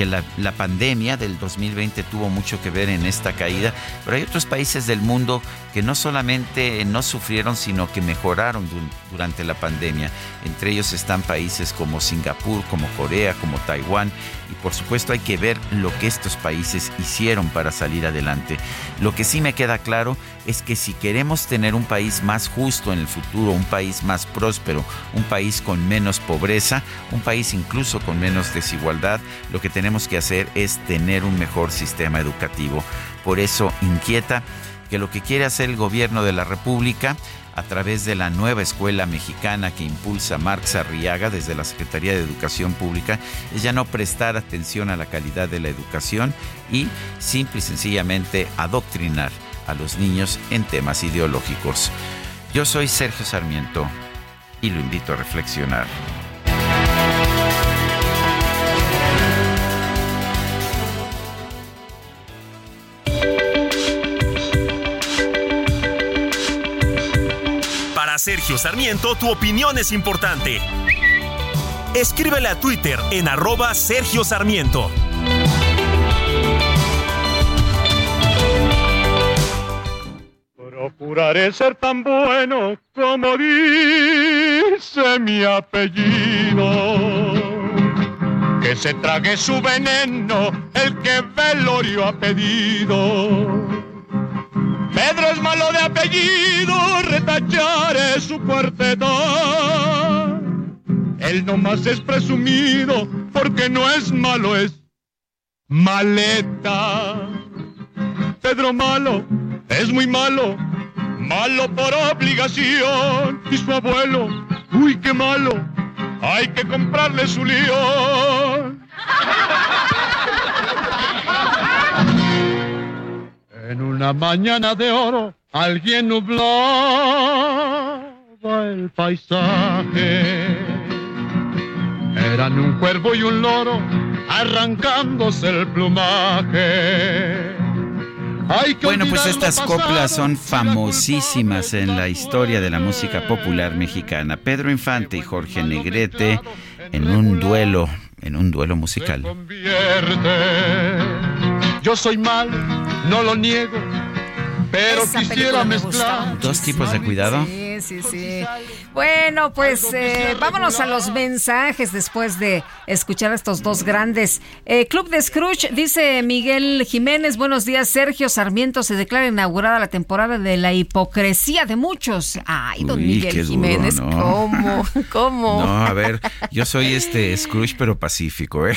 que la, pandemia del 2020 tuvo mucho que ver en esta caída, pero hay otros países del mundo que no solamente no sufrieron, sino que mejoraron durante la pandemia. Entre ellos están países como Singapur, como Corea, como Taiwán, y por supuesto hay que ver lo que estos países hicieron para salir adelante. Lo que sí me queda claro es que si queremos tener un país más justo en el futuro, un país más próspero, un país con menos pobreza, un país incluso con menos desigualdad, lo que tenemos que hacer es tener un mejor sistema educativo. Por eso inquieta que lo que quiere hacer el gobierno de la República a través de la nueva escuela mexicana que impulsa Marx Arriaga desde la Secretaría de Educación Pública es ya no prestar atención a la calidad de la educación y simple y sencillamente adoctrinar a los niños en temas ideológicos. Yo soy Sergio Sarmiento y lo invito a reflexionar. Sergio Sarmiento, tu opinión es importante. Escríbele a Twitter en arroba Sergio Sarmiento. Procuraré ser tan bueno como dice mi apellido. Que se trague su veneno el que velorio ha pedido. Pedro es malo de apellido, retacharé su cuarteta. Él nomás es presumido porque no es malo, es maleta. Pedro malo es muy malo, malo por obligación. Y su abuelo, uy, qué malo, hay que comprarle su león. En una mañana de oro, alguien nublaba el paisaje. Eran un cuervo y un loro arrancándose el plumaje. Bueno, pues estas coplas son famosísimas en la historia de la música popular mexicana. Pedro Infante y Jorge Negrete en un duelo, en un duelo musical. Yo soy mal, no lo niego, pero Esa quisiera me mezclar. Dos tipos de cuidado. Sí, sí, sí. Bueno, pues eh, vámonos a los mensajes después de escuchar a estos dos grandes. Eh, Club de Scrooge, dice Miguel Jiménez, buenos días, Sergio Sarmiento, se declara inaugurada la temporada de la hipocresía de muchos. Ay, don Uy, Miguel duro, Jiménez, ¿no? ¿cómo? ¿Cómo? No, a ver, yo soy este Scrooge pero pacífico, ¿eh?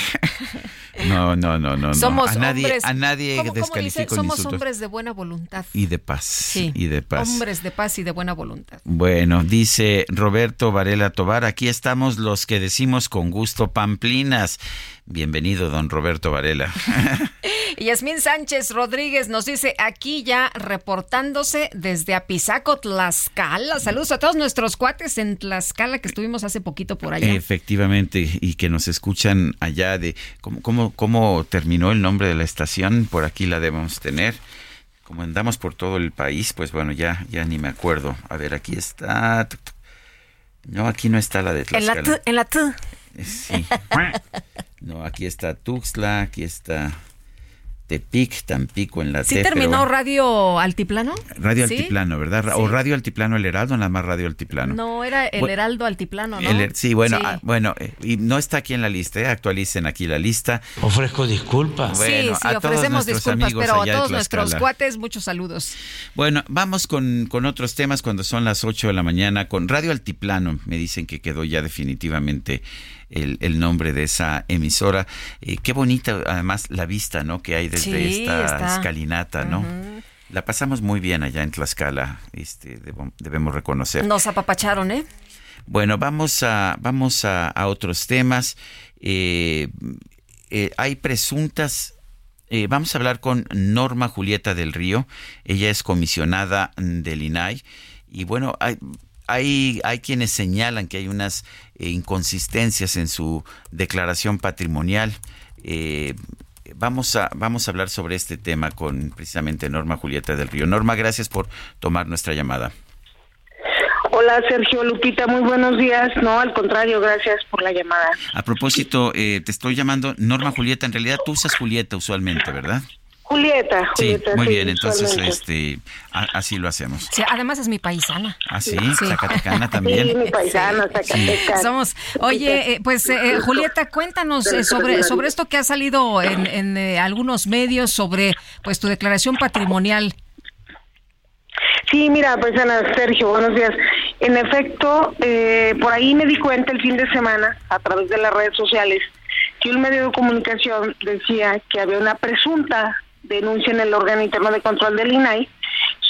No, no, no, no, no. Somos a nadie, hombres. a nadie ¿cómo- cómo dice? descalifico ni Somos hombres de buena voluntad. Y de paz, Sí. y de paz. Hombres de paz y de buena voluntad. Bueno, dice Roberto Varela Tobar, aquí estamos los que decimos con gusto pamplinas. Bienvenido, don Roberto Varela. Y Yasmín Sánchez Rodríguez nos dice aquí ya reportándose desde Apizaco, Tlaxcala. Saludos a todos nuestros cuates en Tlaxcala que estuvimos hace poquito por allá. Efectivamente, y que nos escuchan allá de cómo, cómo, cómo terminó el nombre de la estación, por aquí la debemos tener. Como andamos por todo el país, pues bueno, ya, ya ni me acuerdo. A ver, aquí está. No, aquí no está la de en la Tlaxcala. T, en la T. Eh, Sí. No, aquí está Tuxtla, aquí está Tepic, Tampico en la ¿Sí T, terminó. Radio Altiplano? Radio ¿Sí? Altiplano, ¿verdad? O Radio Altiplano El Heraldo, nada más Radio Altiplano. No, era el Heraldo Altiplano, ¿no? El sí, bueno, Sí. ah, bueno, eh, y no está aquí en la lista, eh, actualicen aquí la lista. Ofrezco disculpas. Bueno, sí, sí, a todos ofrecemos nuestros disculpas, amigos pero a todos nuestros cuates, muchos saludos. Bueno, vamos con, con otros temas cuando son las 8 de la mañana con Radio Altiplano. Me dicen que quedó ya definitivamente el, el nombre de esa emisora. Eh, qué bonita además la vista, ¿no? Que hay desde Sí, esta está. escalinata, ¿no? La pasamos muy bien allá en Tlaxcala, este, debemos reconocer. Nos apapacharon, ¿eh? Bueno, vamos a, vamos a, a otros temas. Eh, eh, hay presuntas. eh, vamos a hablar con Norma Julieta del Río. Ella es comisionada del INAI. Y bueno, hay, hay, hay quienes señalan que hay unas eh, inconsistencias en su declaración patrimonial. Eh, vamos, a, vamos a hablar sobre este tema con precisamente Norma Julieta del Río. Norma, gracias por tomar nuestra llamada. Hola Sergio Lupita, muy buenos días. No, al contrario, gracias por la llamada. A propósito, eh, te estoy llamando Norma Julieta. En realidad tú usas Julieta usualmente, ¿verdad? Julieta, Sí, Julieta. muy sí, bien. Entonces, este, a- así lo hacemos. Sí, además es mi paisana. Ah, sí, Sí. Zacatecana también. Sí, mi paisana, Zacatecas. Somos, oye, eh, pues eh, Julieta, cuéntanos eh, sobre sobre esto que ha salido en, en, eh, algunos medios sobre pues tu declaración patrimonial. Sí, mira, paisana Sergio, buenos días. En efecto, eh, por ahí me di cuenta el fin de semana, a través de las redes sociales, que un medio de comunicación decía que había una presunta denuncia en el órgano interno de control del INAI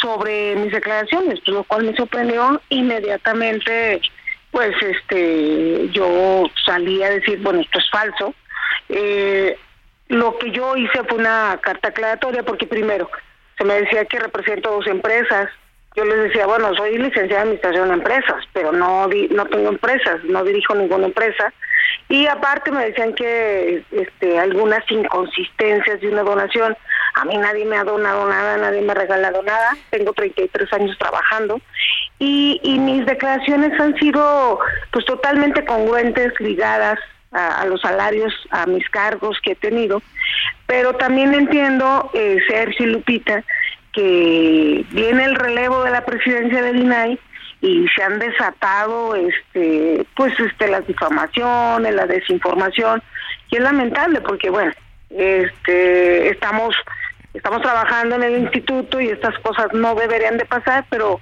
sobre mis declaraciones, lo cual me sorprendió inmediatamente, pues este, yo salí a decir, bueno, esto es falso. Eh, lo que yo hice fue una carta aclaratoria porque primero se me decía que represento dos empresas. Yo les decía, bueno, soy licenciada en administración de empresas, pero no no tengo empresas, no dirijo ninguna empresa. Y aparte me decían que este, algunas inconsistencias de una donación. A mí nadie me ha donado nada, nadie me ha regalado nada. Tengo 33 años trabajando. Y, y mis declaraciones han sido pues totalmente congruentes, ligadas a, los salarios, a mis cargos que he tenido. Pero también entiendo, eh, Sergio Lupita, que viene el relevo de la presidencia del INAI y se han desatado este pues este las difamaciones, la desinformación, y es lamentable porque bueno, este estamos estamos trabajando en el instituto y estas cosas no deberían de pasar, pero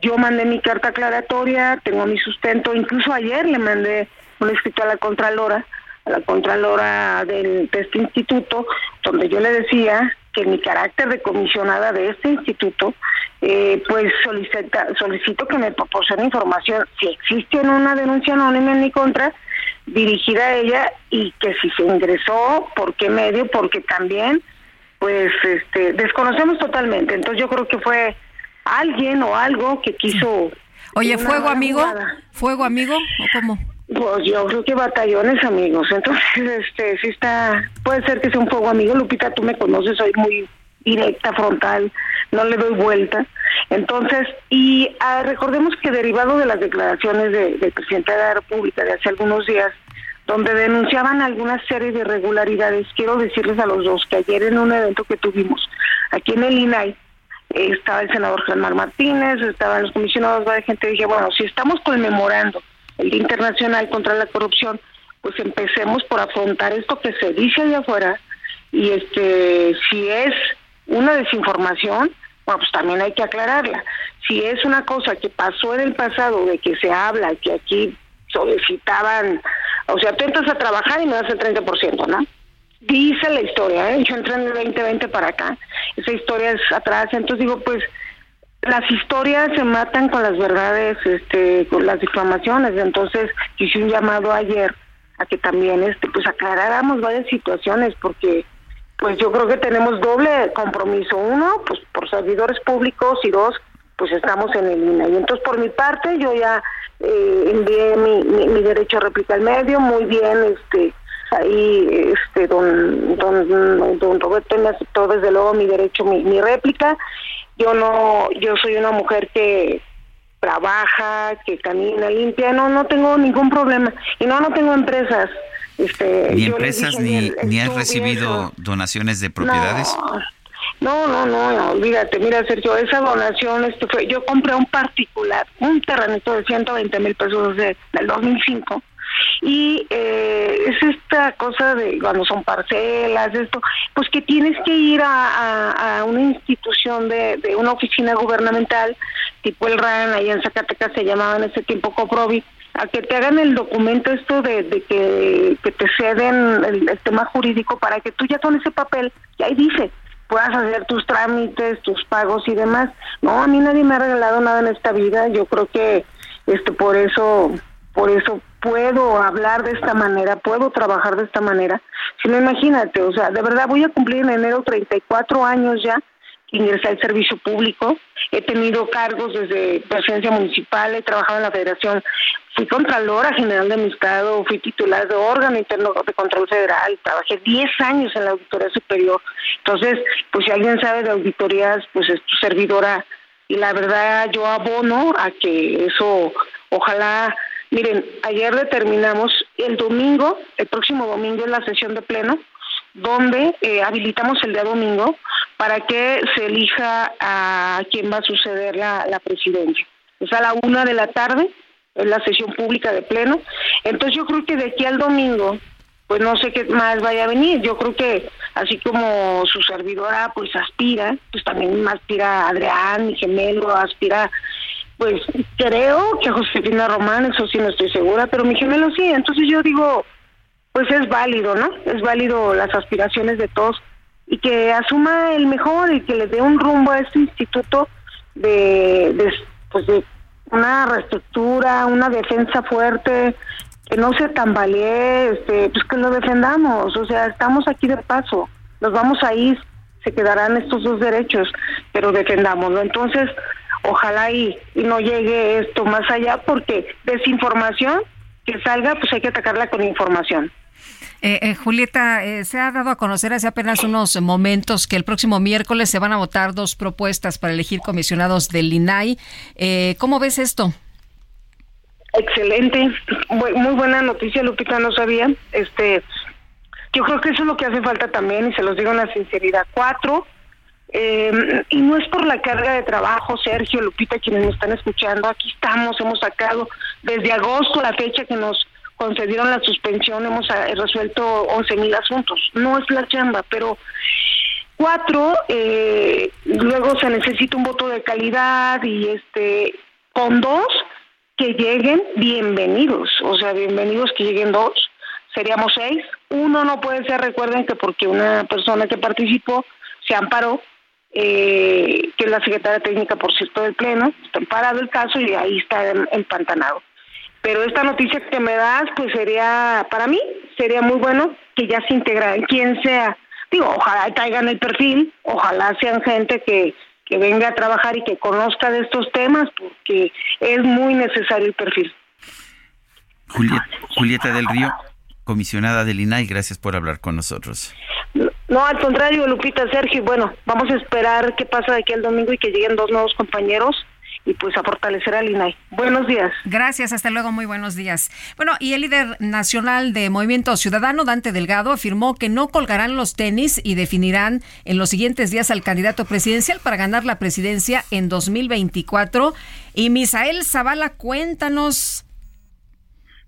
yo mandé mi carta aclaratoria, tengo mi sustento, incluso ayer le mandé un escrito a la Contralora, a la Contralora del, de este instituto, donde yo le decía que en mi carácter de comisionada de este instituto, eh, pues solicita, solicito que me proporcione información si existe una denuncia anónima en mi contra, dirigida a ella y que si se ingresó, por qué medio, porque también, pues, este, desconocemos totalmente. Entonces yo creo que fue alguien o algo que quiso... Oye, fuego amigo, fuego amigo, ¿o cómo? Pues yo creo que batallones amigos. Entonces, este, sí está, puede ser que sea un fuego amigo. Lupita, tú me conoces, soy muy directa, frontal, no le doy vuelta. Entonces, y ah, recordemos que derivado de las declaraciones de- del presidente de la República de hace algunos días, donde denunciaban alguna serie de irregularidades, quiero decirles a los dos que ayer en un evento que tuvimos aquí en el INAI, estaba el senador Germán Martínez, estaban los comisionados, varias gente, dije, bueno, si estamos conmemorando el Día Internacional contra la Corrupción, pues empecemos por afrontar esto que se dice allá afuera y este si es una desinformación, bueno, pues también hay que aclararla. Si es una cosa que pasó en el pasado, de que se habla, que aquí solicitaban, o sea, tú entras a trabajar y me das el 30%, ¿no? Dice la historia, ¿eh? Yo entré en el 2020 para acá, esa historia es atrás, entonces digo, pues las historias se matan con las verdades, este, con las difamaciones. Entonces hice un llamado ayer a que también, este, pues aclaráramos varias situaciones, porque, pues yo creo que tenemos doble compromiso. Uno, pues por servidores públicos y dos, pues estamos en el INA. Y entonces por mi parte yo ya eh, envié mi, mi, derecho a réplica al medio, muy bien, este, ahí, este, don, don, don Roberto me aceptó desde luego mi derecho, mi, mi réplica yo no yo soy una mujer que trabaja que camina limpia no no tengo ningún problema y no no tengo empresas este Ni empresas dije ni, ni has recibido eso. donaciones de propiedades. No, no, no, no, olvídate. Mira, Sergio, esa donación, esto fue, yo compré un particular, un terrenito de 120 mil pesos de, del 2005. Y eh, es esta cosa de cuando son parcelas, esto, pues que tienes que ir a, a- una institución de, de una oficina gubernamental, tipo el RAN, allá en Zacatecas se llamaba en ese tiempo Coprovi, a que te hagan el documento esto de, de que, que te ceden el, el tema jurídico para que tú ya con ese papel, y ahí dice, puedas hacer tus trámites, tus pagos y demás. No, a mí nadie me ha regalado nada en esta vida. Yo creo que este por eso por eso puedo hablar de esta manera, puedo trabajar de esta manera. Si no imagínate, o sea, de verdad voy a cumplir en enero 34 años ya que ingresé al servicio público. He tenido cargos desde presidencia municipal, he trabajado en la federación, fui contralora general de mi estado, fui titular de órgano interno de control federal, trabajé 10 años en la auditoría superior. Entonces, pues si alguien sabe de auditorías, pues es tu servidora. Y la verdad yo abono a que eso, ojalá, miren, ayer determinamos el domingo, el próximo domingo es la sesión de pleno, donde eh, habilitamos el día domingo para que se elija a quién va a suceder la, la presidencia. Es a la una de la tarde, es la sesión pública de pleno. Entonces yo creo que de aquí al domingo, pues no sé qué más vaya a venir. Yo creo que así como su servidora pues aspira, pues también aspira Adrián, mi gemelo, aspira pues creo que Josefina Román, eso sí no estoy segura, pero mi gemelo sí. Entonces yo digo, pues es válido, ¿no? Es válido las aspiraciones de todos y que asuma el mejor y que le dé un rumbo a este instituto de, de, pues de una reestructura, una defensa fuerte, que no se tambalee, este, pues que lo defendamos, o sea, estamos aquí de paso, nos vamos a ir, se quedarán estos dos derechos, pero defendámoslo. Entonces, ojalá y, y no llegue esto más allá, porque desinformación que salga, pues hay que atacarla con información. Eh, eh, Julieta, eh, se ha dado a conocer hace apenas unos momentos que el próximo miércoles se van a votar dos propuestas para elegir comisionados del INAI. Eh, ¿Cómo ves esto? Excelente, muy, muy buena noticia, Lupita, no sabía. Este, yo creo que eso es lo que hace falta también, y se los digo en la sinceridad. Cuatro, eh, y no es por la carga de trabajo, Sergio, Lupita, quienes me están escuchando, aquí estamos, hemos sacado desde agosto la fecha que nos concedieron la suspensión, hemos eh, resuelto 11 mil asuntos. No es la chamba, pero cuatro, eh, luego se necesita un voto de calidad y este, con dos, que lleguen bienvenidos, o sea, bienvenidos que lleguen dos, seríamos seis. Uno no puede ser, recuerden que porque una persona que participó se amparó, eh, que es la secretaria técnica, por cierto, del Pleno, está amparado el caso y ahí está empantanado. Pero esta noticia que me das, pues sería, para mí, sería muy bueno que ya se integraran, quien sea. Digo, ojalá traigan el perfil, ojalá sean gente que, que venga a trabajar y que conozca de estos temas, porque es muy necesario el perfil. Julieta, Julieta del Río, comisionada del INAI, gracias por hablar con nosotros. No, al contrario, Lupita, Sergio, bueno, vamos a esperar qué pasa de aquí al domingo y que lleguen dos nuevos compañeros y pues a fortalecer al INAI. Buenos días. Gracias, hasta luego, muy buenos días. Bueno, y el líder nacional de Movimiento Ciudadano, Dante Delgado, afirmó que no colgarán los tenis y definirán en los siguientes días al candidato presidencial para ganar la presidencia en 2024. Y Misael Zavala, cuéntanos.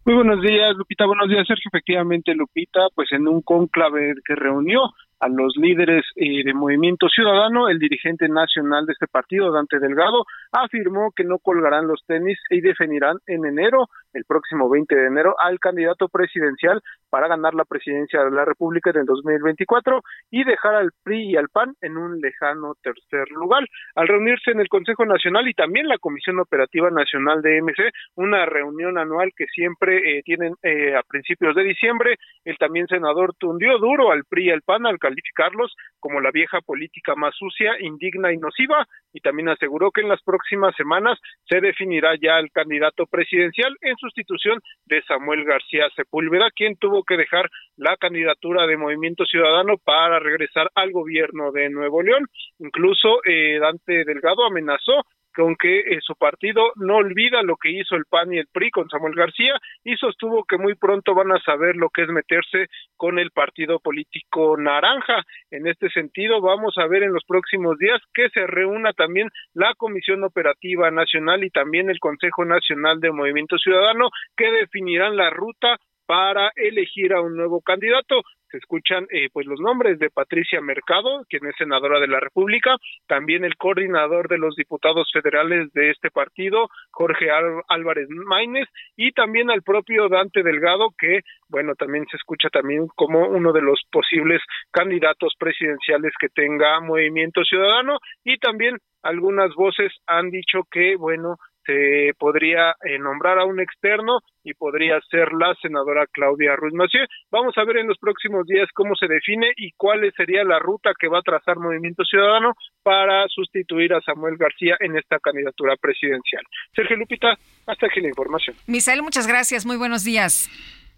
Muy buenos días, Lupita. Buenos días, Sergio. Efectivamente, Lupita, pues en un cónclave que reunió a los líderes eh, de Movimiento Ciudadano, el dirigente nacional de este partido, Dante Delgado, afirmó que no colgarán los tenis y definirán en enero, el próximo 20 de enero, al candidato presidencial para ganar la presidencia de la República en el 2024 y dejar al PRI y al PAN en un lejano tercer lugar. Al reunirse en el Consejo Nacional y también la Comisión Operativa Nacional de MC, una reunión anual que siempre eh, tienen eh, a principios de diciembre, el también senador tundió duro al PRI y al PAN al calificarlos como la vieja política más sucia, indigna y nociva, y también aseguró que en las próximas semanas se definirá ya el candidato presidencial en sustitución de Samuel García Sepúlveda, quien tuvo que dejar la candidatura de Movimiento Ciudadano para regresar al gobierno de Nuevo León. Incluso eh, Dante Delgado amenazó con que eh, su partido no olvida lo que hizo el PAN y el PRI con Samuel García y sostuvo que muy pronto van a saber lo que es meterse con el partido político naranja. En este sentido, vamos a ver en los próximos días que se reúna también la Comisión Operativa Nacional y también el Consejo Nacional de Movimiento Ciudadano que definirán la ruta para elegir a un nuevo candidato se escuchan eh, pues los nombres de Patricia Mercado, quien es senadora de la República, también el coordinador de los diputados federales de este partido, Jorge Álvarez Maínez, y también al propio Dante Delgado, que bueno, también se escucha también como uno de los posibles candidatos presidenciales que tenga Movimiento Ciudadano, y también algunas voces han dicho que, bueno, se podría eh, nombrar a un externo y podría ser la senadora Claudia Ruiz Massieu. Vamos a ver en los próximos días cómo se define y cuál sería la ruta que va a trazar Movimiento Ciudadano para sustituir a Samuel García en esta candidatura presidencial. Sergio Lupita, hasta aquí la información. Misael, muchas gracias. Muy buenos días.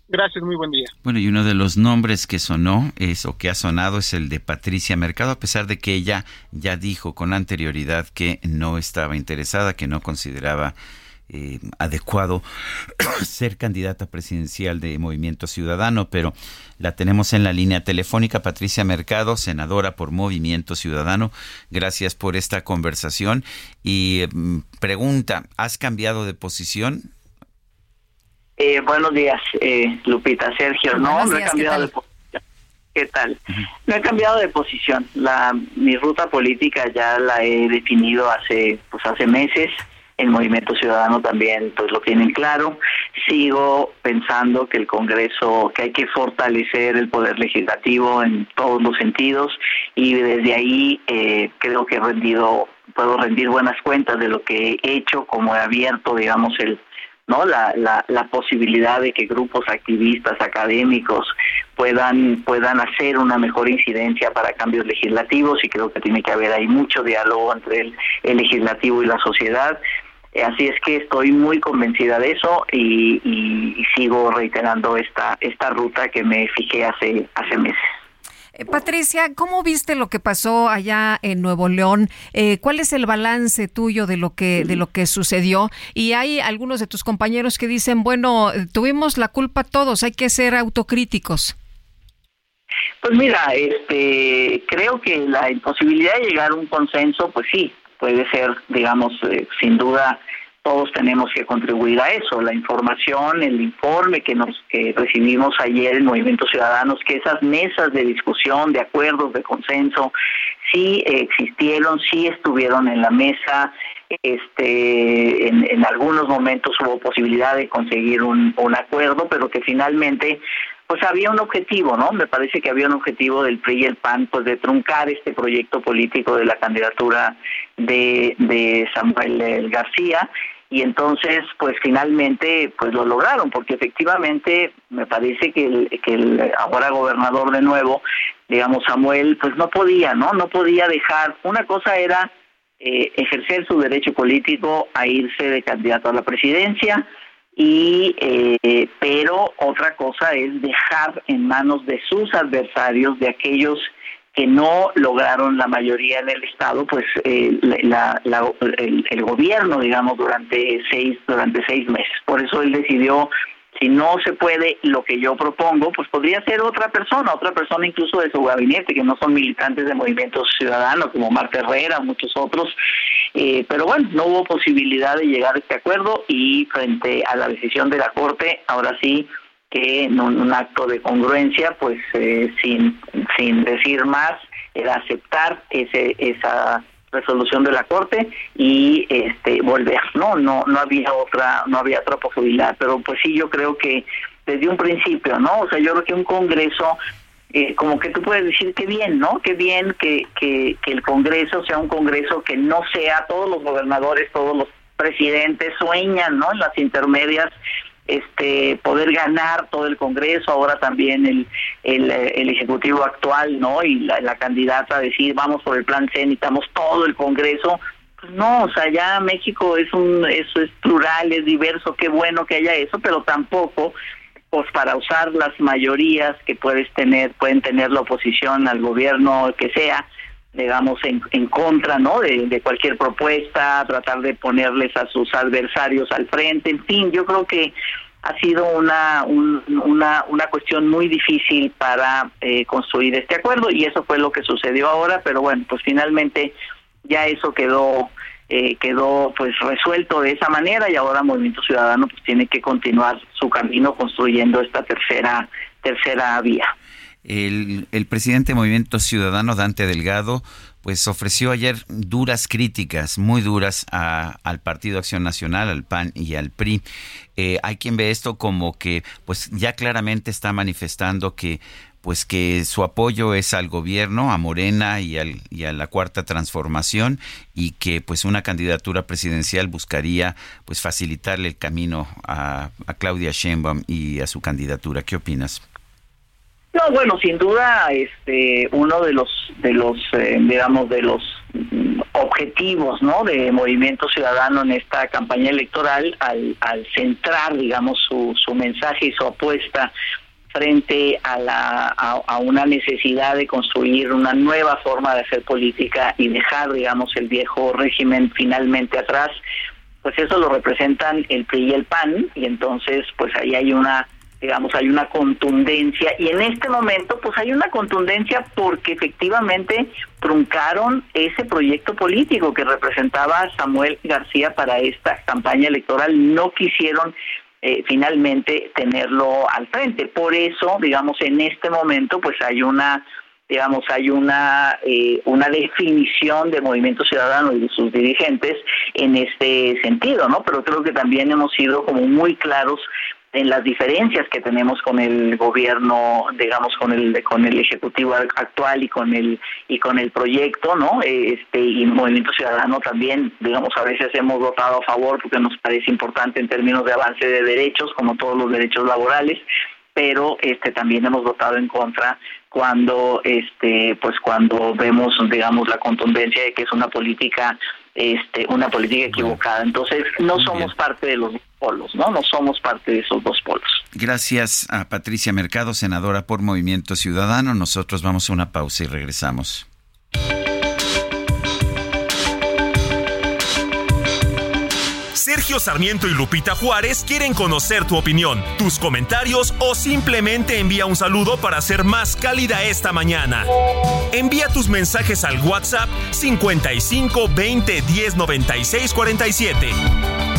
Gracias, muy buen día. Bueno, y uno de los nombres que sonó es o que ha sonado es el de Patricia Mercado, a pesar de que ella ya dijo con anterioridad que no estaba interesada, que no consideraba eh, adecuado ser candidata presidencial de Movimiento Ciudadano, pero la tenemos en la línea telefónica. Patricia Mercado, senadora por Movimiento Ciudadano, gracias por esta conversación. Y mm, pregunta, ¿has cambiado de posición? Eh, buenos días, eh, Lupita, Sergio. No, no he cambiado ¿qué de posición. ¿Qué tal? No he cambiado de posición. La, mi ruta política ya la he definido hace, pues hace meses. en Movimiento Ciudadano también pues lo tienen claro. Sigo pensando que el Congreso, que hay que fortalecer el poder legislativo en todos los sentidos y desde ahí eh, creo que he rendido, puedo rendir buenas cuentas de lo que he hecho, como he abierto, digamos, el no la, la, la posibilidad de que grupos activistas académicos puedan puedan hacer una mejor incidencia para cambios legislativos y creo que tiene que haber ahí mucho diálogo entre el, el legislativo y la sociedad. Así es que estoy muy convencida de eso y, y, y sigo reiterando esta esta ruta que me fijé hace hace meses eh, Patricia, ¿cómo viste lo que pasó allá en Nuevo León? Eh, ¿Cuál es el balance tuyo de lo que de lo que sucedió? Y hay algunos de tus compañeros que dicen, bueno, tuvimos la culpa todos, hay que ser autocríticos. Pues mira, este, creo que la imposibilidad de llegar a un consenso, pues sí, puede ser, digamos, eh, sin duda todos tenemos que contribuir a eso. La información, el informe que nos que recibimos ayer en Movimiento Ciudadanos, que esas mesas de discusión, de acuerdos, de consenso, sí existieron, sí estuvieron en la mesa. Este, en, algunos momentos hubo posibilidad de conseguir un, un acuerdo, pero que finalmente pues había un objetivo, ¿no? Me parece que había un objetivo del PRI y el PAN, pues de truncar este proyecto político de la candidatura de, de Samuel García y entonces pues finalmente pues lo lograron porque efectivamente me parece que el, que el ahora gobernador de nuevo digamos Samuel pues no podía no no podía dejar una cosa era eh, ejercer su derecho político a irse de candidato a la presidencia y eh, pero otra cosa es dejar en manos de sus adversarios de aquellos que no lograron la mayoría en el estado pues eh, la, la, el, el, gobierno digamos durante seis durante seis meses. Por eso él decidió si no se puede lo que yo propongo pues podría ser otra persona otra persona incluso de su gabinete que no son militantes de movimientos ciudadanos como Marta Herrera muchos otros. Eh, pero bueno no hubo posibilidad de llegar a este acuerdo y frente a la decisión de la corte ahora sí que en un, acto de congruencia, pues eh, sin, sin decir más, era aceptar ese, esa resolución de la corte y este volver no no no había otra no había otra posibilidad pero pues sí yo creo que desde un principio no o sea yo creo que un congreso eh, como que tú puedes decir que bien no que bien que, que que el congreso sea un congreso que no sea todos los gobernadores todos los presidentes sueñan no en las intermedias este poder ganar todo el Congreso, ahora también el, el, el Ejecutivo actual, ¿no? Y la, la, candidata a decir, vamos por el plan C, necesitamos todo el Congreso. Pues no, o sea, ya México es un eso es plural, es diverso, qué bueno que haya eso, pero tampoco pues para usar las mayorías que puedes tener, pueden tener la oposición al gobierno que sea, digamos, en, contra ¿no? De, de, cualquier propuesta, tratar de ponerles a sus adversarios al frente, en fin, yo creo que ha sido una, un, una, una cuestión muy difícil para eh, construir este acuerdo y eso fue lo que sucedió ahora, pero bueno, pues finalmente ya eso quedó eh, quedó pues resuelto de esa manera y ahora Movimiento Ciudadano pues tiene que continuar su camino construyendo esta tercera tercera vía. El, presidente de Movimiento Ciudadano, Dante Delgado, pues ofreció ayer duras críticas, muy duras a, al Partido Acción Nacional, al PAN y al PRI. Eh, hay quien ve esto como que, pues ya claramente está manifestando que pues que su apoyo es al gobierno, a Morena y, al, y a la cuarta transformación y que pues una candidatura presidencial buscaría pues facilitarle el camino a, a Claudia Sheinbaum y a su candidatura. ¿Qué opinas? No, bueno, sin duda, este, uno de los, de los, eh, digamos, de los objetivos, ¿no? De Movimiento Ciudadano en esta campaña electoral, al, al centrar, digamos, su, su mensaje y su apuesta frente a, la, a, a, una necesidad de construir una nueva forma de hacer política y dejar, digamos, el viejo régimen finalmente atrás, pues eso lo representan el PRI y el PAN, y entonces, pues ahí hay una digamos, hay una contundencia y en este momento pues hay una contundencia porque efectivamente truncaron ese proyecto político que representaba Samuel García para esta campaña electoral, no quisieron eh, finalmente tenerlo al frente. Por eso, digamos, en este momento pues hay una digamos, hay una, eh, una definición del movimiento ciudadano y de sus dirigentes en este sentido, ¿no? Pero creo que también hemos sido como muy claros en las diferencias que tenemos con el gobierno, digamos, con el con el ejecutivo actual y con el y con el proyecto, ¿no? Este y el Movimiento Ciudadano también, digamos, a veces hemos votado a favor porque nos parece importante en términos de avance de derechos, como todos los derechos laborales, pero este también hemos votado en contra cuando este pues cuando vemos digamos la contundencia de que es una política este una política equivocada entonces no somos parte de los polos no no somos parte de esos dos polos gracias a Patricia Mercado senadora por Movimiento Ciudadano nosotros vamos a una pausa y regresamos Sergio Sarmiento y Lupita Juárez quieren conocer tu opinión, tus comentarios o simplemente envía un saludo para ser más cálida esta mañana. Envía tus mensajes al WhatsApp 55 20 10 96 47.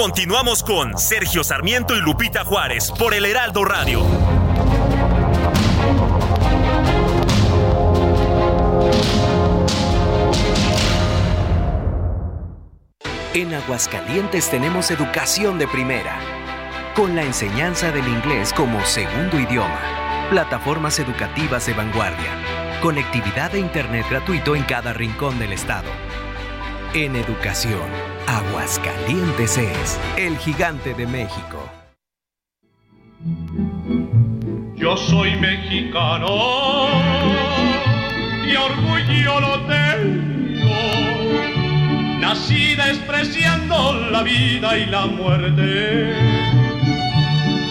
Continuamos con Sergio Sarmiento y Lupita Juárez por el Heraldo Radio. En Aguascalientes tenemos educación de primera, con la enseñanza del inglés como segundo idioma, plataformas educativas de vanguardia, conectividad e internet gratuito en cada rincón del estado. En educación, Aguascalientes es el gigante de México. Yo soy mexicano y orgullo lo tengo. Nací despreciando la vida y la muerte.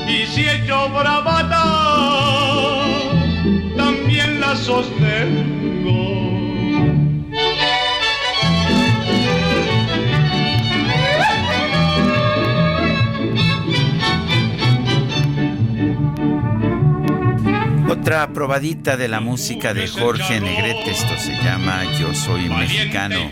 Y si he hecho bravata, también la sostengo. Otra probadita de la música de Jorge Negrete, esto se llama Yo Soy Mexicano.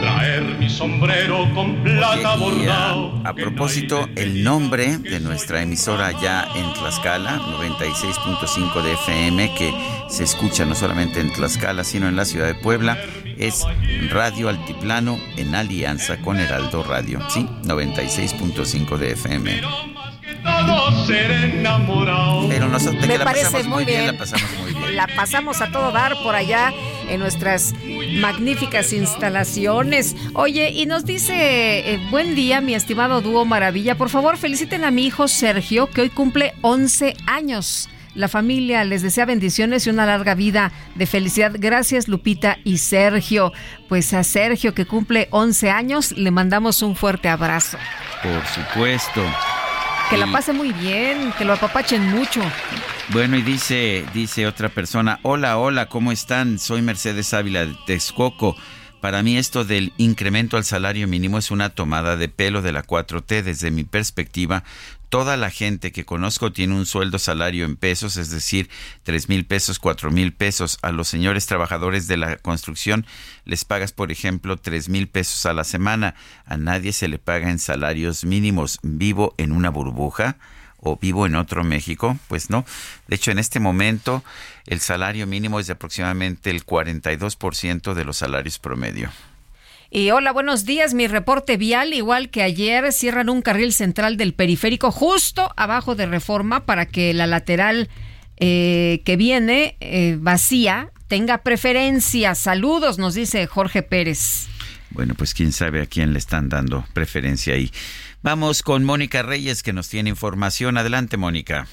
Traer mi sombrero con plata Oye, y a, a propósito, el nombre de nuestra emisora allá en Tlaxcala, 96.5 de FM, que se escucha no solamente en Tlaxcala, sino en la ciudad de Puebla, es Radio Altiplano en alianza con Heraldo Radio. Sí, 96.5 de FM. Todo ser enamorado. Pero nosotros Me que la parece pasamos muy bien. la pasamos muy bien. La pasamos a todo dar por allá en nuestras magníficas instalaciones. Oye, y nos dice, eh, buen día, mi estimado dúo Maravilla. Por favor, feliciten a mi hijo Sergio, que hoy cumple 11 años. La familia les desea bendiciones y una larga vida de felicidad. Gracias, Lupita y Sergio. Pues a Sergio, que cumple 11 años, le mandamos un fuerte abrazo. Por supuesto. Que la pase muy bien, que lo apapachen mucho. Bueno, y dice, dice otra persona, hola, hola, ¿cómo están? Soy Mercedes Ávila de Texcoco. Para mí esto del incremento al salario mínimo es una tomada de pelo de la 4T. Desde mi perspectiva, toda la gente que conozco tiene un sueldo salario en pesos, es decir, tres mil pesos, cuatro mil pesos. A los señores trabajadores de la construcción les pagas, por ejemplo, tres mil pesos a la semana. A nadie se le paga en salarios mínimos. Vivo en una burbuja o vivo en otro México? Pues no. De hecho, en este momento el salario mínimo es de aproximadamente el 42% de los salarios promedio. Y hola, buenos días. Mi reporte vial, igual que ayer, cierran un carril central del periférico justo abajo de reforma para que la lateral eh, que viene eh, vacía tenga preferencia. Saludos, nos dice Jorge Pérez. Bueno, pues quién sabe a quién le están dando preferencia ahí. Vamos con Mónica Reyes que nos tiene información. Adelante, Mónica.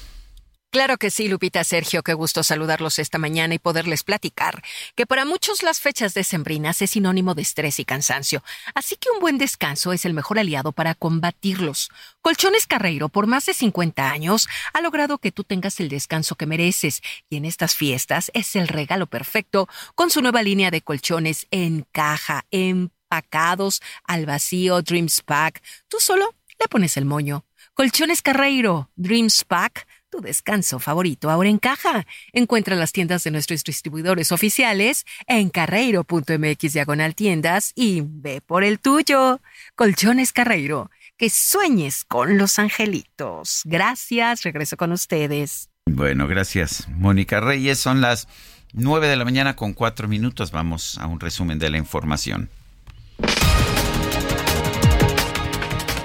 Claro que sí, Lupita Sergio, qué gusto saludarlos esta mañana y poderles platicar que para muchos las fechas decembrinas es sinónimo de estrés y cansancio, así que un buen descanso es el mejor aliado para combatirlos. Colchones Carreiro, por más de 50 años, ha logrado que tú tengas el descanso que mereces y en estas fiestas es el regalo perfecto con su nueva línea de colchones en caja, empacados, al vacío, Dreams Pack. Tú solo le pones el moño. Colchones Carreiro, Dreams Pack Tu descanso favorito ahora encaja. Encuentra las tiendas de nuestros distribuidores oficiales en carreiro.mx diagonal tiendas y ve por el tuyo. Colchones Carreiro. Que sueñes con los angelitos. Gracias. Regreso con ustedes. Bueno, gracias. Mónica Reyes, son las 9 de la mañana con 4 minutos. Vamos a un resumen de la información.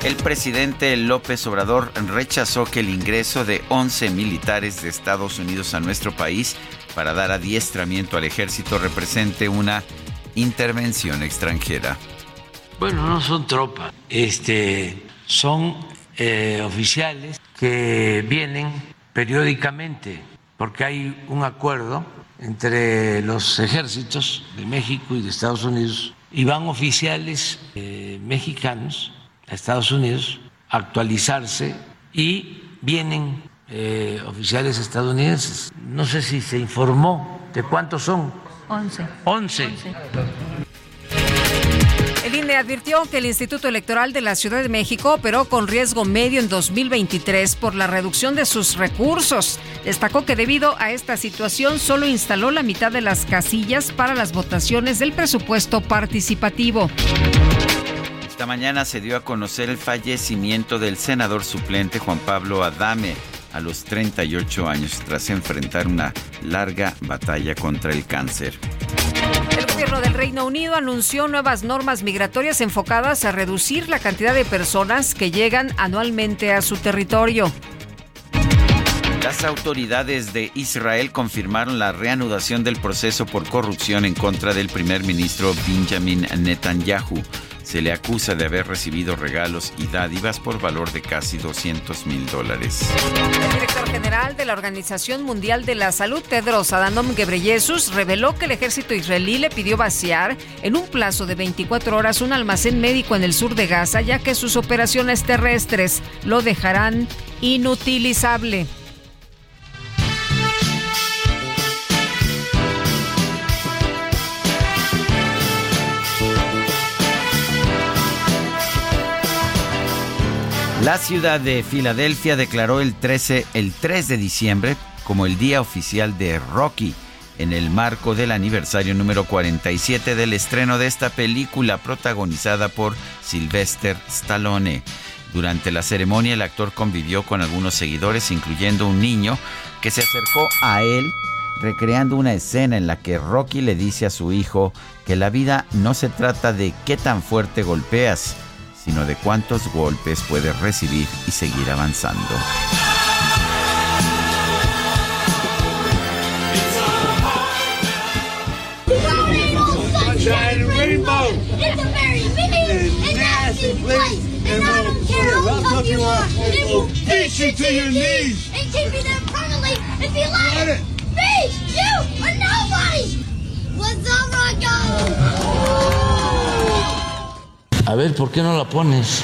El presidente López Obrador rechazó que el ingreso de 11 militares de Estados Unidos a nuestro país para dar adiestramiento al ejército represente una intervención extranjera. Bueno, no son tropas, este, son eh, oficiales que vienen periódicamente, porque hay un acuerdo entre los ejércitos de México y de Estados Unidos, y van oficiales eh, mexicanos a Estados Unidos actualizarse y vienen eh, oficiales estadounidenses. No sé si se informó de cuántos son. Once. Once. El INE advirtió que el Instituto Electoral de la Ciudad de México operó con riesgo medio en 2023 por la reducción de sus recursos. Destacó que debido a esta situación solo instaló la mitad de las casillas para las votaciones del presupuesto participativo. Esta mañana se dio a conocer el fallecimiento del senador suplente Juan Pablo Adame a los 38 años tras enfrentar una larga batalla contra el cáncer. El gobierno del Reino Unido anunció nuevas normas migratorias enfocadas a reducir la cantidad de personas que llegan anualmente a su territorio. Las autoridades de Israel confirmaron la reanudación del proceso por corrupción en contra del primer ministro Benjamin Netanyahu. Se le acusa de haber recibido regalos y dádivas por valor de casi 200 mil dólares. El director general de la Organización Mundial de la Salud, Tedros Adhanom Ghebreyesus, reveló que el ejército israelí le pidió vaciar en un plazo de 24 horas un almacén médico en el sur de Gaza, ya que sus operaciones terrestres lo dejarán inutilizable. La ciudad de Filadelfia declaró el 13, el 3 de diciembre como el día oficial de Rocky en el marco del aniversario número 47 del estreno de esta película protagonizada por Sylvester Stallone. Durante la ceremonia el actor convivió con algunos seguidores, incluyendo un niño que se acercó a él recreando una escena en la que Rocky le dice a su hijo que la vida no se trata de qué tan fuerte golpeas, sino de cuántos golpes puedes recibir y seguir avanzando. What's up, Rocco? A ver, ¿por qué no la pones?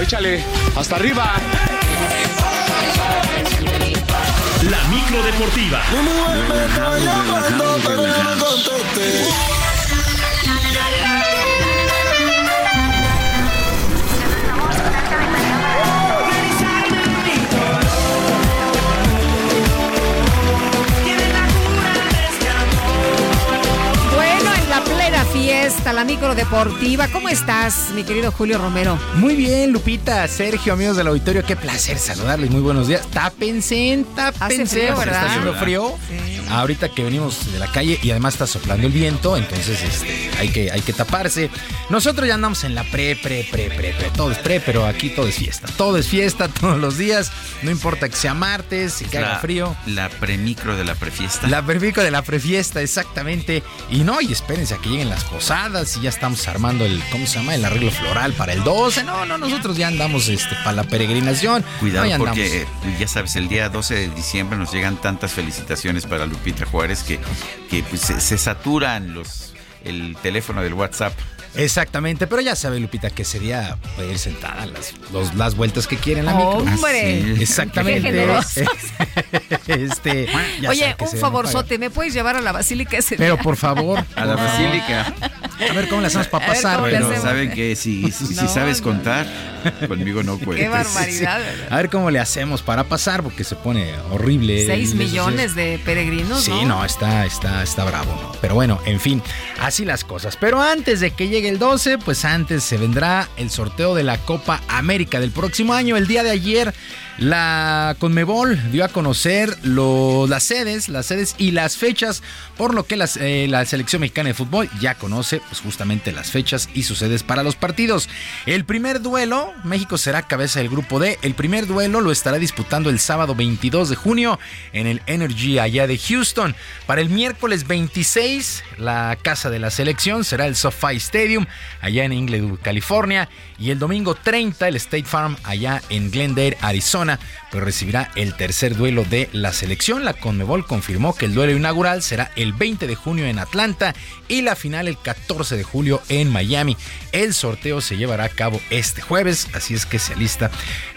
Échale, hasta arriba. La micro deportiva. Fiesta, la micro deportiva. ¿Cómo estás, mi querido Julio Romero? Muy bien, Lupita, Sergio, amigos del auditorio, qué placer saludarles. Muy buenos días. Tápense, tápense. Hace frío, ¿verdad? Está haciendo frío. Ahorita que venimos de la calle y además está soplando el viento, entonces este, hay, que, hay que taparse. Nosotros ya andamos en la pre, pre, pre, pre, pre. Todo es pre, pero aquí todo es fiesta. Todo es fiesta todos los días. No importa que sea martes, que haga frío. La premicro de la prefiesta. La perfico de la prefiesta, exactamente. Y no, y espérense a que lleguen las posadas y ya estamos armando el, ¿cómo se llama? El arreglo floral para el 12. No, no, nosotros ya andamos este, para la peregrinación. Cuidado No, porque eh, ya sabes, el día 12 de diciembre nos llegan tantas felicitaciones para Lupita Juárez que, que pues, se, se saturan los el teléfono del WhatsApp. Exactamente, pero ya sabe Lupita que sería puede ir sentada las, los- las vueltas que quiere en la micro. ¡Hombre! Sí, Exactamente. Qué este, ya Oye, sabe que un favorzote, ¿me puedes llevar a la basílica ese Pero día? por favor. A la basílica. A ver cómo le hacemos para pasar. Pero saben que si, si, sabes contar, conmigo no puedes. Qué barbaridad. A ver cómo le hacemos para pasar, porque se pone horrible. Seis millones de peregrinos. Sí, no, está, está, está bravo, ¿no? Pero bueno, en fin, así las cosas. Pero antes de que llegue el 12, pues antes se vendrá el sorteo de la Copa América del próximo año. El día de ayer la Conmebol dio a conocer las sedes, las sedes y las fechas, por lo que eh, la selección mexicana de fútbol ya conoce pues, justamente las fechas y sus sedes para los partidos. El primer duelo, México será cabeza del grupo D. El primer duelo lo estará disputando el sábado 22 de junio en el Energy allá de Houston. Para el miércoles 26, la casa de la selección será el SoFi Stadium allá en Inglewood, California. Y el domingo 30, el State Farm allá en Glendale, Arizona pues recibirá el tercer duelo de la selección. La Conmebol confirmó que el duelo inaugural será el 20 de junio en Atlanta y la final el 14 de julio en Miami. El sorteo se llevará a cabo este jueves, así es que se alista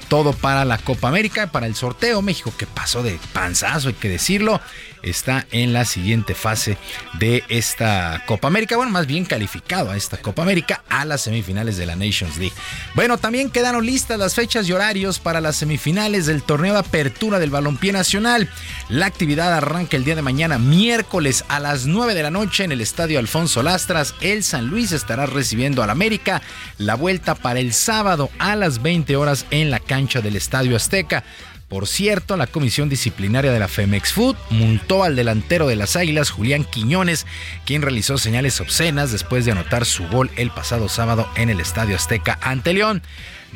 todo para la Copa América, para el sorteo. México que pasó de panzazo, hay que decirlo está en la siguiente fase de esta Copa América. Bueno, más bien calificado a esta Copa América a las semifinales de la Nations League. Bueno, también quedaron listas las fechas y horarios para las semifinales del torneo de apertura del balompié nacional. La actividad arranca el día de mañana, miércoles a las 9 de la noche en el Estadio Alfonso Lastras. El San Luis estará recibiendo al América. La vuelta para el sábado a las 20 horas en la cancha del Estadio Azteca. Por cierto, la comisión disciplinaria de la Femex Food multó al delantero de las Águilas, Julián Quiñones, quien realizó señales obscenas después de anotar su gol el pasado sábado en el Estadio Azteca ante León.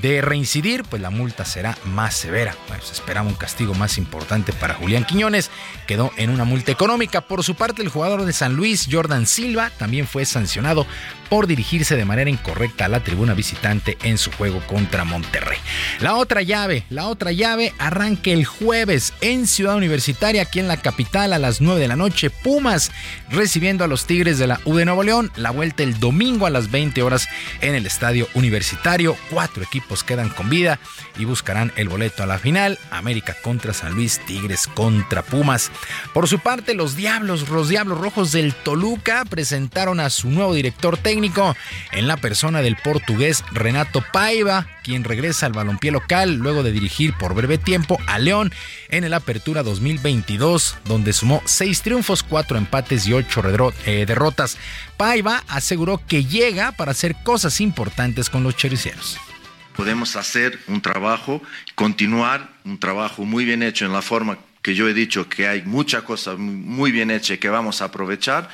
De reincidir, pues la multa será más severa. Bueno, se esperaba un castigo más importante para Julián Quiñones. Quedó en una multa económica. Por su parte, el jugador de San Luis, Jordan Silva, también fue sancionado por dirigirse de manera incorrecta a la tribuna visitante en su juego contra Monterrey. La otra llave, la otra llave arranca el jueves en Ciudad Universitaria, aquí en la capital, a las 9 de la noche. Pumas recibiendo a los Tigres de la U de Nuevo León. La vuelta el domingo a las 20 horas en el Estadio Universitario. Cuatro equipos quedan con vida y buscarán el boleto a la final. América contra San Luis, Tigres contra Pumas. Por su parte, los Diablos, los Diablos Rojos del Toluca presentaron a su nuevo director técnico en la persona del portugués Renato Paiva, quien regresa al balompié local luego de dirigir por breve tiempo a León en el Apertura 2022, donde sumó seis triunfos, cuatro empates y ocho eh, derrotas. Paiva aseguró que llega para hacer cosas importantes con los chericeros podemos hacer un trabajo, continuar un trabajo muy bien hecho en la forma que yo he dicho que hay muchas cosas muy bien hechas que vamos a aprovechar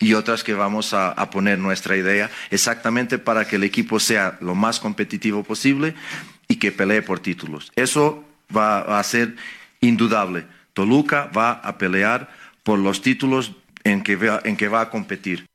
y otras que vamos a, poner nuestra idea exactamente para que el equipo sea lo más competitivo posible y que pelee por títulos. Eso va a ser indudable. Toluca va a pelear por los títulos en que va, en que va a competir.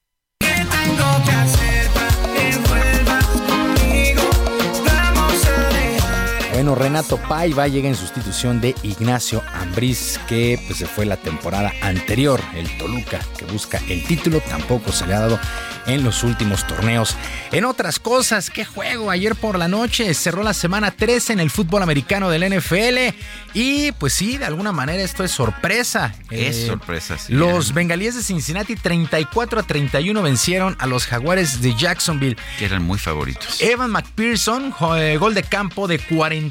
Bueno, Renato Paiva llega en sustitución de Ignacio Ambriz, que pues, se fue la temporada anterior. El Toluca, que busca el título, tampoco se le ha dado en los últimos torneos. En otras cosas, qué juego. Ayer por la noche cerró la semana 13 en el fútbol americano del NFL. Y pues sí, de alguna manera esto es sorpresa. Es eh, sorpresa, sí. Los bengalíes de Cincinnati 34 a 31 vencieron a los jaguares de Jacksonville. Que eran muy favoritos. Evan McPherson, eh, gol de campo de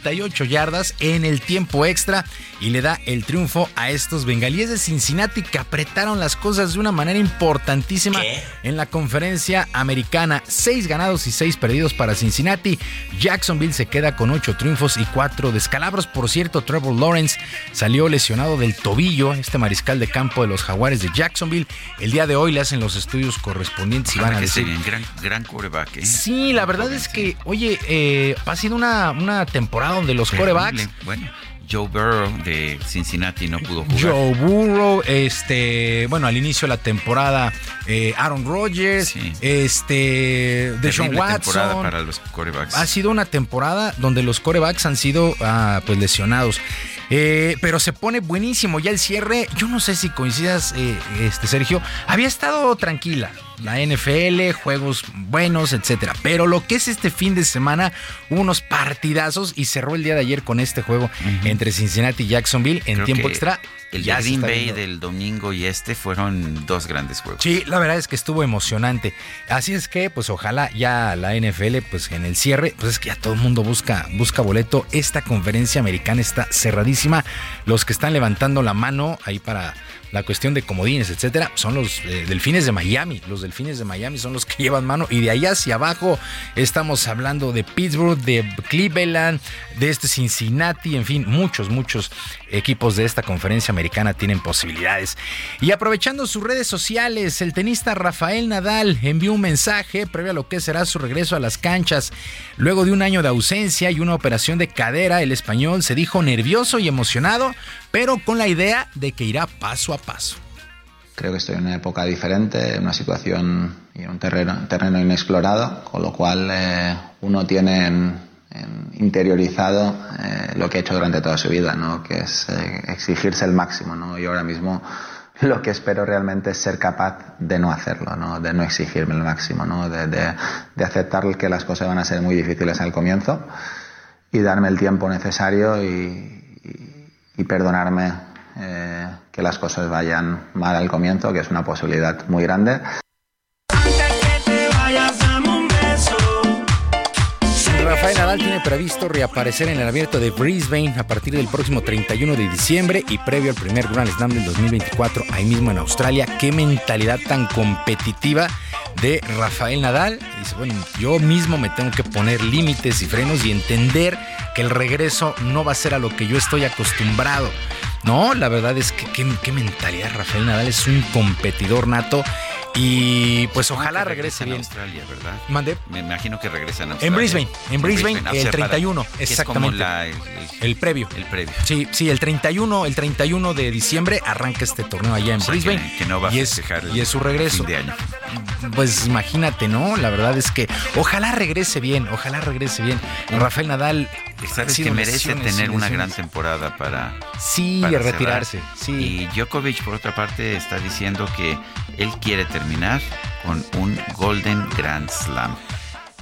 48 yardas en el tiempo extra y le da el triunfo a estos bengalíes de Cincinnati que apretaron las cosas de una manera importantísima en la conferencia americana. Seis ganados y seis perdidos para Cincinnati. Jacksonville se queda con ocho triunfos y cuatro descalabros. Por cierto, Trevor Lawrence salió lesionado del tobillo, este mariscal de campo de los jaguares de Jacksonville. El día de hoy le hacen los estudios correspondientes y van a decir... Gran, gran coreback, ¿eh? Sí, la verdad es que, oye, eh, ha sido una, una temporada donde los corebacks... Bueno Joe Burrow de Cincinnati no pudo jugar. Joe Burrow, este, bueno, al inicio de la temporada, eh, Aaron Rodgers, este, Deshaun Watson. para los corebacks. Ha sido una temporada donde los corebacks han sido ah, pues lesionados. Eh, pero se pone buenísimo ya el cierre. Yo no sé si coincidas, eh, este Sergio. Había estado tranquila la NFL, juegos buenos, etcétera. Pero lo que es este fin de semana, unos partidazos y cerró el día de ayer con este juego entre Cincinnati y Jacksonville en tiempo extra. El ya de Green Bay del domingo y este fueron dos grandes juegos. Sí, la verdad es que estuvo emocionante. Así es que, pues ojalá ya la NFL, pues en el cierre, pues es que ya todo el mundo busca, busca boleto. Esta conferencia americana está cerradísima. Los que están levantando la mano ahí para la cuestión de comodines, etcétera, son los eh, delfines de Miami. Los delfines de Miami son los que llevan mano. Y de allá hacia abajo estamos hablando de Pittsburgh, de Cleveland, de este Cincinnati, en fin, muchos, muchos equipos de esta conferencia americana tienen posibilidades. Y aprovechando sus redes sociales, el tenista Rafael Nadal envió un mensaje previo a lo que será su regreso a las canchas. Luego de un año de ausencia y una operación de cadera, el español se dijo nervioso y emocionado, pero con la idea de que irá paso a paso. Creo que estoy en una época diferente, en una situación y en un terreno, terreno inexplorado, con lo cual eh, uno tiene en- en interiorizado eh, lo que ha hecho durante toda su vida, ¿no? que es eh, exigirse el máximo. ¿no? Y ahora mismo lo que espero realmente es ser capaz de no hacerlo, ¿no? de no exigirme el máximo, ¿no? de, de- de aceptar que las cosas van a ser muy difíciles al comienzo y darme el tiempo necesario y, y- perdonarme eh, que las cosas vayan mal al comienzo, que es una posibilidad muy grande. Rafael Nadal tiene previsto reaparecer en el abierto de Brisbane a partir del próximo 31 de diciembre y previo al primer Grand Slam del 2024 ahí mismo en Australia. Qué mentalidad tan competitiva de Rafael Nadal. Dice, bueno, yo mismo me tengo que poner límites y frenos y entender que el regreso no va a ser a lo que yo estoy acostumbrado. No, la verdad es que qué, mentalidad Rafael Nadal es un competidor nato y pues ojalá regrese bien. a Australia, ¿verdad? Mande. Me imagino que regresan a Australia. En Brisbane, en Brisbane, el sea, para- 31, que es exactamente. la- el, El previo. el previo. Sí, sí, el 31, el 31 de diciembre arranca este torneo allá en O sea, Brisbane. que- que no va a y es, festejar el y es su regreso. fin de año. Pues imagínate, ¿no? La verdad es que ojalá regrese bien, ojalá regrese bien. Rafael Nadal Sabes que merece tener una gran temporada para, Sí, para retirarse, cerrar. Y Djokovic, por otra parte, está diciendo que él quiere terminar con un Golden Grand Slam,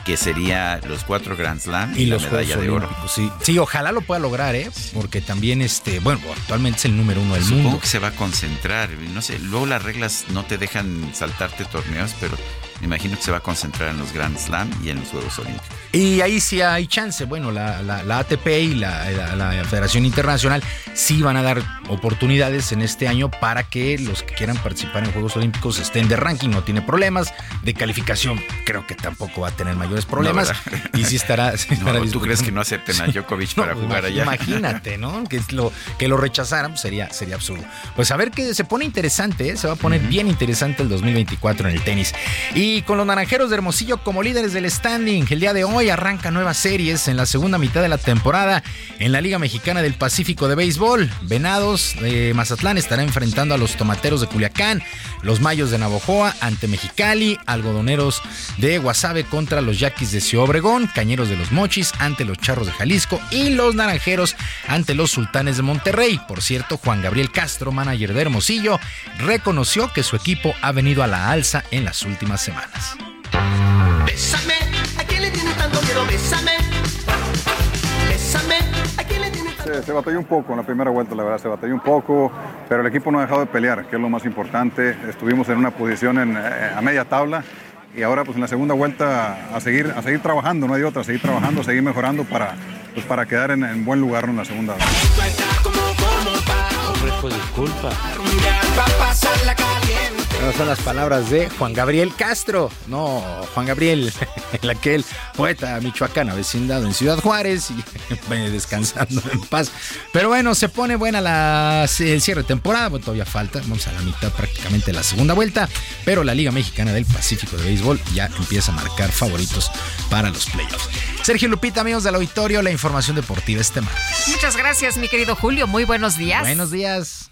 que sería los cuatro Grand Slam y, Y la los medalla Juegos de oro. Olímpicos, sí. Sí, ojalá lo pueda lograr, ¿eh? Porque también, este, bueno, actualmente es el número uno del Supongo mundo. que se va a concentrar, no sé, luego las reglas no te dejan saltarte torneos, pero me imagino que se va a concentrar en los Grand Slam y en los Juegos Olímpicos. Y ahí sí hay chance. Bueno, la, la- la ATP y la, la- la Federación Internacional sí van a dar oportunidades en este año para que los que quieran participar en Juegos Olímpicos estén de ranking. No tiene problemas. De calificación creo que tampoco va a tener mayores problemas. y sí estará... sí No, ¿Tú crees que no acepten a Djokovic para jugar allá? Imagínate, ¿no? Que lo, que lo rechazaran pues, sería, sería absurdo. Pues a ver que se pone interesante, ¿eh? se va a poner bien interesante el 2024 en el tenis. Y con los naranjeros de Hermosillo como líderes del standing, el día de hoy arranca nuevas series en la segunda mitad de la temporada en la Liga Mexicana del Pacífico de Béisbol. Venados de Mazatlán estará enfrentando a los tomateros de Culiacán, los mayos de Navojoa ante Mexicali, algodoneros de Guasave contra los yaquis de Ciudad Obregón, cañeros de los Mochis ante los charros de Jalisco y los naranjeros ante los sultanes de Monterrey. Por cierto, Juan Gabriel Castro, manager de Hermosillo, reconoció que su equipo ha venido a la alza en las últimas semanas. ¿a quién le tiene tanto miedo? Se, se batalló un poco en la primera vuelta, la verdad, se batalló un poco, pero el equipo no ha dejado de pelear, que es lo más importante. Estuvimos en una posición en, eh, a media tabla y ahora pues en la segunda vuelta a seguir, a seguir trabajando, no hay otra, a seguir trabajando, a seguir mejorando para, pues, para quedar en, en buen lugar en la segunda. Ofrezco disculpa. No son las palabras de Juan Gabriel Castro, no, Juan Gabriel, el aquel poeta michoacán avecindado en Ciudad Juárez y descansando en paz. Pero bueno, se pone buena la, el cierre de temporada, bueno, todavía falta, vamos a la mitad prácticamente de la segunda vuelta, pero la Liga Mexicana del Pacífico de Béisbol ya empieza a marcar favoritos para los playoffs. Sergio Lupita, amigos del auditorio, la información deportiva este martes. Muchas gracias, mi querido Julio. Muy buenos días. Buenos días.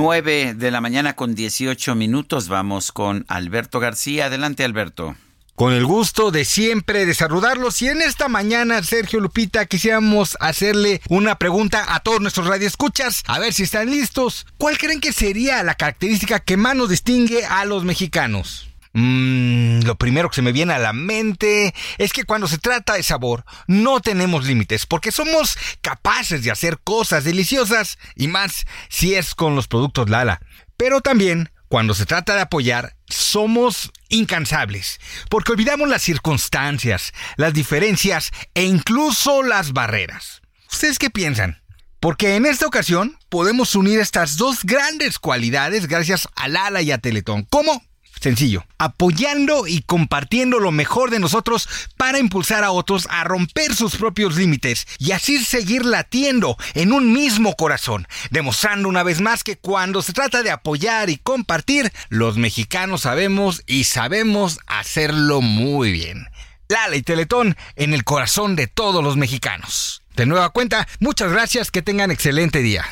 9 de la mañana con 18 minutos. Vamos con Alberto García. Adelante, Alberto. con el gusto de siempre de saludarlos y en esta mañana, Sergio Lupita, quisiéramos hacerle una pregunta a todos nuestros radioescuchas, a ver si están listos. ¿Cuál creen que sería la característica que más nos distingue a los mexicanos? Mmm, lo primero que se me viene a la mente es que cuando se trata de sabor no tenemos límites porque somos capaces de hacer cosas deliciosas y más si es con los productos Lala. Pero también cuando se trata de apoyar somos incansables porque olvidamos las circunstancias, las diferencias e incluso las barreras. ¿Ustedes qué piensan? Porque en esta ocasión podemos unir estas dos grandes cualidades gracias a Lala y a Teletón. ¿Cómo? Sencillo, apoyando y compartiendo lo mejor de nosotros para impulsar a otros a romper sus propios límites y así seguir latiendo en un mismo corazón, demostrando una vez más que cuando se trata de apoyar y compartir, los mexicanos sabemos y sabemos hacerlo muy bien. Lala y Teletón en el corazón de todos los mexicanos. De nueva cuenta, muchas gracias, que tengan excelente día.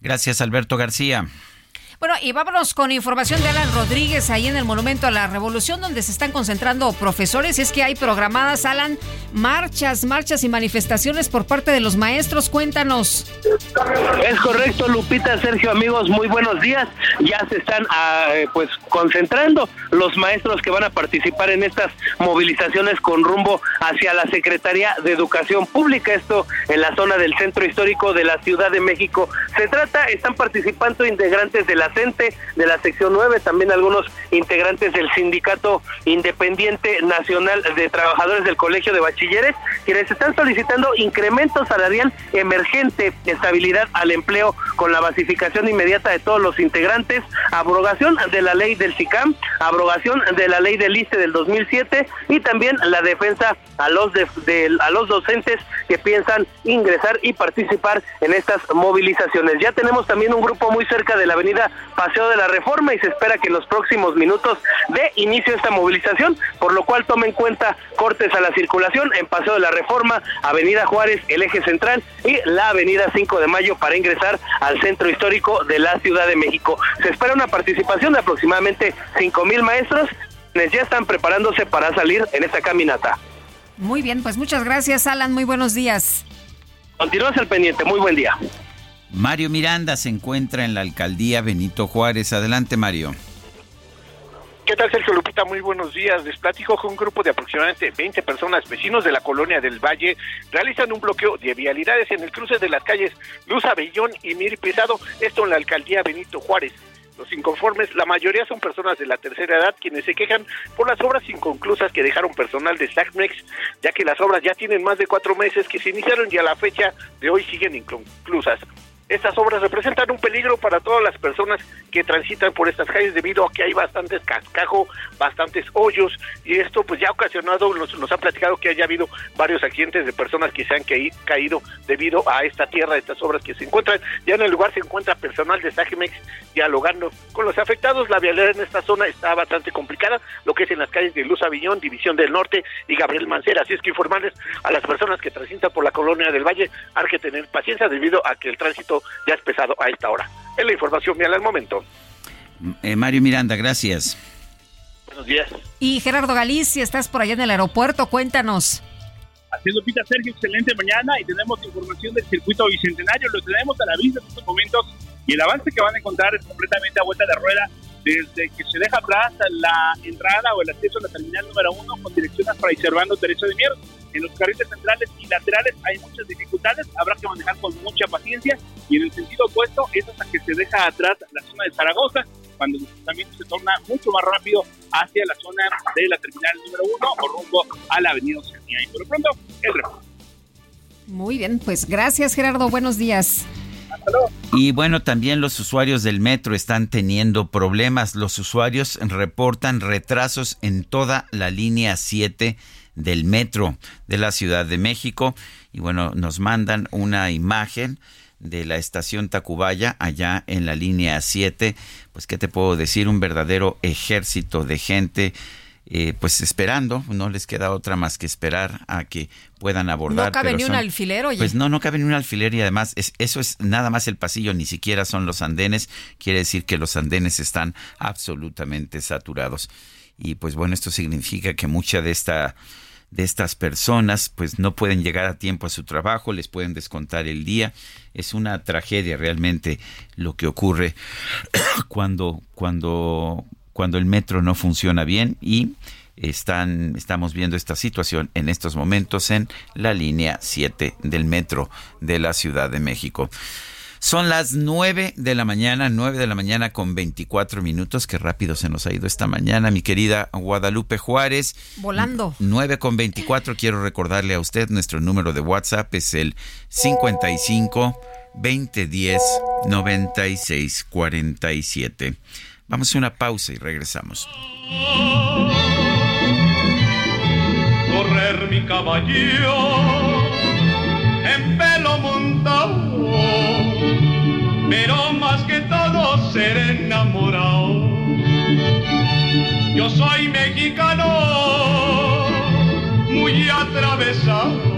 Gracias Alberto García. Bueno, y vámonos con información de Alan Rodríguez ahí en el Monumento a la Revolución, donde se están concentrando profesores. Y es que hay programadas, Alan, marchas, marchas y manifestaciones por parte de los maestros. Cuéntanos. Es correcto, Lupita, Sergio, amigos, muy buenos días. Ya se están ah, pues concentrando los maestros que van a participar en estas movilizaciones con rumbo hacia la Secretaría de Educación Pública, esto en la zona del centro histórico de la Ciudad de México. Se trata, están participando integrantes de la De la sección 9, también algunos integrantes del Sindicato Independiente Nacional de Trabajadores del Colegio de Bachilleres, quienes están solicitando incremento salarial emergente, estabilidad al empleo con la basificación inmediata de todos los integrantes, abrogación de la ley del SICAM, abrogación de la ley del ICE del 2007 y también la defensa a los de, a los docentes que piensan ingresar y participar en estas movilizaciones. Ya tenemos también un grupo muy cerca de la avenida Paseo de la Reforma y se espera que en los próximos minutos de inicio esta movilización, por lo cual tome en cuenta cortes a la circulación en Paseo de la Reforma, Avenida Juárez, el eje central y la Avenida 5 de Mayo para ingresar al centro histórico de la Ciudad de México. Se espera una participación de aproximadamente 5 mil maestros quienes ya están preparándose para salir en esta caminata. Muy bien, pues muchas gracias Alan, muy buenos días. Continúas al pendiente, muy buen día. Mario Miranda se encuentra en la alcaldía Benito Juárez. Adelante, Mario. ¿Qué tal, Sergio Lupita? Muy buenos días. Les platico que un grupo de aproximadamente 20 personas, vecinos de la colonia del Valle, realizan un bloqueo de vialidades en el cruce de las calles Luz Abellón y Mir Pesado, esto en la alcaldía Benito Juárez. Los inconformes, la mayoría son personas de la tercera edad quienes se quejan por las obras inconclusas que dejaron personal de SACMEX, ya que las obras ya tienen más de cuatro meses que se iniciaron y a la fecha de hoy siguen inconclusas. Estas obras representan un peligro para todas las personas que transitan por estas calles debido a que hay bastantes cascajo, bastantes hoyos y esto pues ya ha ocasionado, nos, nos ha platicado que haya habido varios accidentes de personas que se han caído debido a esta tierra, estas obras que se encuentran. Ya en el lugar se encuentra personal de Sagemex dialogando con los afectados. La vialidad en esta zona está bastante complicada, lo que es en las calles de Luz Avillón, División del Norte y Gabriel Mancera. Así es que informarles a las personas que transitan por la colonia del Valle, hay que tener paciencia debido a que el tránsito ya es pesado a esta hora. Es la información vial al momento. Eh, Mario Miranda, gracias. Buenos días. Y Gerardo Galicia, estás por allá en el aeropuerto, cuéntanos. Así es, Lupita Sergio, excelente mañana y tenemos información del circuito bicentenario, lo tenemos a la vista en estos momentos y el avance que van a encontrar es completamente a vuelta de rueda desde que se deja atrás la entrada o el acceso a la terminal número uno con dirección a Fray Servando Derecho de Mier. En los carriles centrales y laterales hay muchas dificultades, habrá que manejar con mucha paciencia y en el sentido opuesto es hasta que se deja atrás la zona de Zaragoza, cuando el desplazamiento se torna mucho más rápido hacia la zona de la terminal número uno o rumbo a la avenida Oceanía. Y por lo pronto, el reporte. Muy bien, pues gracias Gerardo, buenos días. Y bueno, también los usuarios del metro están teniendo problemas. Los usuarios reportan retrasos en toda la línea 7 del metro de la Ciudad de México. Y bueno, nos mandan una imagen de la estación Tacubaya allá en la línea 7. Pues, ¿qué te puedo decir? Un verdadero ejército de gente eh, pues esperando, no les queda otra más que esperar a que puedan abordar. No cabe ni un alfiler, oye. Pues no, no cabe ni un alfiler y además es, eso es nada más el pasillo, ni siquiera son los andenes, quiere decir que los andenes están absolutamente saturados. y pues bueno, esto significa que mucha de esta de estas personas pues no pueden llegar a tiempo a su trabajo, les pueden descontar el día. Es una tragedia realmente lo que ocurre cuando cuando cuando el metro no funciona bien y están, estamos viendo esta situación en estos momentos en la línea 7 del metro de la Ciudad de México. Son las 9 de la mañana, 9 de la mañana con 24 minutos. Qué rápido se nos ha ido esta mañana, mi querida Guadalupe Juárez. Volando. 9 con 24. Quiero recordarle a usted nuestro número de WhatsApp es el 55 2010 96 47. Vamos a una pausa y regresamos. Correr mi caballo en pelo montado, pero más que todo ser enamorado. Yo soy mexicano, muy atravesado.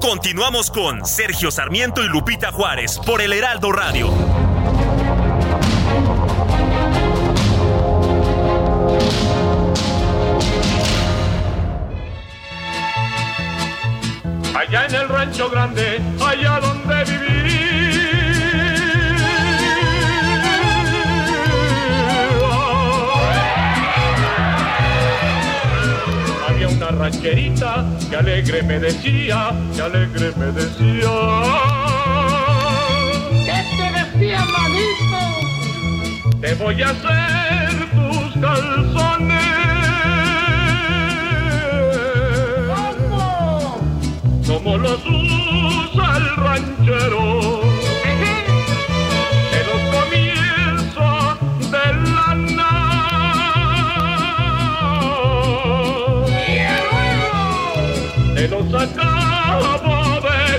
Continuamos con Sergio Sarmiento y Lupita Juárez por el Heraldo Radio. allá en el rancho grande, allá donde viví. Rancherita que alegre me decía, que alegre me decía. ¿Qué te decía, manito? Te voy a hacer tus calzones. como los usa el ranchero.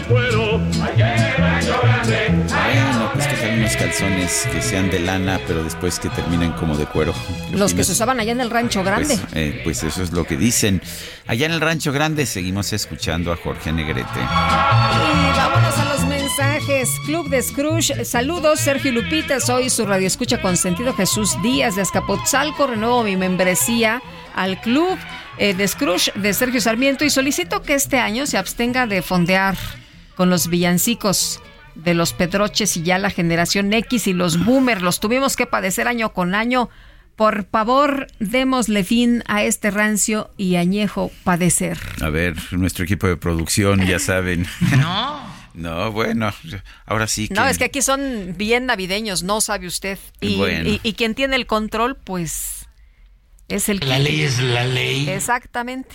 Bueno, pues que sean unos calzones que sean de lana, pero después que terminen como de cuero. Los que se usaban allá en el rancho grande. Pues, eh, pues eso es lo que dicen. Allá en el rancho grande seguimos escuchando a Jorge Negrete. Y vámonos a los mensajes. Club de Scrooge. Saludos, Sergio Lupita. Soy su radio escucha consentido Jesús Díaz de Azcapotzalco. Renuevo mi membresía al club eh, de Scrooge de Sergio Sarmiento y solicito que este año se abstenga de fondear con los villancicos de los Pedroches y ya la generación X y los boomers. Los tuvimos que padecer año con año. Por favor, démosle fin a este rancio y añejo padecer. A ver, nuestro equipo de producción, ya saben. No. No, bueno, ahora sí que... No, es que aquí son bien navideños, no sabe usted. Y, Bueno. y- y quien tiene el control, pues es el La que- ley es la ley. Exactamente.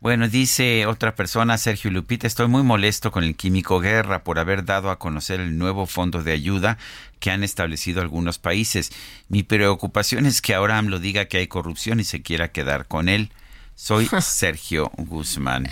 Bueno, dice otra persona, Sergio Lupita, estoy muy molesto con el Químico Guerra por haber dado a conocer el nuevo fondo de ayuda que han establecido algunos países. Mi preocupación es que ahora AMLO diga que hay corrupción y se quiera quedar con él. Soy Sergio Guzmán.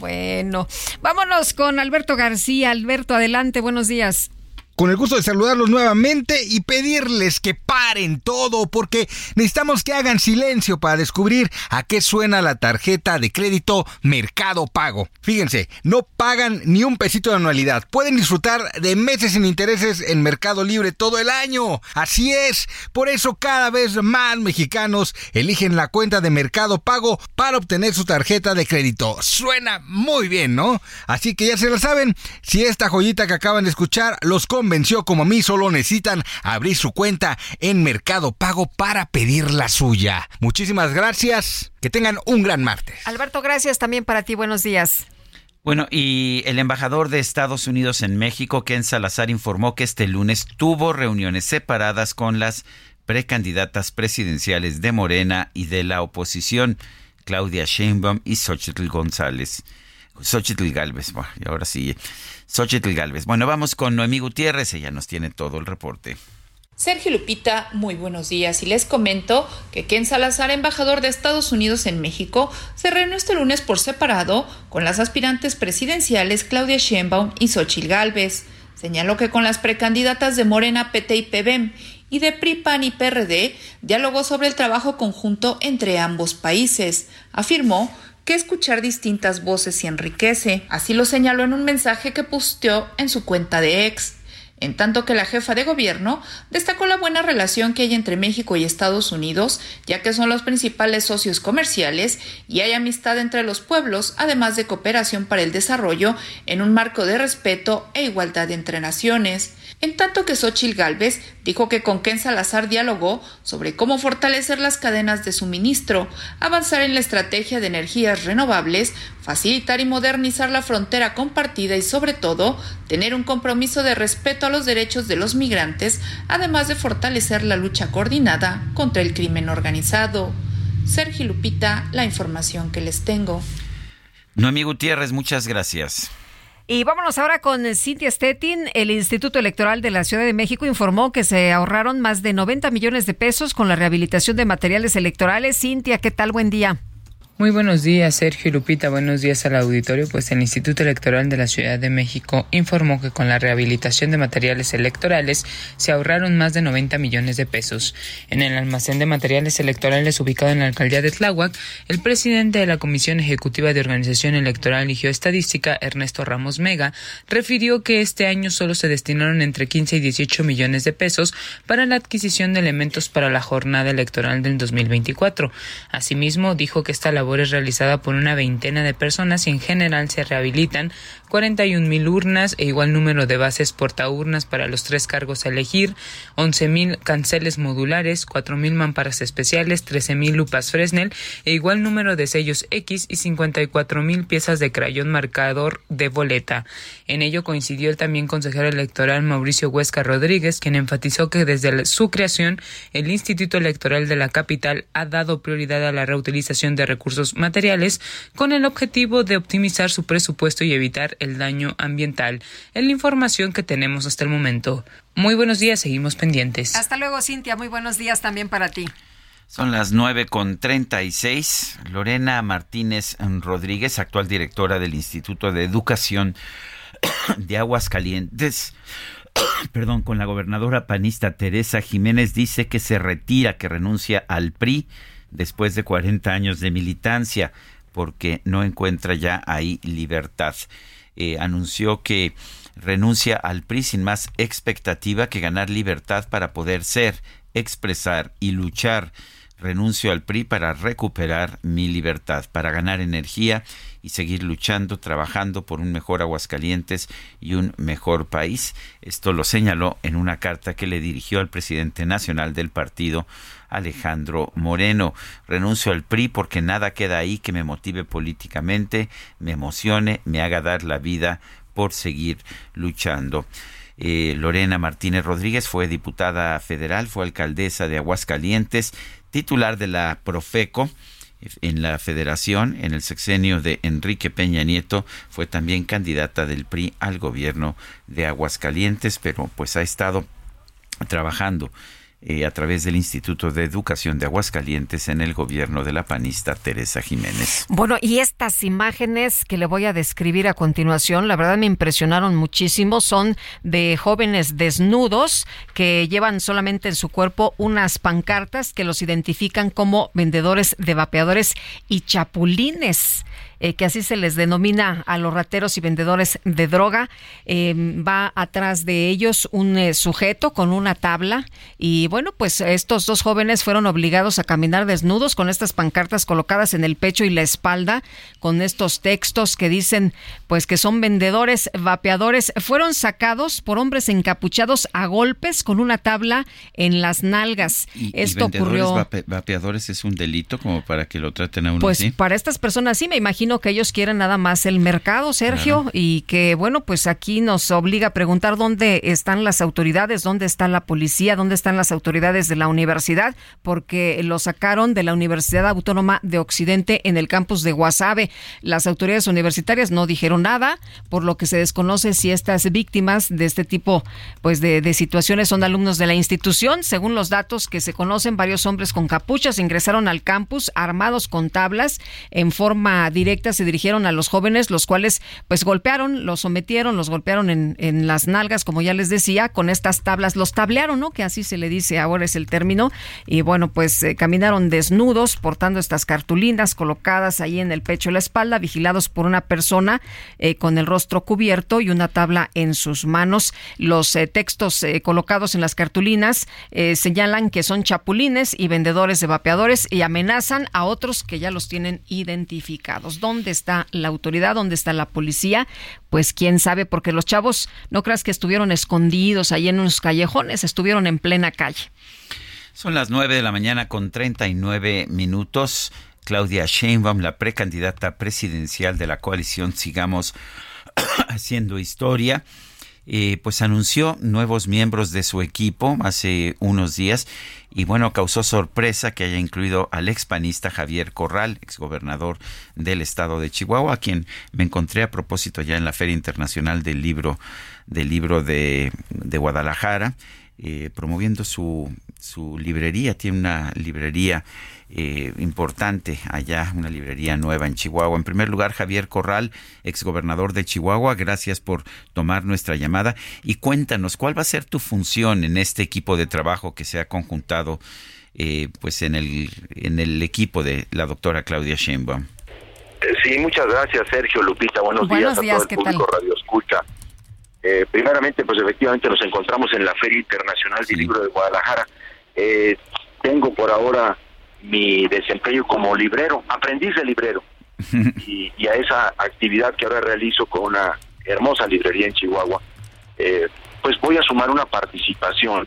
Bueno, vámonos con Alberto García. Alberto, adelante, buenos días. Con el gusto de saludarlos nuevamente y pedirles que paren todo porque necesitamos que hagan silencio para descubrir a qué suena la tarjeta de crédito Mercado Pago. Fíjense, no pagan ni un pesito de anualidad. Pueden disfrutar de meses sin intereses en Mercado Libre todo el año. Así es. Por eso cada vez más mexicanos eligen la cuenta de Mercado Pago para obtener su tarjeta de crédito. Suena muy bien, ¿no? Así que ya se lo saben. Si esta joyita que acaban de escuchar los convenció como a mí, solo necesitan abrir su cuenta en Mercado Pago para pedir la suya. Muchísimas gracias. Que tengan un gran martes. Alberto, gracias también para ti, buenos días. Bueno, y el embajador de Estados Unidos en México, Ken Salazar, informó que este lunes tuvo reuniones separadas con las precandidatas presidenciales de Morena y de la oposición, Claudia Sheinbaum y Xochitl González. Xochitl Galvez, bueno, y ahora sí, Xochitl Galvez. Bueno, vamos con Noemí Gutiérrez, ella nos tiene todo el reporte. Sergio Lupita, muy buenos días y les comento que Ken Salazar, embajador de Estados Unidos en México, se reunió este lunes por separado con las aspirantes presidenciales Claudia Sheinbaum y Xochitl Gálvez. Señaló que con las precandidatas de Morena, PT y PBM y de PRI, PAN y PRD dialogó sobre el trabajo conjunto entre ambos países. Afirmó que escuchar distintas voces y enriquece. Así lo señaló en un mensaje que posteó en su cuenta de ex en tanto que la jefa de gobierno destacó la buena relación que hay entre México y Estados Unidos, ya que son los principales socios comerciales y hay amistad entre los pueblos, además de cooperación para el desarrollo en un marco de respeto e igualdad entre naciones. En tanto que Xochil Gálvez dijo que con Ken Salazar dialogó sobre cómo fortalecer las cadenas de suministro, avanzar en la estrategia de energías renovables, facilitar y modernizar la frontera compartida y sobre todo tener un compromiso de respeto a los derechos de los migrantes, además de fortalecer la lucha coordinada contra el crimen organizado. Sergio Lupita, la información que les tengo. Noemí Gutiérrez, muchas gracias. Y vámonos ahora con Cintia Stettin. El Instituto Electoral de la Ciudad de México informó que se ahorraron más de 90 millones de pesos con la rehabilitación de materiales electorales. Cintia, ¿qué tal? Buen día. Muy buenos días, Sergio Lupita. Buenos días al auditorio. Pues el Instituto Electoral de la Ciudad de México informó que con la rehabilitación de materiales electorales se ahorraron más de 90 millones de pesos. En el almacén de materiales electorales ubicado en la alcaldía de Tláhuac, el presidente de la Comisión Ejecutiva de Organización Electoral y Geoestadística, Ernesto Ramos Mega, refirió que este año solo se destinaron entre 15 y 18 millones de pesos para la adquisición de elementos para la jornada electoral del 2024. Asimismo, dijo que esta labor es realizada por una veintena de personas y en general se rehabilitan 41 mil urnas e igual número de bases portaurnas para los tres cargos a elegir, 11 mil canceles modulares, 4 mil mamparas especiales, 13 mil lupas Fresnel e igual número de sellos X y 54 mil piezas de crayón marcador de boleta. En ello coincidió el también consejero electoral Mauricio Huesca Rodríguez, quien enfatizó que desde su creación el Instituto Electoral de la capital ha dado prioridad a la reutilización de recursos materiales con el objetivo de optimizar su presupuesto y evitar el daño ambiental. Es la información que tenemos hasta el momento. Muy buenos días, seguimos pendientes. Hasta luego, Cintia. Muy buenos días también para ti. Son las nueve con treinta y seis. Lorena Martínez Rodríguez, actual directora del Instituto de Educación de Aguascalientes, perdón, con la gobernadora panista Teresa Jiménez, dice que se retira, que renuncia al PRI después de 40 años de militancia, porque no encuentra ya ahí libertad. Eh, anunció que renuncia al PRI sin más expectativa que ganar libertad para poder ser, expresar y luchar. Renuncio al PRI para recuperar mi libertad, para ganar energía y seguir luchando, trabajando por un mejor Aguascalientes y un mejor país. Esto lo señaló en una carta que le dirigió al presidente nacional del partido, Alejandro Moreno. Renuncio al PRI porque nada queda ahí que me motive políticamente, me emocione, me haga dar la vida por seguir luchando. Eh, Lorena Martínez Rodríguez fue diputada federal, fue alcaldesa de Aguascalientes, titular de la Profeco en la federación en el sexenio de Enrique Peña Nieto fue también candidata del PRI al gobierno de Aguascalientes pero pues ha estado trabajando eh, a través del Instituto de Educación de Aguascalientes en el gobierno de la panista Teresa Jiménez. Bueno, y estas imágenes que le voy a describir a continuación, la verdad me impresionaron muchísimo, son de jóvenes desnudos que llevan solamente en su cuerpo unas pancartas que los identifican como vendedores de vapeadores y chapulines. Eh, que así se les denomina a los rateros y vendedores de droga. Eh, va atrás de ellos un eh, sujeto con una tabla y bueno, pues estos dos jóvenes fueron obligados a caminar desnudos con estas pancartas colocadas en el pecho y la espalda, con estos textos que dicen pues que son vendedores vapeadores. Fueron sacados por hombres encapuchados a golpes con una tabla en las nalgas. Esto ocurrió. vapeadores es un delito como para que lo traten a uno Pues para estas personas sí, me imagino que ellos quieren nada más el mercado, Sergio, y que bueno, pues aquí nos obliga a preguntar dónde están las autoridades, dónde está la policía, dónde están las autoridades de la universidad, porque lo sacaron de la Universidad Autónoma de Occidente en el campus de Guasave. Las autoridades universitarias no dijeron nada, por lo que se desconoce si estas víctimas de este tipo pues de, de situaciones son alumnos de la institución. Según los datos que se conocen, varios hombres con capuchas ingresaron al campus armados con tablas en forma directa se dirigieron a los jóvenes, los cuales pues golpearon, los sometieron, los golpearon en, las nalgas, como ya les decía, con estas tablas, los tablearon, ¿no? Que así se le dice ahora es el término. Y bueno, pues eh, caminaron desnudos, portando estas cartulinas colocadas ahí en el pecho y la espalda, vigilados por una persona eh, con el rostro cubierto y una tabla en sus manos. Los eh, textos colocados en las cartulinas señalan que son chapulines y vendedores de vapeadores y amenazan a otros que ya los tienen identificados. ¿Dónde está la autoridad? ¿Dónde está la policía? Pues quién sabe, porque los chavos no creas que estuvieron escondidos ahí en unos callejones, estuvieron en plena calle. Son las 9 de la mañana con 39 minutos. Claudia Sheinbaum, la precandidata presidencial de la coalición Sigamos Haciendo Historia, eh, pues anunció nuevos miembros de su equipo hace unos días y bueno, causó sorpresa que haya incluido al expanista Javier Corral, exgobernador del estado de Chihuahua, a quien me encontré a propósito ya en la Feria Internacional del Libro, del libro de, Guadalajara, eh, promoviendo su, su librería, tiene una librería eh, importante allá, una librería nueva en Chihuahua. En primer lugar, Javier Corral, exgobernador de Chihuahua, gracias por tomar nuestra llamada y cuéntanos cuál va a ser tu función en este equipo de trabajo que se ha conjuntado eh, pues en el, en el equipo de la doctora Claudia Sheinbaum. Eh, sí, muchas gracias Sergio Lupita. Buenos, días, a todo el público Radio Escucha. primeramente, pues efectivamente nos encontramos en la Feria Internacional del Libro de Guadalajara. Tengo por ahora mi desempeño como librero, aprendiz de librero, y, a esa actividad que ahora realizo con una hermosa librería en Chihuahua, eh, pues voy a sumar una participación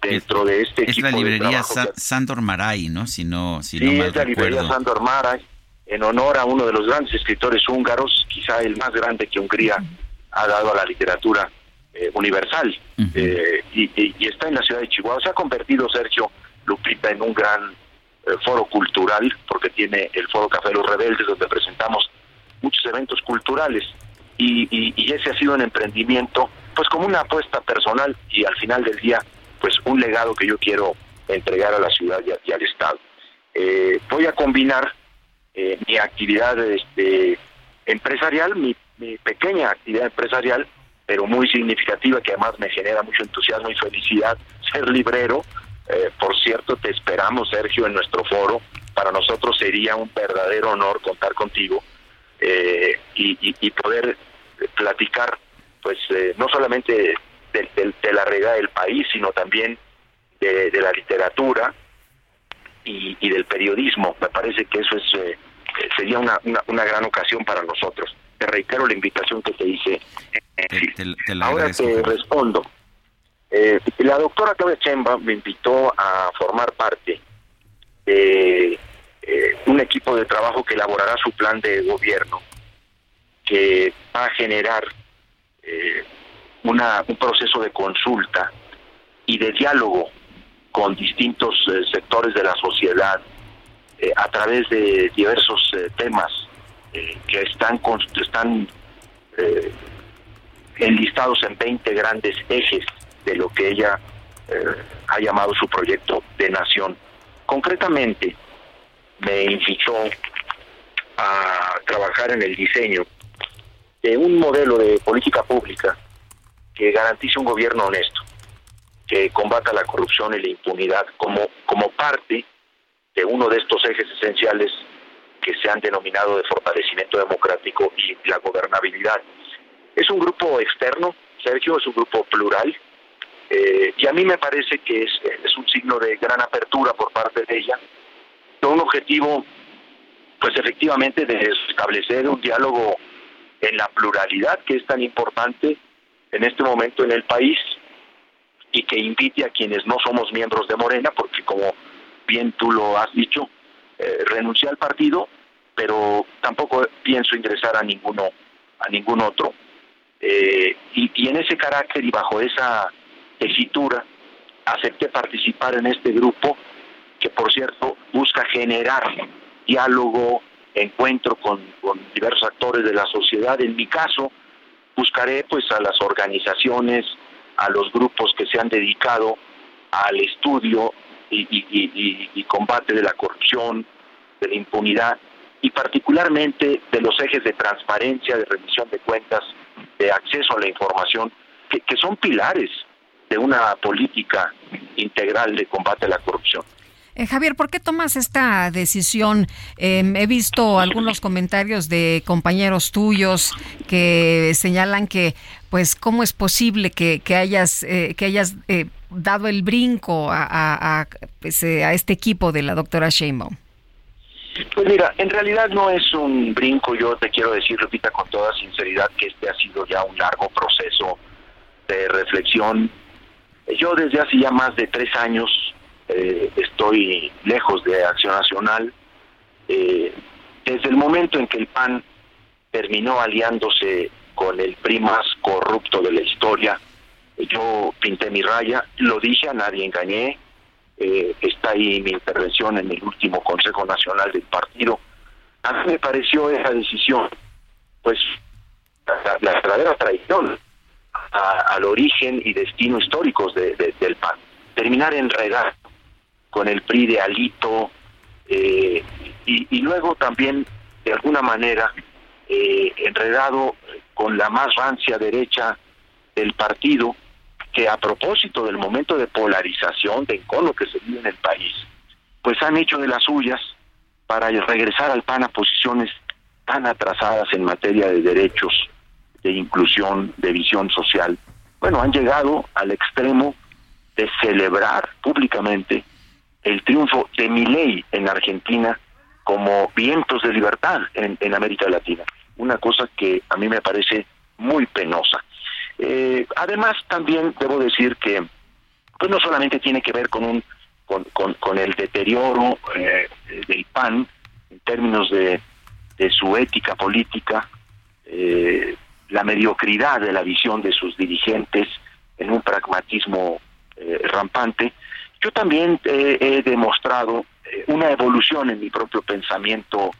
dentro de este es equipo la librería de Sandor Maray, ¿no? Si no, si sí, es la librería Sandor Maray, en honor a uno de los grandes escritores húngaros, quizá el más grande que Hungría ha dado a la literatura eh, universal, eh, y, y, está en la ciudad de Chihuahua. Se ha convertido, Sergio Lupita, en un gran eh, foro cultural, porque tiene el Foro Café de los Rebeldes, donde presentamos muchos eventos culturales. Y, ese ha sido un emprendimiento, pues como una apuesta personal y al final del día, pues un legado que yo quiero entregar a la ciudad y, al Estado. Eh, voy a combinar eh, mi actividad este, empresarial, mi, mi pequeña actividad empresarial, pero muy significativa, que además me genera mucho entusiasmo y felicidad, ser librero, eh, por cierto, te esperamos, Sergio, en nuestro foro. Para nosotros sería un verdadero honor contar contigo eh, y, poder platicar, pues, eh, no solamente de, la regla del país, sino también de, la literatura y, del periodismo. Me parece que eso es sería una, gran ocasión para nosotros. Te reitero la invitación que te hice. Ahora te respondo. Eh, la doctora Claudia Chemba me invitó a formar parte de eh, un equipo de trabajo que elaborará su plan de gobierno, que va a generar eh, una, un proceso de consulta y de diálogo con distintos sectores de la sociedad a través de diversos temas que están, están enlistados en 20 grandes ejes de lo que ella eh, ha llamado su proyecto de nación. Concretamente, me invitó a trabajar en el diseño de un modelo de política pública que garantice un gobierno honesto, que combata la corrupción y la impunidad como, como parte de uno de estos ejes esenciales que se han denominado de fortalecimiento democrático y la gobernabilidad. Es un grupo externo, Sergio, es un grupo plural, eh, y a mí me parece que es, es un signo de gran apertura por parte de ella, con un objetivo, pues efectivamente, de establecer un diálogo en la pluralidad que es tan importante en este momento en el país y que invite a quienes no somos miembros de Morena, porque como bien tú lo has dicho, eh, renuncié al partido pero tampoco pienso ingresar a ninguno, a ningún otro. Eh, y, y, en ese carácter y bajo esa tesitura acepté participar en este grupo que por cierto busca generar diálogo, encuentro con, diversos actores de la sociedad. En mi caso, buscaré pues a las organizaciones, a los grupos que se han dedicado al estudio y, combate de la corrupción, de la impunidad y particularmente de los ejes de transparencia, de rendición de cuentas, de acceso a la información, que, que son pilares de una política integral de combate a la corrupción. Eh, Javier, ¿por qué tomas esta decisión? Em, he visto algunos comentarios de compañeros tuyos que señalan que, pues, ¿cómo es posible que, hayas, eh, que hayas eh, dado el brinco a, pues, a, este equipo de la doctora Sheinbaum? Pues mira, en realidad no es un brinco, yo te quiero decir, repita con toda sinceridad, que este ha sido ya un largo proceso de reflexión. Yo desde hace ya más de tres años eh, estoy lejos de Acción Nacional. Eh, desde el momento en que el PAN terminó aliándose con el PRI más corrupto de la historia, yo pinté mi raya, lo dije, a nadie engañé, eh, está ahí mi intervención en el último Consejo Nacional del partido. A mí me pareció esa decisión, pues, la, verdadera traición al origen y destino históricos del PAN. Terminar enredado con el PRI de Alito, eh, y, luego también, de alguna manera, eh, enredado con la más rancia derecha del partido, que a propósito del momento de polarización, de encono que se vive en el país, pues han hecho de las suyas para regresar al PAN a posiciones tan atrasadas en materia de derechos, de inclusión, de visión social. Bueno, han llegado al extremo de celebrar públicamente el triunfo de ley en Argentina como vientos de libertad en, América Latina. Una cosa que a mí me parece muy penosa. Eh, además, también debo decir que pues no solamente tiene que ver con un con, el deterioro eh, del PAN en términos de, su ética política, eh, la mediocridad de la visión de sus dirigentes en un pragmatismo rampante, yo también he demostrado eh, una evolución en mi propio pensamiento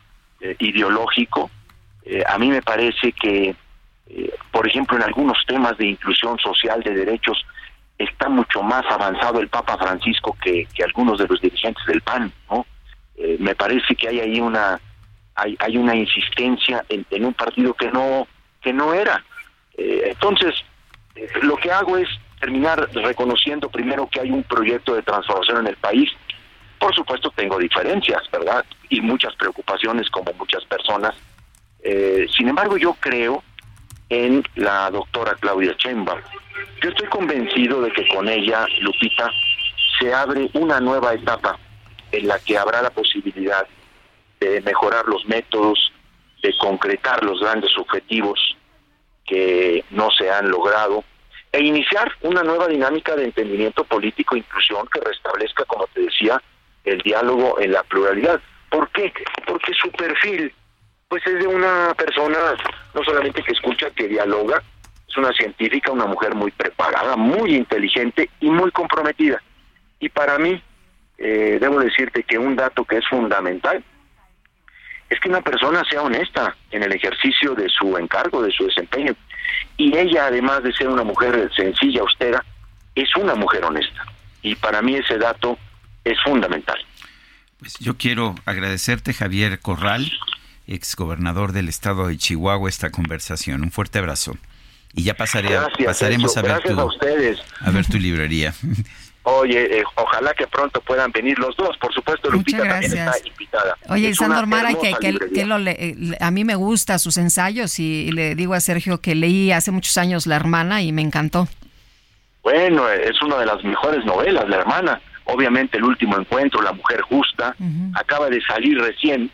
eh, ideológico. Eh, a mí me parece que, por ejemplo, en algunos temas de inclusión social de derechos, está mucho más avanzado el Papa Francisco que, algunos de los dirigentes del PAN. ¿no? me parece que hay ahí una hay, hay una insistencia en, en un partido que no que no era. entonces, lo que hago es terminar reconociendo primero que hay un proyecto de transformación en el país. Por supuesto tengo diferencias, ¿verdad? Y muchas preocupaciones como muchas personas. Eh, sin embargo, yo creo en la doctora Claudia Chemba. Yo estoy convencido de que con ella, Lupita, se abre una nueva etapa en la que habrá la posibilidad de mejorar los métodos, de concretar los grandes objetivos que no se han logrado e iniciar una nueva dinámica de entendimiento político e inclusión que restablezca, como te decía, el diálogo en la pluralidad. ¿Por qué? Porque su perfil pues es de una persona no solamente que escucha, que dialoga, es una científica, una mujer muy preparada, muy inteligente y muy comprometida. Y para mí, eh, debo decirte que un dato que es fundamental es que una persona sea honesta en el ejercicio de su encargo, de su desempeño. Y ella, además de ser una mujer sencilla, austera, es una mujer honesta. Y para mí ese dato es fundamental. Pues yo quiero agradecerte, Javier Corral, exgobernador del estado de Chihuahua, esta conversación. Un fuerte abrazo. Y ya pasaré, pasaremos a ver, tu, a ver tu librería. Oye, eh, ojalá que pronto puedan venir los dos. Por supuesto, Lupita también está invitada. Oye, Sandor Mara, que, que, lo eh, a mí me gusta sus ensayos y, le digo a Sergio que leí hace muchos años La Hermana y me encantó. Bueno, es una de las mejores novelas, La Hermana. Obviamente, El Último Encuentro, La Mujer Justa, acaba de salir recién,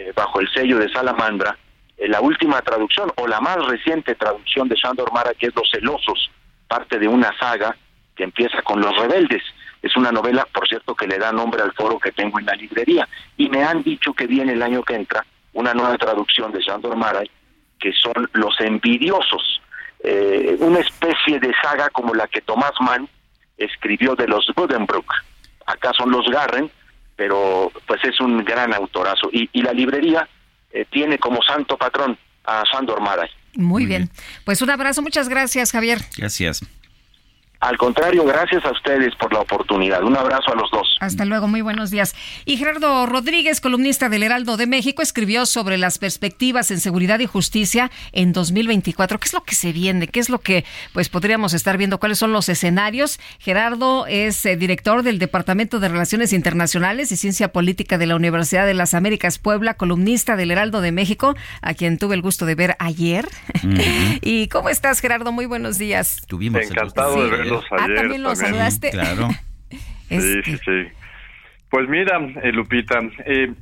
eh, bajo el sello de Salamandra, la última traducción o la más reciente traducción de Sandor Mara, que es Los Celosos, parte de una saga que empieza con Los Rebeldes. Es una novela, por cierto, que le da nombre al foro que tengo en la librería. Y me han dicho que viene el año que entra una nueva traducción de Jean Dormaray, que son Los Envidiosos, eh, una especie de saga como la que Thomas Mann escribió de los Buddenbrook. Acá son los Garren, pero pues es un gran autorazo. Y, y la librería eh, tiene como santo patrón a Sandor Maray. Muy, bien. Pues un abrazo, muchas gracias, Javier. Gracias. Al contrario, gracias a ustedes por la oportunidad. Un abrazo a los dos. Hasta luego, muy buenos días. Y Gerardo Rodríguez, columnista del Heraldo de México, escribió sobre las perspectivas en seguridad y justicia en 2024. ¿Qué es lo que se viene? ¿Qué es lo que pues podríamos estar viendo? ¿Cuáles son los escenarios? Gerardo es eh, director del Departamento de Relaciones Internacionales y Ciencia Política de la Universidad de las Américas Puebla, columnista del Heraldo de México, a quien tuve el gusto de ver ayer. ¿Y cómo estás, Gerardo? Muy buenos días. Tuvimos Encantado de verlo Ah, también lo saludaste. Claro. Sí, sí, sí. Pues mira, eh, Lupita, eh,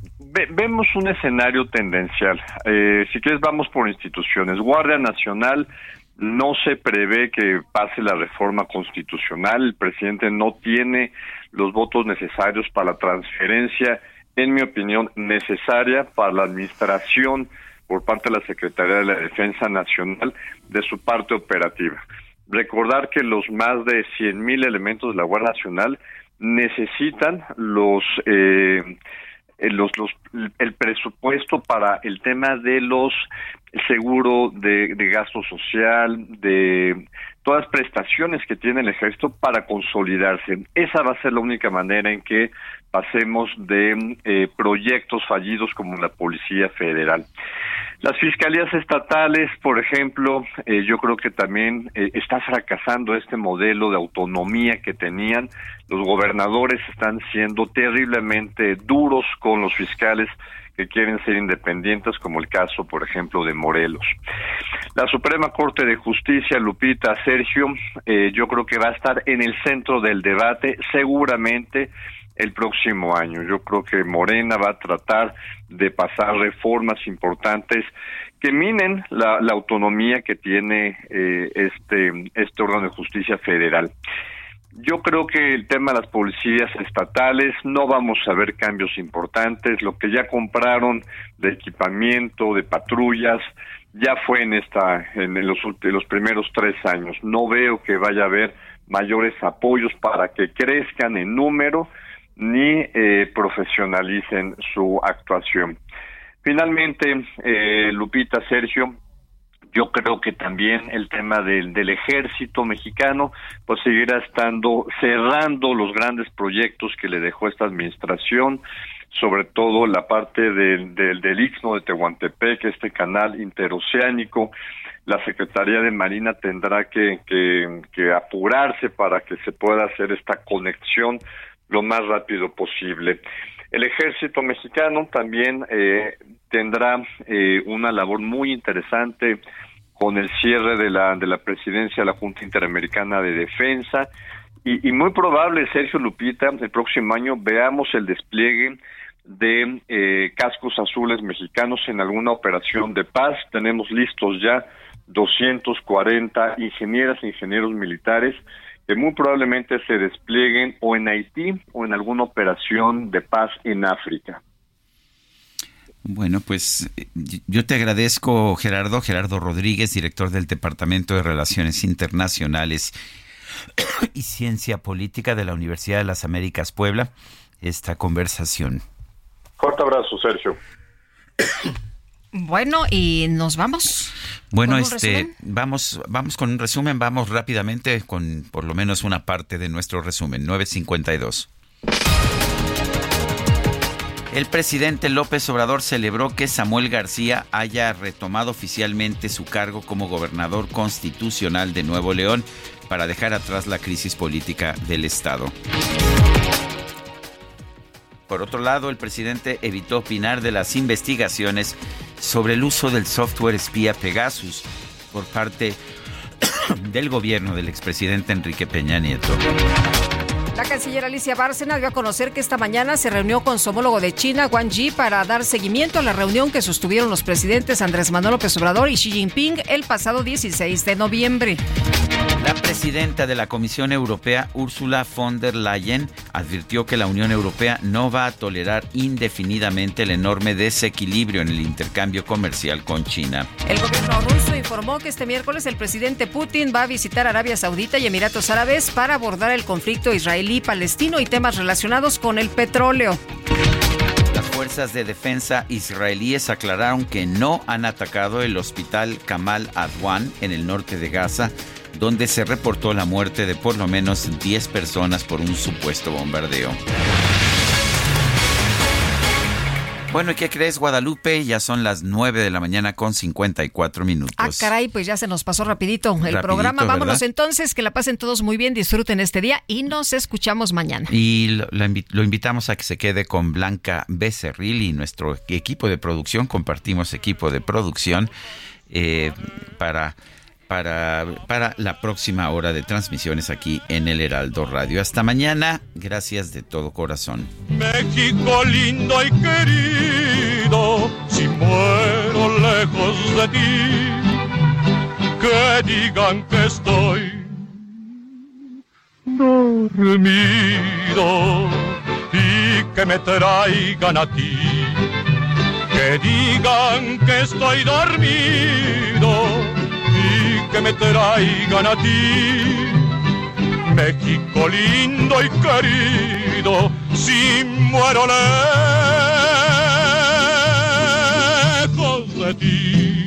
vemos un escenario tendencial. Eh, si quieres, vamos por instituciones. Guardia Nacional no se prevé que pase la reforma constitucional. El presidente no tiene los votos necesarios para la transferencia, en mi opinión, necesaria para la administración por parte de la Secretaría de la Defensa Nacional de su parte operativa recordar que los más de 100.000 elementos de la Guardia Nacional necesitan los, eh, los, los el presupuesto para el tema de los seguro de, de gasto social, de todas las prestaciones que tiene el ejército para consolidarse. Esa va a ser la única manera en que pasemos de eh, proyectos fallidos como la Policía Federal. Las fiscalías estatales, por ejemplo, eh, yo creo que también eh, está fracasando este modelo de autonomía que tenían. Los gobernadores están siendo terriblemente duros con los fiscales que quieren ser independientes, como el caso, por ejemplo, de Morelos. La Suprema Corte de Justicia, Lupita, Sergio, eh, yo creo que va a estar en el centro del debate, seguramente el próximo año. Yo creo que Morena va a tratar de pasar reformas importantes que minen la, autonomía que tiene eh, este, este órgano de justicia federal. Yo creo que el tema de las policías estatales no vamos a ver cambios importantes. Lo que ya compraron de equipamiento, de patrullas, ya fue en esta, en los, los primeros tres años. No veo que vaya a haber mayores apoyos para que crezcan en número ni eh, profesionalicen su actuación. Finalmente, eh, Lupita, Sergio, yo creo que también el tema del, del ejército mexicano pues seguirá estando cerrando los grandes proyectos que le dejó esta administración sobre todo la parte del, del, del Istmo de Tehuantepec, este canal interoceánico, la Secretaría de Marina tendrá que, que, que, apurarse para que se pueda hacer esta conexión lo más rápido posible. El ejército mexicano también eh, tendrá eh, una labor muy interesante con el cierre de la, de la presidencia de la Junta Interamericana de Defensa y, muy probable, Sergio Lupita, el próximo año veamos el despliegue de eh, cascos azules mexicanos en alguna operación de paz. Tenemos listos ya 240 ingenieras e ingenieros militares que muy probablemente se desplieguen o en Haití o en alguna operación de paz en África. Bueno, pues yo te agradezco, Gerardo, Gerardo Rodríguez, director del Departamento de Relaciones Internacionales y Ciencia Política de la Universidad de las Américas Puebla, esta conversación. Fuerte abrazo, Sergio. Bueno, y nos vamos. Bueno, este, vamos, vamos con un resumen, vamos rápidamente con por lo menos una parte de nuestro resumen. 952. El presidente López Obrador celebró que Samuel García haya retomado oficialmente su cargo como gobernador constitucional de Nuevo León para dejar atrás la crisis política del Estado. Por otro lado, el presidente evitó opinar de las investigaciones sobre el uso del software espía Pegasus por parte del gobierno del expresidente Enrique Peña Nieto. La canciller Alicia Bárcena dio a conocer que esta mañana se reunió con su homólogo de China, Wang Yi, para dar seguimiento a la reunión que sostuvieron los presidentes Andrés Manuel López Obrador y Xi Jinping el pasado 16 de noviembre. La presidenta de la Comisión Europea, Ursula von der Leyen, advirtió que la Unión Europea no va a tolerar indefinidamente el enorme desequilibrio en el intercambio comercial con China. El gobierno ruso informó que este miércoles el presidente Putin va a visitar Arabia Saudita y Emiratos Árabes para abordar el conflicto israelí-palestino y temas relacionados con el petróleo. Las fuerzas de defensa israelíes aclararon que no han atacado el hospital Kamal Adwan en el norte de Gaza, donde se reportó la muerte de por lo menos 10 personas por un supuesto bombardeo. Bueno, ¿y qué crees, Guadalupe? Ya son las 9 de la mañana con 54 minutos. Ah, caray, pues ya se nos pasó rapidito el Rapidito, programa. Vámonos ¿verdad? entonces, que la pasen todos muy bien, disfruten este día y nos escuchamos mañana. Y lo, lo invi- lo invitamos a que se quede con Blanca Becerril y nuestro equipo de producción. Compartimos equipo de producción eh, para, para, para la próxima hora de transmisiones aquí en el Heraldo Radio. Hasta mañana. Gracias de todo corazón. México lindo y querido, si muero lejos de ti, que digan que estoy dormido y que me traigan a ti. Que digan que estoy dormido que me traigan a ti. México lindo y querido, si muero lejos de ti.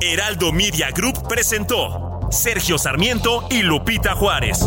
Heraldo Media Group presentó Sergio Sarmiento y Lupita Juárez.